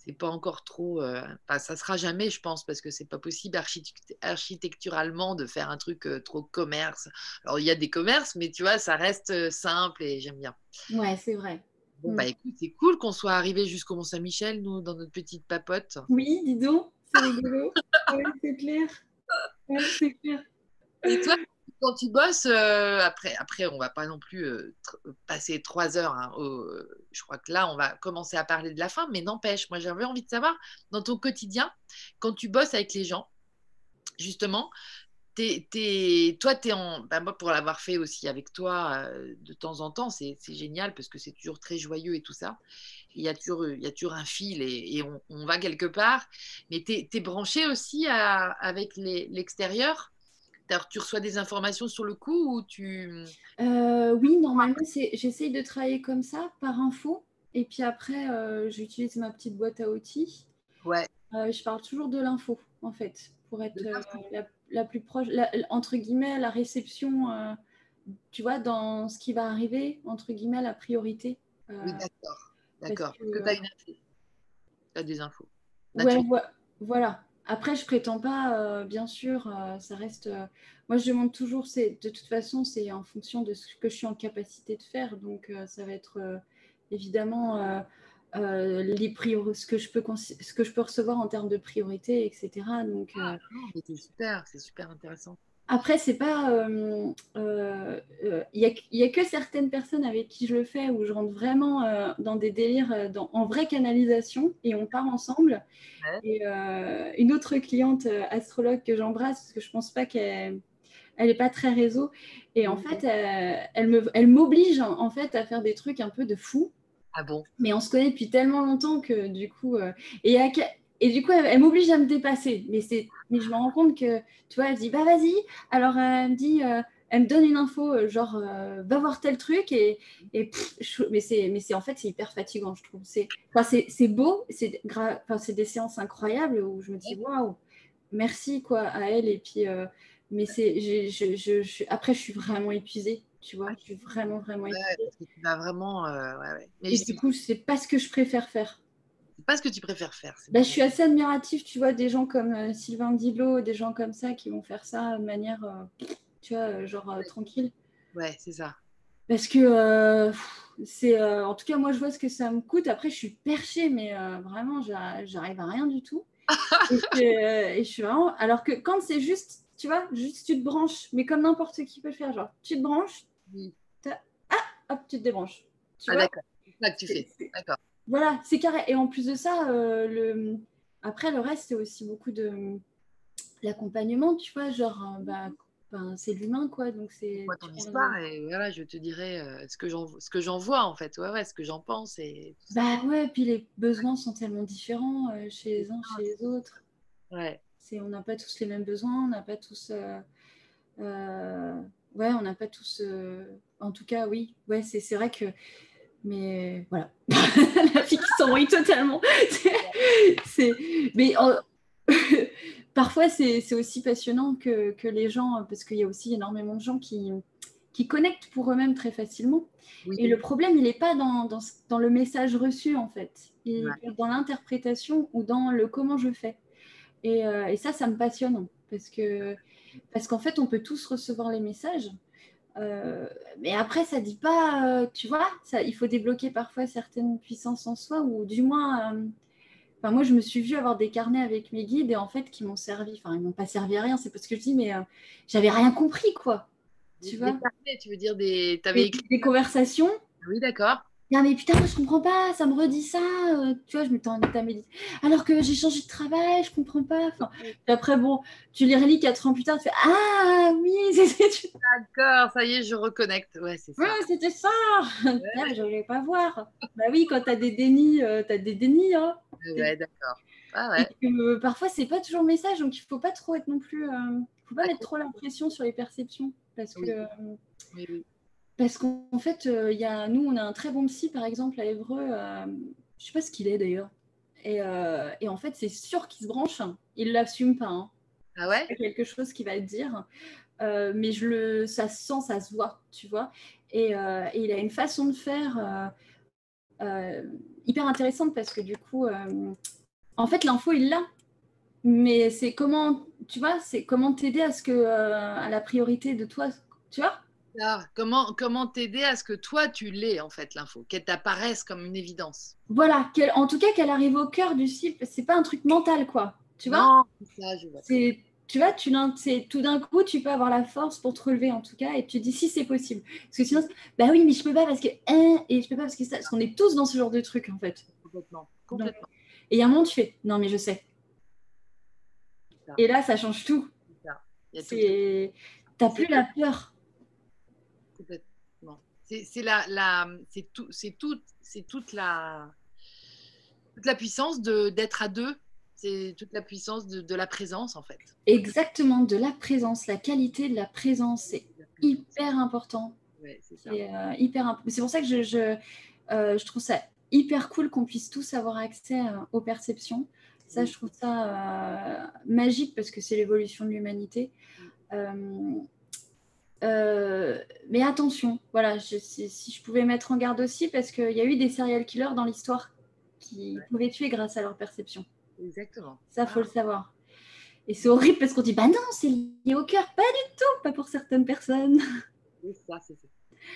c'est pas encore trop. euh, Enfin, ça sera jamais, je pense, parce que c'est pas possible architect- architecturalement de faire un truc euh, trop commerce. Alors il y a des commerces, mais tu vois, ça reste euh, simple et j'aime bien. Ouais, c'est vrai. Bon, Mm. bah écoute, c'est cool qu'on soit arrivé jusqu'au Mont-Saint-Michel, nous, dans notre petite papote. Oui, dis donc, c'est rigolo. C'est clair. Ouais, c'est clair. Et toi, quand tu bosses, euh, après, après, on va pas non plus euh, passer trois heures. hein, au- je crois que là, on va commencer à parler de la fin, mais n'empêche, moi, j'avais envie de savoir, dans ton quotidien, quand tu bosses avec les gens, justement, toi, tu es en. bah, moi, pour l'avoir fait aussi avec toi euh, de temps en temps, c'est génial parce que c'est toujours très joyeux et tout ça. Il y a toujours, il y a toujours un fil et, on, va quelque part. Mais tu es, branché aussi avec l'extérieur? Tu reçois des informations sur le coup ou tu... Euh, oui, normalement, c'est, j'essaye de travailler comme ça, par info. Et puis après, euh, j'utilise ma petite boîte à outils. Ouais. Euh, je parle toujours de l'info, en fait, pour être la, la plus proche, la- entre guillemets, la réception, tu vois, dans ce qui va arriver, entre guillemets, la priorité. Oui, d'accord. D'accord. Parce que tu as des infos. Ouais, voilà. Après, je prétends pas, euh, bien sûr, euh, ça reste. euh, moi, je demande toujours, c'est de toute façon, c'est en fonction de ce que je suis en capacité de faire. Donc, ça va être évidemment les ce que je peux ce que je peux recevoir en termes de priorité, etc. Donc, c'est super, c'est super intéressant. Après, c'est pas. euh, euh, euh, Il y, a, il que certaines personnes avec qui je le fais où je rentre vraiment euh, dans des délires, euh, dans- en vraie canalisation et on part ensemble. Ouais. Et euh, une autre cliente euh, astrologue que j'embrasse, parce que je pense pas qu'elle elle est pas très réseau. Et en fait, euh, elle me, elle m'oblige en fait à faire des trucs un peu de fou. Ah bon? Mais on se connaît depuis tellement longtemps que du coup, euh, et, à et du coup, elle, elle m'oblige à me dépasser. Mais mais je me rends compte que, tu vois, elle dit, bah vas-y. Alors euh, elle me dit, euh, elle me donne une info, euh, genre, euh, va voir tel truc et, et pff, je- mais c'est, mais c'est en fait, c'est hyper fatigant, je trouve. C'est, enfin, c'est, beau, c'est gra- enfin, c'est des séances incroyables où je me dis, waouh, merci quoi à elle et puis, euh, mais c'est, je, je, je- après, je suis vraiment épuisée. Tu vois, je suis vraiment, vraiment Ouais, tu vas vraiment... euh, ouais, ouais. Mais Et du coup, c'est pas ce que je préfère faire. Pas ce que tu préfères faire. Bah, je suis assez admirative, tu vois, des gens comme euh, Sylvain Didlot, des gens comme ça qui vont faire ça de manière, euh, tu vois, euh, genre euh, tranquille. Ouais, c'est ça. Parce que c'est, en tout cas, moi, je vois ce que ça me coûte. Après, je suis perchée, mais vraiment, j'a- j'arrive à rien du tout. (laughs) et, je, et je suis vraiment. Alors que quand c'est juste, tu vois, juste tu te branches, mais comme n'importe qui peut le faire, genre, tu te branches, Oui. hop, tu te débranches. Tu Ah vois? d'accord. C'est ça que tu fais. D'accord. Voilà, c'est carré. Et en plus de ça, euh, le... après, le reste, c'est aussi beaucoup de l'accompagnement, tu vois, genre, bah, ben, c'est l'humain, quoi. Donc, c'est. Moi, ton histoire, et voilà, je te dirai euh, ce que j'en vois, en fait. Ouais, ouais, ce que j'en pense. Et... Bah ouais, puis les besoins sont tellement différents euh, chez les uns, chez les autres. Ouais. On n'a pas tous les mêmes besoins, on n'a pas tous. euh, ouais, on n'a pas tous. En tout cas, oui. Ouais, c'est, c'est vrai que. Mais voilà. (laughs) La fille qui s'embrouille totalement. (laughs) c'est... Mais euh, (laughs) parfois, c'est, aussi passionnant que, que les gens, parce qu'il y a aussi énormément de gens qui, qui connectent pour eux-mêmes très facilement. Oui. Et le problème, il n'est pas dans, dans, dans le message reçu, en fait. Il Ouais. est dans l'interprétation ou dans le comment je fais. Et, euh, et ça, ça me passionne. Parce que parce qu'en fait, on peut tous recevoir les messages. Euh, mais après, ça dit pas, euh, tu vois, ça, il faut débloquer parfois certaines puissances en soi, ou du moins, euh, enfin, moi, je me suis vue avoir des carnets avec mes guides et en fait, qui m'ont servi, enfin, ils m'ont pas servi à rien, c'est parce que je dis, mais j'avais rien compris, quoi. Tu des vois? carnets, tu veux dire des. T'avais Des, écrit. des conversations, Oui, d'accord. Non mais putain, je comprends pas, ça me redit ça, euh, tu vois, je m'étais en état médité. Alors que j'ai changé de travail, je comprends pas. Enfin, puis après, bon, tu les relis quatre ans plus tard, tu fais Ah oui, (laughs) c'était D'accord, ça y est, je reconnecte. Ouais, c'est ça. ouais, c'était ça. Ah, mais je voulais pas voir. Bah oui, quand t'as des dénis, euh, t'as des dénis. Hein. Ouais, d'accord. Ah ouais. Et que, parfois, c'est pas toujours le message, donc il faut pas trop être non plus. euh, faut pas Ah, mettre trop l'impression sur les perceptions. Parce Oui. que. euh, Oui, oui. Parce qu'en fait, euh, il y a, nous, on a un très bon psy, par exemple, à Évreux. euh, je sais pas ce qu'il est d'ailleurs. Et, euh, et en fait, c'est sûr qu'il se branche. Il l'assume pas. hein. Ah ouais? C'est quelque chose qu'il va te dire. Euh, mais je le, ça se sent, ça se voit, tu vois. Et, euh, et il a une façon de faire euh, hyper intéressante parce que du coup, en fait, l'info, il l'a. Mais c'est comment, tu vois, c'est comment t'aider à ce que, à la priorité de toi, tu vois? Comment comment t'aider à ce que toi tu l'aies en fait l'info, qu'elle t'apparaisse comme une évidence? Voilà, qu'elle- en tout cas, qu'elle arrive au cœur du cible. C'est pas un truc mental, quoi. Tu vois? Non, c'est vois. tu vois tu tout d'un coup tu peux avoir la force pour te relever en tout cas et tu te dis si c'est possible parce que sinon bah oui mais je peux pas parce que hein, et je peux pas parce que ça parce qu'on est tous dans ce genre de truc en fait Complètement. Complètement. et il y a un moment tu fais non mais je sais et là ça change tout t'as plus la peur Complètement. C'est c'est la, la c'est tout, c'est tout, c'est toute la, toute la puissance de d'être à deux. C'est toute la puissance de, de la présence en fait. exactement de la présence la qualité de la présence c'est hyper important Ouais, c'est euh, hyper imp- C'est pour ça que je, je, euh, je trouve ça hyper cool qu'on puisse tous avoir accès euh, aux perceptions. Ça, je trouve ça euh, magique parce que c'est l'évolution de l'humanité. Euh, euh, mais attention, voilà, je- si, si je pouvais mettre en garde aussi, parce qu'il y a eu des serial killers dans l'histoire qui pouvaient tuer grâce à leur perception. Exactement. Ça, faut le savoir. Et c'est horrible parce qu'on dit, bah non, c'est lié au cœur. Pas du tout, pas pour certaines personnes. C'est ça, c'est ça.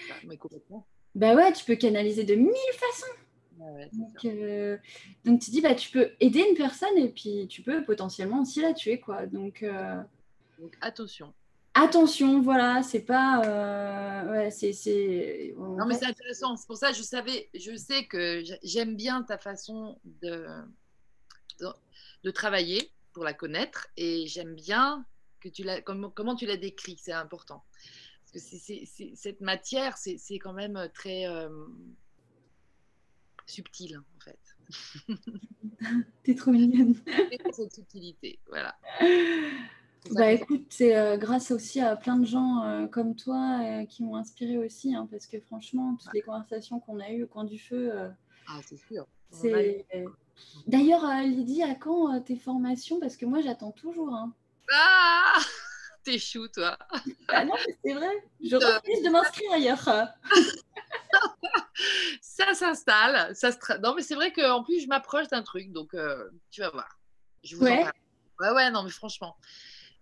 Ça, Mais complètement. Bah ouais, tu peux canaliser de mille façons. Ouais, Donc, euh, donc tu dis, bah, tu peux aider une personne et puis tu peux potentiellement aussi la tuer. Quoi. Donc euh, Donc attention. Attention, voilà, c'est pas... euh, ouais, c'est... Non mais c'est intéressant. C'est pour ça que je savais, je sais que j'a- j'aime bien ta façon de, de de travailler pour la connaître et j'aime bien que tu l'as comment, comment tu l'as décrit. C'est important. Parce que c'est- c'est- c'est- cette matière, c'est c'est quand même très euh, subtil en fait. (laughs) T'es trop mignonne. (laughs) Cette subtilité, voilà. (laughs) Bah écoute, c'est euh, grâce aussi à plein de gens euh, comme toi euh, qui m'ont inspiré aussi, hein, parce que franchement, toutes les conversations qu'on a eues au coin du feu, Ah, c'est sûr. D'ailleurs, Lydie, à quand tes formations? Parce que moi, j'attends toujours. hein. Ah (laughs) T'es chou, toi. Ah non, mais c'est vrai. Je refuse de m'inscrire ailleurs. (laughs) Ça s'installe. Ça se Non, mais c'est vrai qu'en plus, je m'approche d'un truc, donc tu vas voir. Je vous en Ouais. parle. Ouais, ouais, non, mais franchement,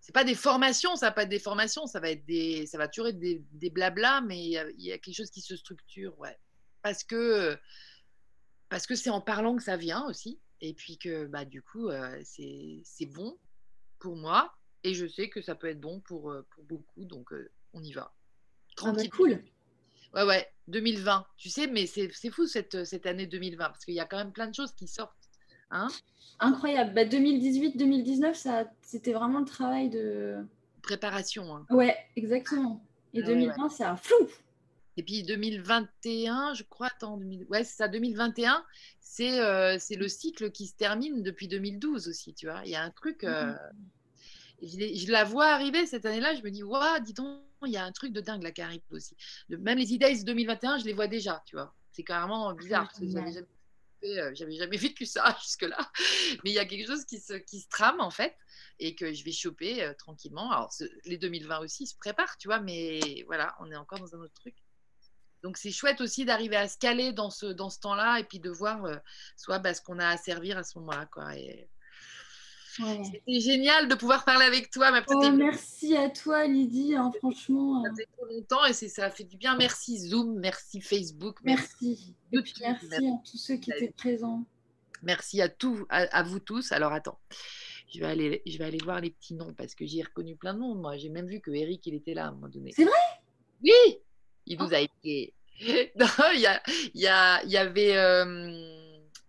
c'est pas des formations, ça va pas être des formations, ça va être des, ça va toujours être des, des blabla, mais il y, a- il y a quelque chose qui se structure, ouais. Parce que, parce que c'est en parlant que ça vient aussi, et puis que, bah, du coup, euh, c'est, c'est bon pour moi, et je sais que ça peut être bon pour, euh, pour beaucoup, donc euh, on y va. Ah bah Tranquille. cool. Ouais, ouais, 2020. Tu sais, mais c'est c'est fou cette, cette année 2020 parce qu'il y a quand même plein de choses qui sortent. Hein? Incroyable. Bah, 2018-2019, ça, c'était vraiment le travail de. Préparation. hein. Ouais, exactement. Et Ah ouais, 2020, c'est un flou. Et puis 2021, je crois, attends, 2000 ouais, c'est ça, 2021, c'est euh, c'est le cycle qui se termine depuis 2012 aussi, tu vois. Il y a un truc. euh, je, l'ai- je la vois arriver cette année-là, je me dis, waouh, dis donc, il y a un truc de dingue là qui arrive aussi. De- même les idées 2021, je les vois déjà, tu vois. C'est carrément bizarre parce que j'avais Ouais. jamais, euh, j'avais jamais (laughs) vécu ça jusque-là. Mais il y a quelque chose qui se, qui se trame en fait et que je vais choper euh, tranquillement. Alors, les 2020 aussi se préparent, tu vois, mais voilà, on est encore dans un autre truc. Donc, c'est chouette aussi d'arriver à se caler dans ce, dans ce temps-là et puis de voir euh, soit bah, ce qu'on a à servir à ce moment-là. Quoi. Et Ouais. c'était génial de pouvoir parler avec toi, ma petite Oh, merci à toi, Lydie. hein, franchement, Ça fait trop longtemps et ça a fait du bien. Merci Zoom, merci Facebook, merci. Puis merci à tous ceux qui étaient présents. merci à, tous, à, à vous tous. Alors attends, je vais, aller, je vais aller voir les petits noms parce que j'ai reconnu plein de noms. Moi, j'ai même vu que Eric, il était là à un moment donné. C'est vrai? Oui, il nous a écoutés. (laughs) Non, il y, a, y, a, il y avait euh,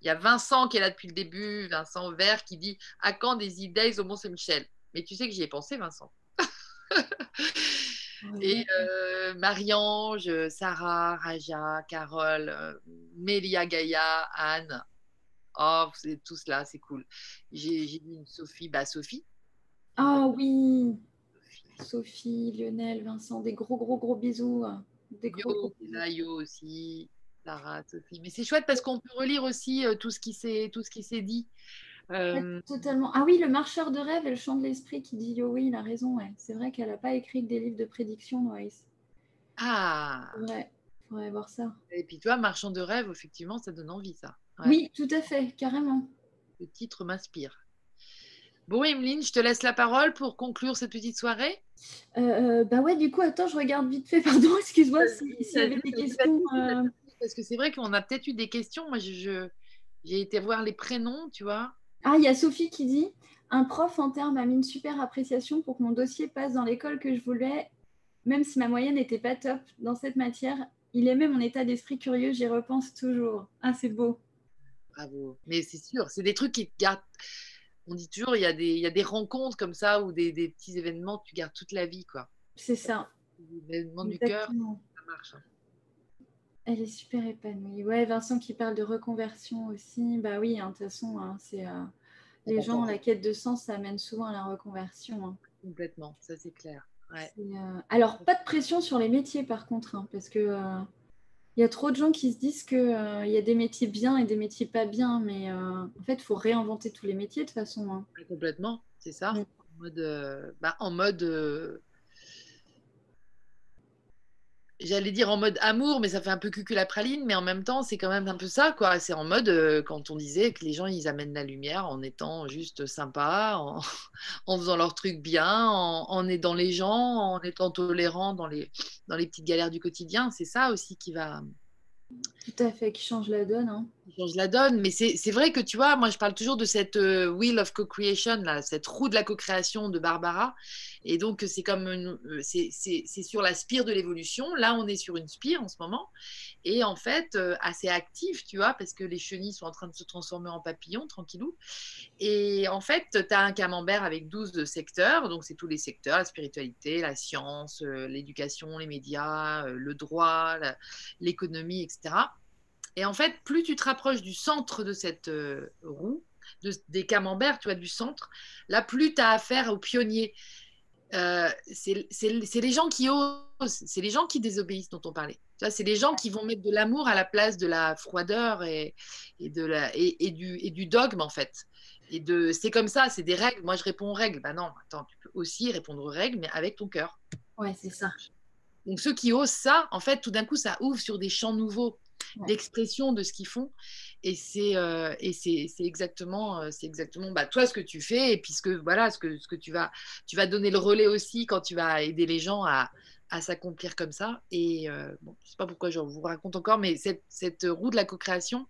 il y a Vincent qui est là depuis le début, Vincent Vert, qui dit À quand des idées au Mont-Saint-Michel? Mais tu sais que j'y ai pensé, Vincent. (laughs) Et euh, Marie-Ange, Sarah, Raja, Carole, euh, Mélia Gaïa, Anne. Oh, c'est tous là, c'est cool. J'ai vu une Sophie, bah Sophie. Ah oui, Sophie, Lionel, Vincent, des gros, gros, gros bisous. Des gros, gros Yo aussi, Sarah, Sophie. Mais c'est chouette parce qu'on peut relire aussi euh, tout ce qui s'est dit. Euh, totalement. Ah oui, le marcheur de rêve et le chant de l'esprit qui dit Yo, oui, il a raison. Ouais. C'est vrai qu'elle n'a pas écrit des livres de prédiction, Noïs. Ah Ouais, faudrait voir ça. Et puis toi, marchand de rêve, effectivement, ça donne envie, ça. Oui, tout à fait, carrément. Le titre m'inspire. Bon, Emeline, je te laisse la parole pour conclure cette petite soirée. Euh, bah ouais, du coup, attends, je regarde vite fait, (laughs) pardon, excuse-moi s'il y avait des questions. Euh. Parce que c'est vrai qu'on a peut-être eu des questions. Moi, j'ai été voir les prénoms, tu vois. Ah, il y a Sophie qui dit Un prof en termes a mis une super appréciation pour que mon dossier passe dans l'école que je voulais, même si ma moyenne n'était pas top dans cette matière. Il aimait mon état d'esprit curieux, j'y repense toujours. Ah, c'est beau. Bravo. Mais c'est sûr, c'est des trucs qui te gardent on dit toujours, il y, a des, il y a des rencontres comme ça ou des, petits événements que tu gardes toute la vie. quoi. C'est ça. L'événement du cœur, ça marche. Hein. Elle est super épanouie. Ouais, Vincent qui parle de reconversion aussi. Bah oui, hein, de toute façon, hein, c'est euh, les gens, la quête de sens, ça amène souvent à la reconversion. Complètement, ça c'est clair. Euh, alors, pas de pression sur les métiers par contre, parce que euh, il y a trop de gens qui se disent qu'il euh, y a des métiers bien et des métiers pas bien, mais euh, en fait, il faut réinventer tous les métiers de toute façon. Hein. Complètement, c'est ça. En mode, euh, bah, en mode j'allais dire en mode amour, mais ça fait un peu cucul la praline, mais en même temps, c'est quand même un peu ça, quoi. C'est en mode euh, quand on disait que les gens, ils amènent la lumière en étant juste sympas, (laughs) en, faisant leur truc bien, en, aidant les gens, en étant tolérant dans les, dans les petites galères du quotidien. C'est ça aussi qui va. Tout à fait, qui change la donne. Hein. Change la donne, mais c'est vrai que tu vois, moi je parle toujours de cette euh, wheel of co-creation, cette roue de la co-création de Barbara. Et donc, c'est comme euh, c'est sur la spire de l'évolution. Là, on est sur une spire en ce moment. Et en fait, euh, assez active, tu vois, parce que les chenilles sont en train de se transformer en papillons, tranquillou. Et en fait, tu as un camembert avec 12 secteurs. Donc, c'est tous les secteurs, la spiritualité, la science, l'éducation, les médias, le droit, l'économie, etc. Et en fait, plus tu te rapproches du centre de cette roue, des camemberts, tu vois, du centre, là, plus tu as affaire aux pionniers. Euh, c'est les gens qui osent, c'est les gens qui désobéissent dont on parlait. C'est les gens qui vont mettre de l'amour à la place de la froideur et, et de la, et, du, et, du, dogme, en fait. Et de, c'est comme ça, c'est des règles. Moi, je réponds aux règles. Ben non, attends, tu peux aussi répondre aux règles, mais avec ton cœur. Ouais, c'est ça. Donc, ceux qui osent ça, en fait, tout d'un coup, ça ouvre sur des champs nouveaux d'expression de ce qu'ils font. Et c'est euh, exactement, euh, c'est exactement bah, toi ce que tu fais et puis ce que, voilà, ce que, ce que tu, vas, tu vas donner le relais aussi quand tu vas aider les gens à, à s'accomplir comme ça. Et euh, bon, je ne sais pas pourquoi je vous raconte encore, mais cette, cette roue de la co-création,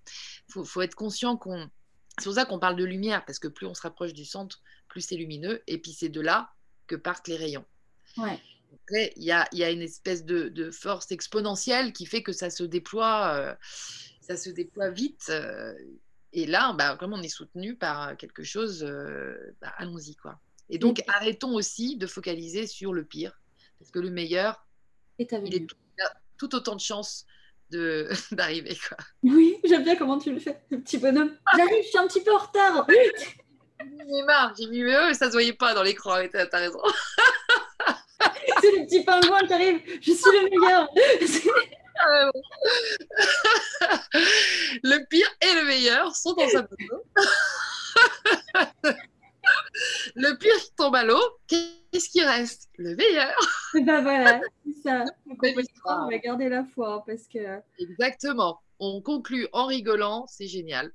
il faut, faut, être conscient qu'on... C'est pour ça qu'on parle de lumière, parce que plus on se rapproche du centre, plus c'est lumineux. Et puis c'est de là que partent les rayons. Ouais. Après, il y a, y a, une espèce de, de, force exponentielle qui fait que ça se déploie, euh, ça se déploie vite. Euh, et là, bah, comme on est soutenu par quelque chose, euh, bah, allons-y. quoi. Et donc, arrêtons aussi de focaliser sur le pire, parce que le meilleur, il, est tout, a tout autant de chances (laughs) d'arriver. Oui, j'aime bien comment tu le fais, le petit bonhomme. J'arrive, je suis un petit peu en retard. J'ai (laughs) marre, j'ai mis eux, ça se voyait pas dans l'écran, t'as raison. (laughs) c'est le petit pingouin qui arrive. Je suis le meilleur. le pire et le meilleur sont dans sa photo. le pire qui tombe à l'eau, qu'est-ce qui reste? Le meilleur. Et ben voilà, c'est ça. on va garder la foi parce que. Exactement. On conclut en rigolant, c'est génial.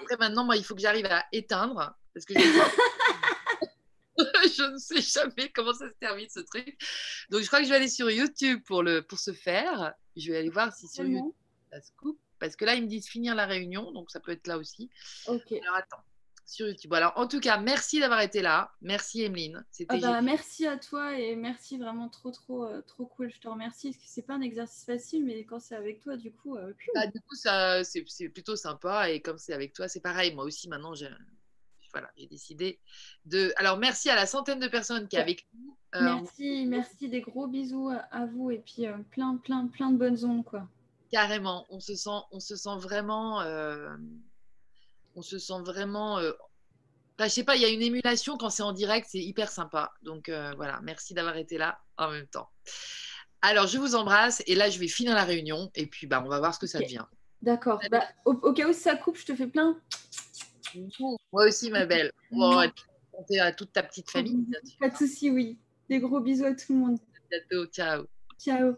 Après, maintenant, moi, il faut que j'arrive à éteindre parce que (laughs) (laughs) je ne sais jamais comment ça se termine ce truc. Donc je crois que je vais aller sur YouTube pour, le, pour ce faire. Je vais aller voir si sur YouTube ça se coupe. Parce que là, ils me disent finir la réunion, donc ça peut être là aussi. Ok. Alors attends, sur YouTube. Alors en tout cas, merci d'avoir été là. Merci Emeline. Ah bah, merci à toi et merci vraiment trop, trop, euh, trop cool. Je te remercie parce que c'est pas un exercice facile, mais quand c'est avec toi, du coup. Euh, bah, du coup, ça, c'est, plutôt sympa et comme c'est avec toi, c'est pareil. Moi aussi, maintenant, j'ai voilà, j'ai décidé de. Alors, merci à la centaine de personnes qui est avec nous. Euh, merci, merci, des gros bisous à vous et puis euh, plein, plein, plein de bonnes ondes, quoi. Carrément, on se sent, on se sent vraiment. Euh, on se sent vraiment. Enfin, je sais pas, il y a une émulation quand c'est en direct, c'est hyper sympa. Donc voilà, merci d'avoir été là en même temps. Alors, je vous embrasse et là, je vais finir la réunion et puis bah, on va voir ce que ça devient. D'accord. Bah, au, cas où ça coupe, je te fais plein. Moi aussi, ma belle. Bon, à toute ta petite famille. Pas de souci, oui. Des gros bisous à tout le monde. À bientôt. Ciao. Ciao.